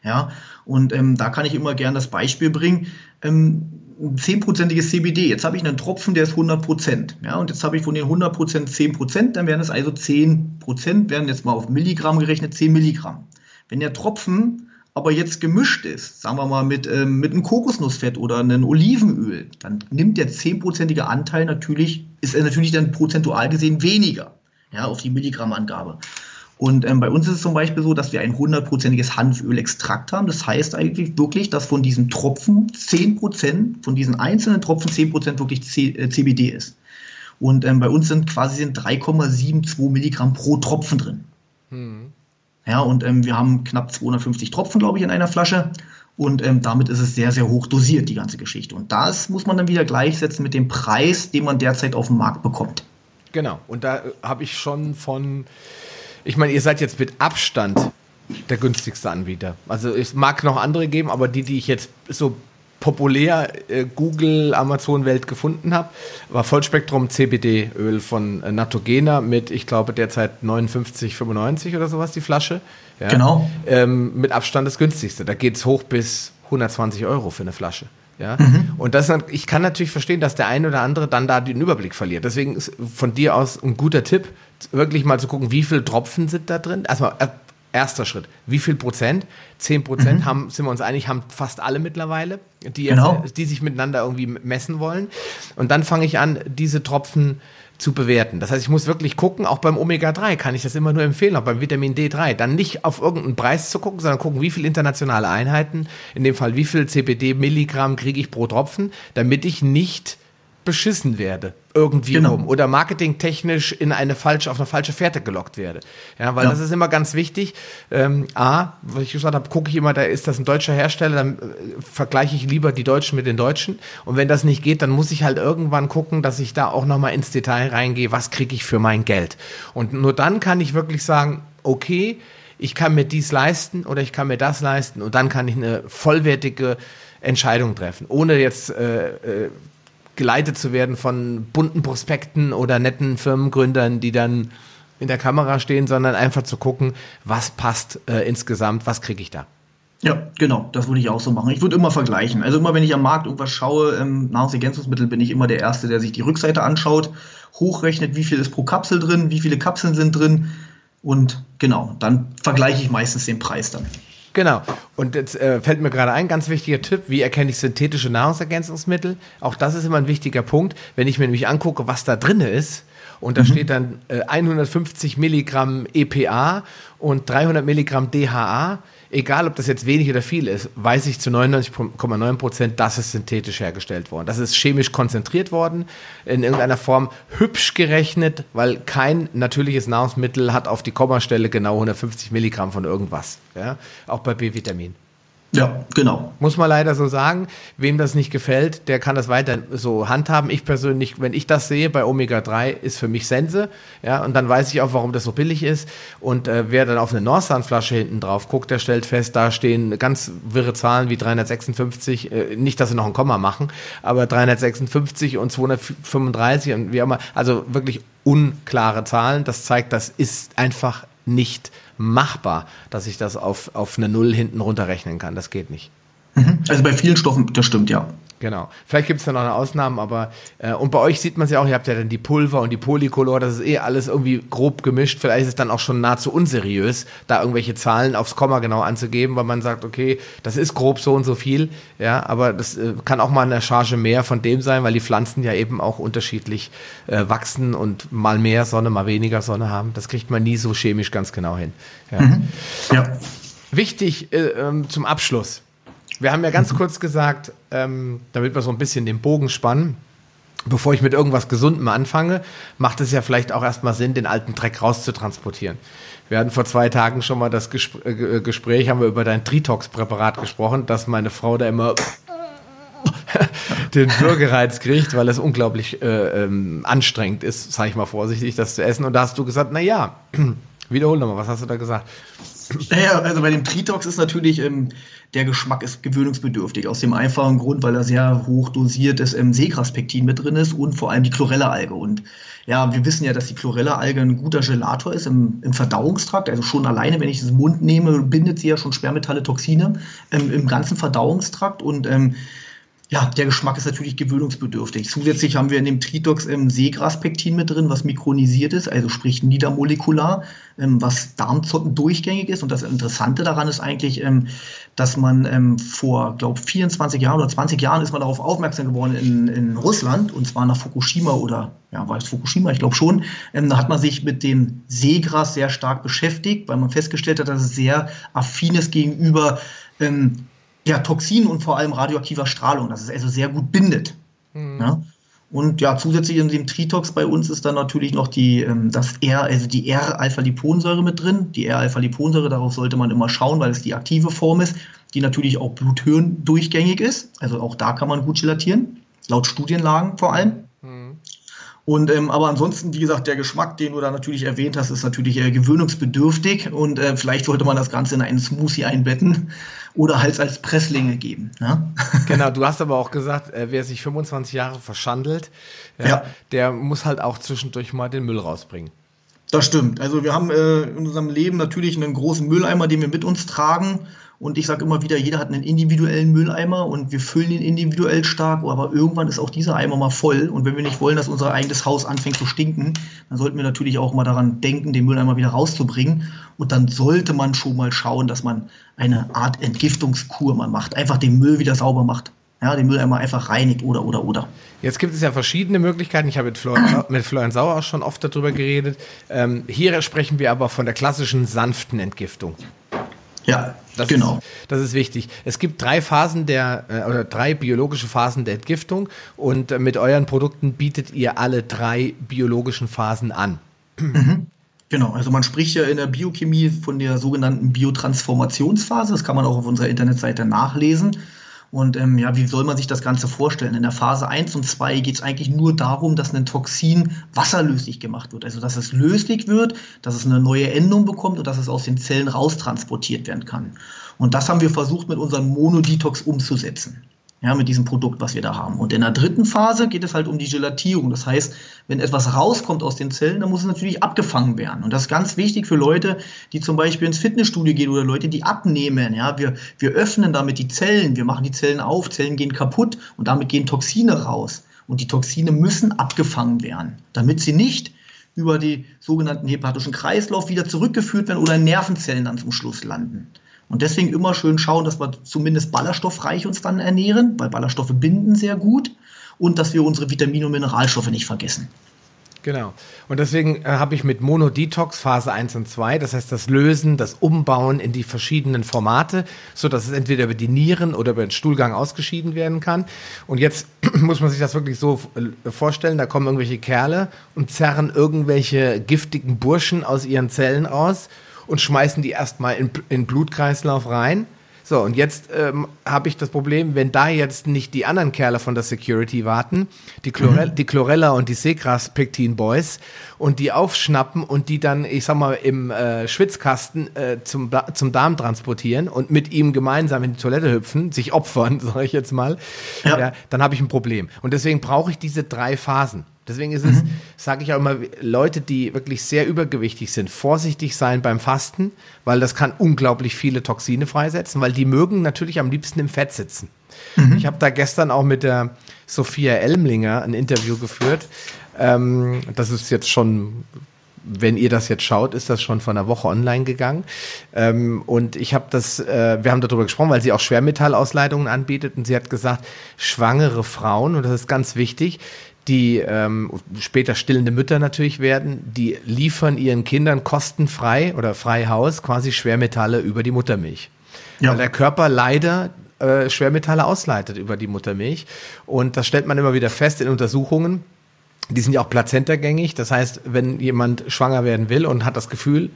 Ja, und ähm, da kann ich immer gern das Beispiel bringen. Ähm, 10%iges CBD. Jetzt habe ich einen Tropfen, der ist 100%. Ja, und jetzt habe ich von den 100% 10%, dann wären es also 10%, werden jetzt mal auf Milligramm gerechnet, 10 Milligramm. Wenn der Tropfen aber jetzt gemischt ist, sagen wir mal mit, ähm, mit einem Kokosnussfett oder einem Olivenöl, dann nimmt der 10%ige Anteil natürlich, ist er natürlich dann prozentual gesehen weniger, ja, auf die Milligrammangabe. Und ähm, bei uns ist es zum Beispiel so, dass wir ein hundertprozentiges Hanfölextrakt haben. Das heißt eigentlich wirklich, dass von diesem Tropfen 10%, von diesen einzelnen Tropfen 10% wirklich C, äh, CBD ist. Und ähm, bei uns sind quasi 3,72 Milligramm pro Tropfen drin. Hm. Ja, und ähm, wir haben knapp 250 Tropfen, glaube ich, in einer Flasche. Und ähm, damit ist es sehr, sehr hoch dosiert, die ganze Geschichte. Und das muss man dann wieder gleichsetzen mit dem Preis, den man derzeit auf dem Markt bekommt. Genau. Und da äh, habe ich schon von ich meine, ihr seid jetzt mit Abstand der günstigste Anbieter. Also es mag noch andere geben, aber die, die ich jetzt so populär äh, Google, Amazon Welt gefunden habe, war Vollspektrum CBD-Öl von äh, Natogena mit, ich glaube, derzeit 59,95 oder sowas die Flasche. Ja. Genau. Ähm, mit Abstand das günstigste. Da geht es hoch bis 120 Euro für eine Flasche. Ja? Mhm. Und das, ich kann natürlich verstehen, dass der eine oder andere dann da den Überblick verliert. Deswegen ist von dir aus ein guter Tipp, wirklich mal zu gucken, wie viele Tropfen sind da drin. Erstmal, äh, erster Schritt. Wie viel Prozent? Zehn Prozent mhm. haben, sind wir uns einig, haben fast alle mittlerweile, die, genau. jetzt, die sich miteinander irgendwie messen wollen. Und dann fange ich an, diese Tropfen zu bewerten. Das heißt, ich muss wirklich gucken, auch beim Omega-3 kann ich das immer nur empfehlen, auch beim Vitamin D3, dann nicht auf irgendeinen Preis zu gucken, sondern gucken, wie viel internationale Einheiten, in dem Fall wie viel CPD-Milligramm kriege ich pro Tropfen, damit ich nicht beschissen werde irgendwie genau. rum. Oder marketingtechnisch in eine falsche auf eine falsche Fährte gelockt werde. Ja weil ja. das ist immer ganz wichtig. Ähm, a was ich gesagt habe gucke ich immer da ist das ein deutscher Hersteller dann äh, vergleiche ich lieber die Deutschen mit den Deutschen. Und wenn das nicht geht dann muss ich halt irgendwann gucken dass ich da auch noch mal ins Detail reingehe was kriege ich für mein Geld. Und nur dann kann ich wirklich sagen okay ich kann mir dies leisten oder ich kann mir das leisten. Und dann kann ich eine vollwertige Entscheidung treffen, ohne jetzt äh, äh, geleitet zu werden von bunten Prospekten oder netten Firmengründern, die dann in der Kamera stehen, sondern einfach zu gucken, was passt äh, insgesamt, was kriege ich da. Ja, genau, das würde ich auch so machen. Ich würde immer vergleichen. Also immer, wenn ich am Markt irgendwas schaue, ähm, Nahrungsergänzungsmittel, bin ich immer der Erste, der sich die Rückseite anschaut, hochrechnet, wie viel ist pro Kapsel drin, wie viele Kapseln sind drin und genau, dann vergleiche ich meistens den Preis dann. Genau. Und jetzt äh, fällt mir gerade ein, ganz wichtiger Tipp, wie erkenne ich synthetische Nahrungsergänzungsmittel? Auch das ist immer ein wichtiger Punkt. Wenn ich mir nämlich angucke, was da drin ist, und da mhm. steht dann äh, 150 Milligramm EPA und 300 Milligramm DHA, egal ob das jetzt wenig oder viel ist, weiß ich zu 99,9 Prozent, das ist synthetisch hergestellt worden. Das ist chemisch konzentriert worden, in irgendeiner Form hübsch gerechnet, weil kein natürliches Nahrungsmittel hat auf die Kommastelle genau 150 Milligramm von irgendwas. Ja? Auch bei B-Vitamin. Ja, genau. Muss man leider so sagen. Wem das nicht gefällt, der kann das weiter so handhaben. Ich persönlich, wenn ich das sehe bei Omega-3, ist für mich Sense. Ja, und dann weiß ich auch, warum das so billig ist. Und äh, wer dann auf eine Norsan-Flasche hinten drauf guckt, der stellt fest, da stehen ganz wirre Zahlen wie 356. Äh, nicht, dass sie noch ein Komma machen, aber 356 und 235 und wie auch immer. Also wirklich unklare Zahlen. Das zeigt, das ist einfach nicht machbar, dass ich das auf, auf eine Null hinten runterrechnen kann. Das geht nicht. Mhm. Also bei vielen Stoffen, das stimmt, ja. Genau. Vielleicht gibt es da noch eine Ausnahme, aber äh, und bei euch sieht man es ja auch, ihr habt ja dann die Pulver und die Polycolor, das ist eh alles irgendwie grob gemischt. Vielleicht ist es dann auch schon nahezu unseriös, da irgendwelche Zahlen aufs Komma genau anzugeben, weil man sagt, okay, das ist grob so und so viel, ja, aber das äh, kann auch mal eine Charge mehr von dem sein, weil die Pflanzen ja eben auch unterschiedlich äh, wachsen und mal mehr Sonne, mal weniger Sonne haben. Das kriegt man nie so chemisch ganz genau hin. Ja. Mhm. ja. Wichtig äh, ähm, zum Abschluss. Wir haben ja ganz kurz gesagt, ähm, damit wir so ein bisschen den Bogen spannen, bevor ich mit irgendwas Gesundem anfange, macht es ja vielleicht auch erstmal Sinn, den alten Dreck rauszutransportieren. Wir hatten vor zwei Tagen schon mal das Gespr äh, Gespräch, haben wir über dein Tritox-Präparat gesprochen, dass meine Frau da immer den Würgereiz kriegt, weil es unglaublich äh, ähm, anstrengend ist, sage ich mal vorsichtig, das zu essen. Und da hast du gesagt, na ja, wiederhol nochmal, was hast du da gesagt? Naja, also bei dem Tritox ist natürlich, ähm, der Geschmack ist gewöhnungsbedürftig. Aus dem einfachen Grund, weil da sehr hoch dosiertes ähm, Seegraspektin mit drin ist und vor allem die Chlorella-Alge. Und ja, wir wissen ja, dass die Chlorella-Alge ein guter Gelator ist im, im, Verdauungstrakt. Also schon alleine, wenn ich es im Mund nehme, bindet sie ja schon Sperrmetalle, Toxine ähm, im ganzen Verdauungstrakt. Und ähm, ja, der Geschmack ist natürlich gewöhnungsbedürftig. Zusätzlich haben wir in dem Tritox ähm, Seegraspektin mit drin, was mikronisiert ist, also sprich niedermolekular, ähm, was Darmzotten durchgängig ist. Und das Interessante daran ist eigentlich, ähm, dass man ähm, vor, glaube 24 Jahren oder 20 Jahren ist man darauf aufmerksam geworden in, in Russland, und zwar nach Fukushima oder, ja, war es Fukushima, ich glaube schon. Ähm, da hat man sich mit dem Seegras sehr stark beschäftigt, weil man festgestellt hat, dass es sehr affin ist gegenüber ähm, ja, Toxinen und vor allem radioaktiver Strahlung, dass es also sehr gut bindet. Mhm. Ja? Und ja, zusätzlich in dem Tritox bei uns ist dann natürlich noch die, ähm, das R, also die R-Alpha-Liponsäure mit drin. Die R-Alpha-Liponsäure, darauf sollte man immer schauen, weil es die aktive Form ist, die natürlich auch Bluthirn durchgängig ist. Also auch da kann man gut gelatieren, laut Studienlagen vor allem. Und ähm, aber ansonsten, wie gesagt, der Geschmack, den du da natürlich erwähnt hast, ist natürlich äh, gewöhnungsbedürftig und äh, vielleicht wollte man das Ganze in einen Smoothie einbetten oder halt als Presslinge geben. Ne? Genau, du hast aber auch gesagt, äh, wer sich 25 Jahre verschandelt, ja, ja. der muss halt auch zwischendurch mal den Müll rausbringen. Das stimmt. Also wir haben äh, in unserem Leben natürlich einen großen Mülleimer, den wir mit uns tragen und ich sage immer wieder, jeder hat einen individuellen Mülleimer und wir füllen ihn individuell stark, aber irgendwann ist auch dieser Eimer mal voll. Und wenn wir nicht wollen, dass unser eigenes Haus anfängt zu stinken, dann sollten wir natürlich auch mal daran denken, den Mülleimer wieder rauszubringen. Und dann sollte man schon mal schauen, dass man eine Art Entgiftungskur mal macht, einfach den Müll wieder sauber macht. Ja, den Mülleimer einfach reinigt oder, oder, oder. Jetzt gibt es ja verschiedene Möglichkeiten. Ich habe mit Florian, mit Florian Sauer auch schon oft darüber geredet. Ähm, hier sprechen wir aber von der klassischen sanften Entgiftung. Ja, das genau. Ist, das ist wichtig. Es gibt drei Phasen der, äh, oder drei biologische Phasen der Entgiftung und äh, mit euren Produkten bietet ihr alle drei biologischen Phasen an. Mhm. Genau, also man spricht ja in der Biochemie von der sogenannten Biotransformationsphase. Das kann man auch auf unserer Internetseite nachlesen. Und ähm, ja, wie soll man sich das Ganze vorstellen? In der Phase 1 und 2 geht es eigentlich nur darum, dass ein Toxin wasserlöslich gemacht wird. Also dass es löslich wird, dass es eine neue Endung bekommt und dass es aus den Zellen raustransportiert werden kann. Und das haben wir versucht mit unserem Monodetox umzusetzen ja, mit diesem Produkt, was wir da haben. Und in der dritten Phase geht es halt um die Gelatierung. Das heißt, wenn etwas rauskommt aus den Zellen, dann muss es natürlich abgefangen werden. Und das ist ganz wichtig für Leute, die zum Beispiel ins Fitnessstudio gehen oder Leute, die abnehmen. Ja, wir, wir öffnen damit die Zellen, wir machen die Zellen auf, Zellen gehen kaputt und damit gehen Toxine raus. Und die Toxine müssen abgefangen werden, damit sie nicht über die sogenannten hepatischen Kreislauf wieder zurückgeführt werden oder in Nervenzellen dann zum Schluss landen. Und deswegen immer schön schauen, dass wir zumindest ballaststoffreich uns dann ernähren, weil Ballaststoffe binden sehr gut und dass wir unsere Vitamine und Mineralstoffe nicht vergessen. Genau. Und deswegen äh, habe ich mit Monodetox Phase 1 und 2, das heißt das Lösen, das Umbauen in die verschiedenen Formate, so dass es entweder über die Nieren oder über den Stuhlgang ausgeschieden werden kann. Und jetzt muss man sich das wirklich so äh, vorstellen, da kommen irgendwelche Kerle und zerren irgendwelche giftigen Burschen aus ihren Zellen raus und schmeißen die erstmal in, in Blutkreislauf rein. So, und jetzt ähm, habe ich das Problem, wenn da jetzt nicht die anderen Kerle von der Security warten, die, Chlorella, mhm. die Chlorella und die Seegras Pectin Boys, und die aufschnappen und die dann, ich sag mal, im äh, Schwitzkasten äh, zum, zum Darm transportieren und mit ihm gemeinsam in die Toilette hüpfen, sich opfern, sage ich jetzt mal, ja. ja dann habe ich ein Problem. Und deswegen brauche ich diese drei Phasen. Deswegen ist es, mhm. sage ich auch immer, Leute, die wirklich sehr übergewichtig sind, vorsichtig sein beim Fasten, weil das kann unglaublich viele Toxine freisetzen, weil die mögen natürlich am liebsten im Fett sitzen. Mhm. Ich habe da gestern auch mit der Sophia Elmlinger ein Interview geführt. Ähm, das ist jetzt schon wenn ihr das jetzt schaut, ist das schon vor einer Woche online gegangen. Ähm, und ich habe das, äh, wir haben darüber gesprochen, weil sie auch Schwermetallausleitungen anbietet und sie hat gesagt, schwangere Frauen, und das ist ganz wichtig, die ähm, später stillende Mütter natürlich werden, die liefern ihren Kindern kostenfrei oder frei Haus quasi Schwermetalle über die Muttermilch. Ja. Weil der Körper leider äh, Schwermetalle ausleitet über die Muttermilch. Und das stellt man immer wieder fest in Untersuchungen. Die sind ja auch plazentagängig. Das heißt, wenn jemand schwanger werden will und hat das Gefühl,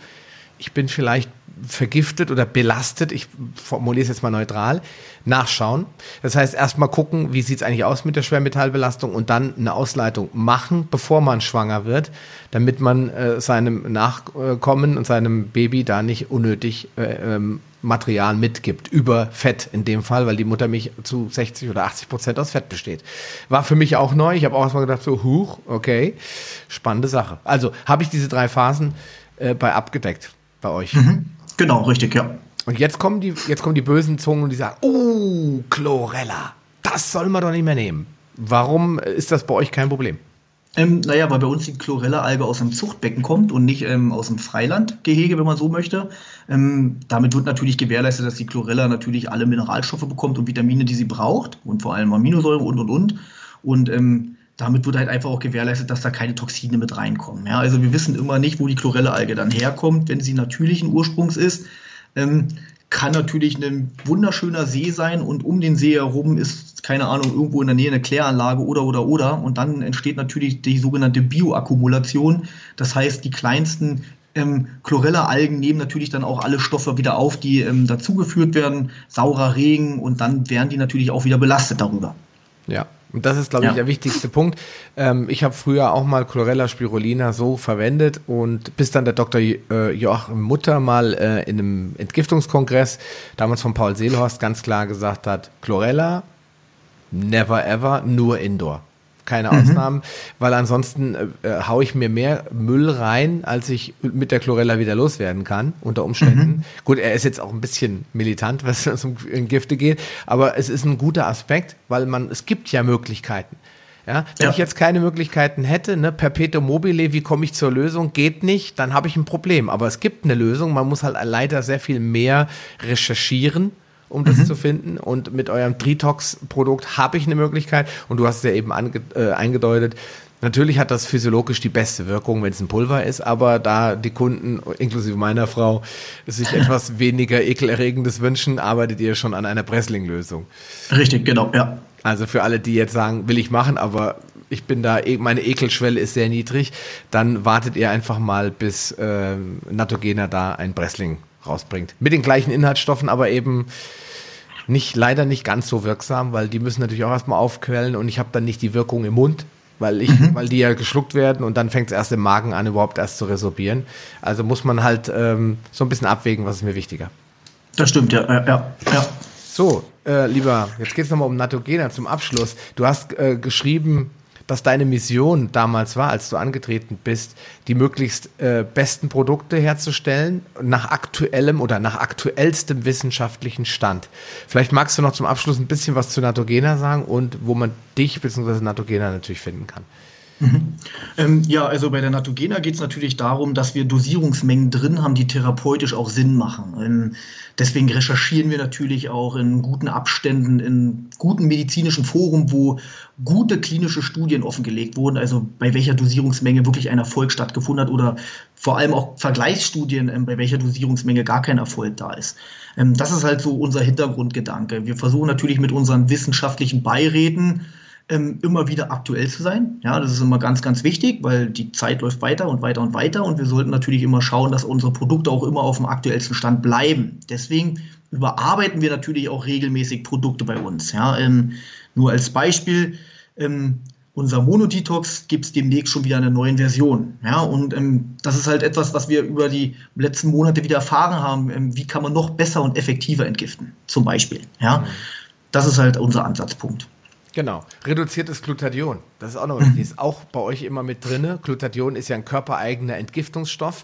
ich bin vielleicht vergiftet oder belastet, ich formuliere es jetzt mal neutral, nachschauen. Das heißt, erstmal gucken, wie sieht es eigentlich aus mit der Schwermetallbelastung und dann eine Ausleitung machen, bevor man schwanger wird, damit man äh, seinem Nachkommen und seinem Baby da nicht unnötig äh, ähm, Material mitgibt, über Fett in dem Fall, weil die Muttermilch zu 60 oder 80 Prozent aus Fett besteht. War für mich auch neu. Ich habe auch erstmal gedacht, so, huch, okay, spannende Sache. Also habe ich diese drei Phasen äh, bei abgedeckt bei euch. Mhm. Genau, richtig, ja. Und jetzt kommen die, jetzt kommen die bösen Zungen und die sagen, oh, Chlorella, das soll man doch nicht mehr nehmen. Warum ist das bei euch kein Problem? Ähm, naja, weil bei uns die Chlorella-Alge aus dem Zuchtbecken kommt und nicht ähm, aus dem Freilandgehege, wenn man so möchte. Ähm, damit wird natürlich gewährleistet, dass die Chlorella natürlich alle Mineralstoffe bekommt und Vitamine, die sie braucht und vor allem Aminosäure und und und. Und ähm, damit wird halt einfach auch gewährleistet, dass da keine Toxine mit reinkommen. Ja, also wir wissen immer nicht, wo die Chlorella-Alge dann herkommt, wenn sie natürlichen Ursprungs ist. Ähm, kann natürlich ein wunderschöner See sein und um den See herum ist, keine Ahnung, irgendwo in der Nähe eine Kläranlage oder oder oder. Und dann entsteht natürlich die sogenannte Bioakkumulation. Das heißt, die kleinsten ähm, Chlorella-Algen nehmen natürlich dann auch alle Stoffe wieder auf, die ähm, dazugeführt werden, saurer Regen und dann werden die natürlich auch wieder belastet darüber. Ja, und das ist, glaube ich, der wichtigste Punkt. Ähm, ich habe früher auch mal Chlorella spirulina so verwendet und bis dann der Dr. Äh, Joachim Mutter mal äh, in einem Entgiftungskongress, damals von Paul Seelhorst, ganz klar gesagt hat, Chlorella, never ever, nur Indoor keine mhm. Ausnahmen, weil ansonsten äh, äh, haue ich mir mehr Müll rein, als ich mit der Chlorella wieder loswerden kann, unter Umständen. Mhm. Gut, er ist jetzt auch ein bisschen militant, was es um Gifte geht, aber es ist ein guter Aspekt, weil man, es gibt ja Möglichkeiten. Ja, wenn ja. ich jetzt keine Möglichkeiten hätte, ne, Perpetuum mobile, wie komme ich zur Lösung? Geht nicht, dann habe ich ein Problem. Aber es gibt eine Lösung. Man muss halt leider sehr viel mehr recherchieren um das mhm. zu finden. Und mit eurem Tritox-Produkt habe ich eine Möglichkeit. Und du hast es ja eben ange, äh, eingedeutet. Natürlich hat das physiologisch die beste Wirkung, wenn es ein Pulver ist, aber da die Kunden, inklusive meiner Frau, sich etwas weniger ekelerregendes wünschen, arbeitet ihr schon an einer Pressling-Lösung. Richtig, genau, ja. Also für alle, die jetzt sagen, will ich machen, aber ich bin da, e, meine Ekelschwelle ist sehr niedrig, dann wartet ihr einfach mal, bis äh, Natogena da ein Pressling rausbringt. Mit den gleichen Inhaltsstoffen, aber eben nicht, leider nicht ganz so wirksam, weil die müssen natürlich auch erstmal aufquellen und ich habe dann nicht die Wirkung im Mund, weil ich, mhm. weil die ja geschluckt werden und dann fängt es erst im Magen an, überhaupt erst zu resorbieren. Also muss man halt ähm, so ein bisschen abwägen, was ist mir wichtiger. Das stimmt, ja, ja, ja. So, äh, lieber, jetzt geht es nochmal um Natogena zum Abschluss. Du hast äh, geschrieben, dass deine Mission damals war, als du angetreten bist, die möglichst äh, besten Produkte herzustellen nach aktuellem oder nach aktuellstem wissenschaftlichen Stand. Vielleicht magst du noch zum Abschluss ein bisschen was zu Natogena sagen und wo man dich bzw. Natogena natürlich finden kann. Mhm. Ähm, ja, also bei der Natogena geht es natürlich darum, dass wir Dosierungsmengen drin haben, die therapeutisch auch Sinn machen. Ähm, deswegen recherchieren wir natürlich auch in guten Abständen, in guten medizinischen Foren, wo gute klinische Studien offengelegt wurden, also bei welcher Dosierungsmenge wirklich ein Erfolg stattgefunden hat oder vor allem auch Vergleichsstudien, ähm, bei welcher Dosierungsmenge gar kein Erfolg da ist. Ähm, das ist halt so unser Hintergrundgedanke. Wir versuchen natürlich mit unseren wissenschaftlichen Beiräten, ähm, immer wieder aktuell zu sein. Ja, das ist immer ganz, ganz wichtig, weil die Zeit läuft weiter und weiter und weiter und wir sollten natürlich immer schauen, dass unsere Produkte auch immer auf dem aktuellsten Stand bleiben. Deswegen überarbeiten wir natürlich auch regelmäßig Produkte bei uns. Ja, ähm, nur als Beispiel, ähm, unser Monodetox gibt es demnächst schon wieder eine neue Version. Ja, und ähm, das ist halt etwas, was wir über die letzten Monate wieder erfahren haben. Ähm, wie kann man noch besser und effektiver entgiften, zum Beispiel. Ja, das ist halt unser Ansatzpunkt. Genau. Reduziertes Glutathion. Das ist auch noch wichtig. Ist auch bei euch immer mit drin. Glutathion ist ja ein körpereigener Entgiftungsstoff.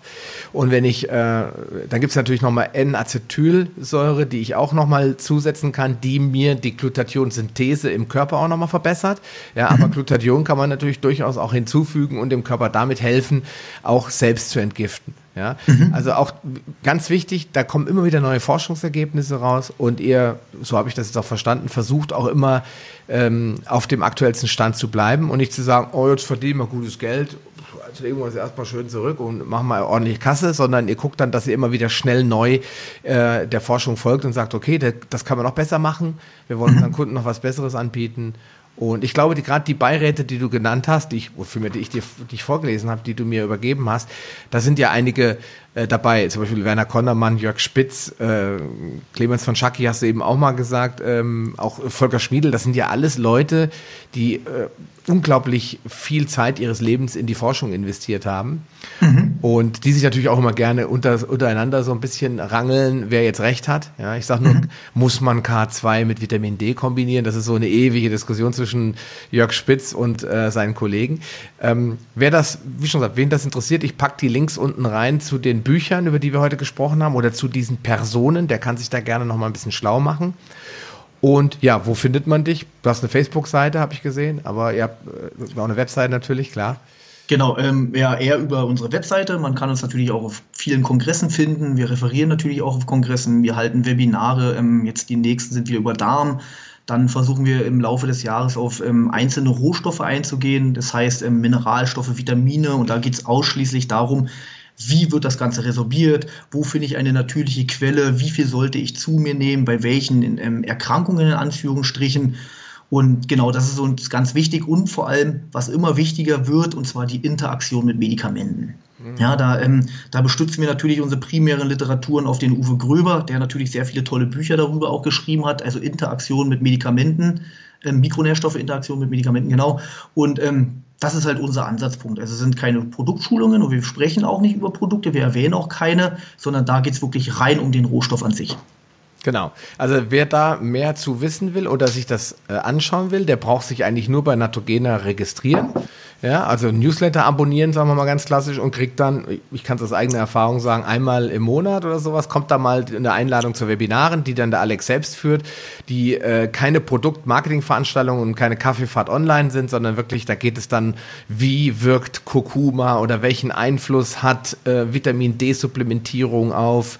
Und wenn ich, äh, dann gibt es natürlich nochmal N-Acetylsäure, die ich auch nochmal zusetzen kann, die mir die Glutathion-Synthese im Körper auch nochmal verbessert. Ja, aber mhm. Glutathion kann man natürlich durchaus auch hinzufügen und dem Körper damit helfen, auch selbst zu entgiften. Ja, mhm. also auch ganz wichtig, da kommen immer wieder neue Forschungsergebnisse raus und ihr, so habe ich das jetzt auch verstanden, versucht auch immer ähm, auf dem aktuellsten Stand zu bleiben und nicht zu sagen, oh, jetzt verdienen wir gutes Geld, jetzt legen wir uns erstmal schön zurück und machen mal ordentlich Kasse, sondern ihr guckt dann, dass ihr immer wieder schnell neu äh, der Forschung folgt und sagt, okay, das kann man noch besser machen, wir wollen unseren Kunden noch was Besseres anbieten und ich glaube, die, gerade die Beiräte, die du genannt hast, die ich, für mich, die ich dir die ich vorgelesen habe, die du mir übergeben hast, da sind ja einige äh, dabei. Zum Beispiel Werner Kondermann, Jörg Spitz, äh, Clemens von Schacki hast du eben auch mal gesagt, ähm, auch Volker Schmiedel, das sind ja alles Leute, die äh, unglaublich viel Zeit ihres Lebens in die Forschung investiert haben. Mhm. Und die sich natürlich auch immer gerne unter, untereinander so ein bisschen rangeln, wer jetzt recht hat. Ja, ich sage nur, mhm. muss man K2 mit Vitamin D kombinieren? Das ist so eine ewige Diskussion zwischen Jörg Spitz und äh, seinen Kollegen. Ähm, wer das, wie schon gesagt, wen das interessiert, ich pack die Links unten rein zu den Büchern, über die wir heute gesprochen haben, oder zu diesen Personen. Der kann sich da gerne noch mal ein bisschen schlau machen. Und ja, wo findet man dich? Du hast eine Facebook-Seite, habe ich gesehen, aber ihr habt äh, auch eine Webseite natürlich, klar. Genau, ähm, ja, eher über unsere Webseite. Man kann uns natürlich auch auf vielen Kongressen finden. Wir referieren natürlich auch auf Kongressen. Wir halten Webinare. Ähm, jetzt die nächsten sind wieder über Darm. Dann versuchen wir im Laufe des Jahres auf ähm, einzelne Rohstoffe einzugehen. Das heißt ähm, Mineralstoffe, Vitamine. Und da geht es ausschließlich darum, wie wird das Ganze resorbiert, wo finde ich eine natürliche Quelle, wie viel sollte ich zu mir nehmen, bei welchen ähm, Erkrankungen in Anführungsstrichen. Und genau, das ist uns ganz wichtig und vor allem, was immer wichtiger wird, und zwar die Interaktion mit Medikamenten. Mhm. Ja, da, ähm, da bestützen wir natürlich unsere primären Literaturen auf den Uwe Gröber, der natürlich sehr viele tolle Bücher darüber auch geschrieben hat, also Interaktion mit Medikamenten, ähm, Mikronährstoffe-Interaktion mit Medikamenten, genau. Und ähm, das ist halt unser Ansatzpunkt. Also es sind keine Produktschulungen und wir sprechen auch nicht über Produkte, wir erwähnen auch keine, sondern da geht es wirklich rein um den Rohstoff an sich. Genau. Also wer da mehr zu wissen will oder sich das äh, anschauen will, der braucht sich eigentlich nur bei Natogena registrieren. Ja, also Newsletter abonnieren, sagen wir mal ganz klassisch, und kriegt dann, ich kann es aus eigener Erfahrung sagen, einmal im Monat oder sowas, kommt da mal eine Einladung zu Webinaren, die dann der Alex selbst führt, die äh, keine Produkt-Marketing-Veranstaltungen und keine Kaffeefahrt online sind, sondern wirklich, da geht es dann, wie wirkt Kurkuma oder welchen Einfluss hat äh, Vitamin D-Supplementierung auf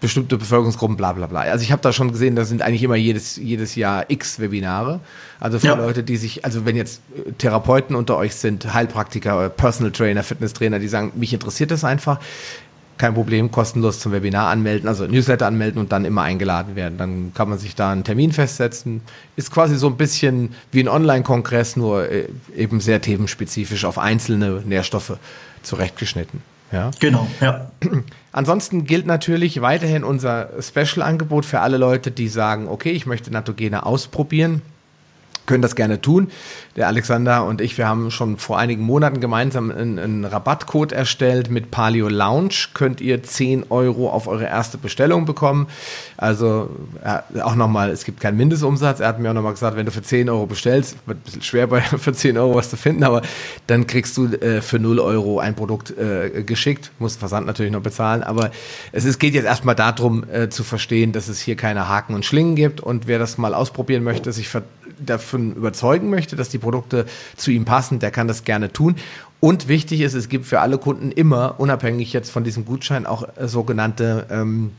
bestimmte Bevölkerungsgruppen, bla bla bla. Also ich habe da schon gesehen, da sind eigentlich immer jedes, jedes Jahr x Webinare. Also für ja. Leute, die sich, also wenn jetzt äh, Therapeuten unter euch sind, Heilpraktiker, Personal Trainer, Fitnesstrainer, die sagen, mich interessiert das einfach, kein Problem, kostenlos zum Webinar anmelden, also Newsletter anmelden und dann immer eingeladen werden. Dann kann man sich da einen Termin festsetzen. Ist quasi so ein bisschen wie ein Online-Kongress, nur äh, eben sehr themenspezifisch auf einzelne Nährstoffe zurechtgeschnitten. Ja. Genau, ja. Ansonsten gilt natürlich weiterhin unser Special-Angebot für alle Leute, die sagen, okay, ich möchte Natogene ausprobieren können das gerne tun. Der Alexander und ich, wir haben schon vor einigen Monaten gemeinsam einen, einen Rabattcode erstellt. Mit Paleo Lounge könnt ihr 10 Euro auf eure erste Bestellung bekommen. Also äh, auch nochmal, es gibt keinen Mindestumsatz. Er hat mir auch nochmal gesagt, wenn du für 10 Euro bestellst, wird ein bisschen schwer bei, für 10 Euro was zu finden, aber dann kriegst du äh, für 0 Euro ein Produkt äh, geschickt. Musst Versand natürlich noch bezahlen, aber es ist, geht jetzt erstmal darum äh, zu verstehen, dass es hier keine Haken und Schlingen gibt und wer das mal ausprobieren möchte, sich davon überzeugen möchte, dass die Produkte zu ihm passen, der kann das gerne tun. Und wichtig ist, es gibt für alle Kunden immer, unabhängig jetzt von diesem Gutschein, auch äh, sogenannte, ähm,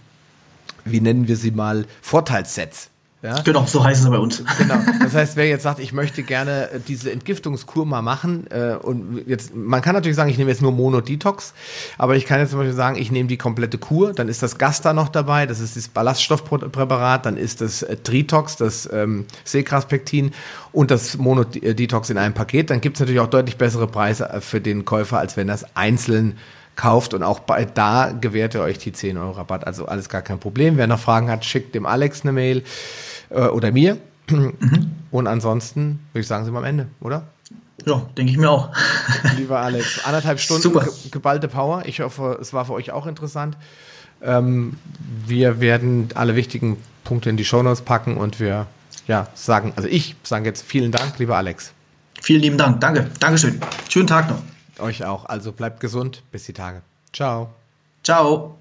wie nennen wir sie mal, Vorteilssets. Ja? Genau, so heißen sie bei uns. Genau. Das heißt, wer jetzt sagt, ich möchte gerne äh, diese Entgiftungskur mal machen, äh, und jetzt, man kann natürlich sagen, ich nehme jetzt nur Mono-Detox, aber ich kann jetzt zum Beispiel sagen, ich nehme die komplette Kur, dann ist das Gasta noch dabei, das ist das Ballaststoffpräparat, dann ist das äh, Tritox, das ähm, Sekraspektin und das Mono-Detox in einem Paket. Dann gibt es natürlich auch deutlich bessere Preise äh, für den Käufer, als wenn das einzeln kauft und auch bei da gewährt ihr euch die 10 Euro Rabatt. Also alles gar kein Problem. Wer noch Fragen hat, schickt dem Alex eine Mail äh, oder mir. Mhm. Und ansonsten würde ich sagen, sind wir am Ende, oder? Ja, denke ich mir auch. Lieber Alex, anderthalb Stunden Super. geballte Power. Ich hoffe, es war für euch auch interessant. Ähm, wir werden alle wichtigen Punkte in die Shownotes packen und wir ja, sagen, also ich sage jetzt vielen Dank, lieber Alex. Vielen lieben Dank. Danke. Dankeschön. Schönen Tag noch. Euch auch. Also bleibt gesund. Bis die Tage. Ciao. Ciao.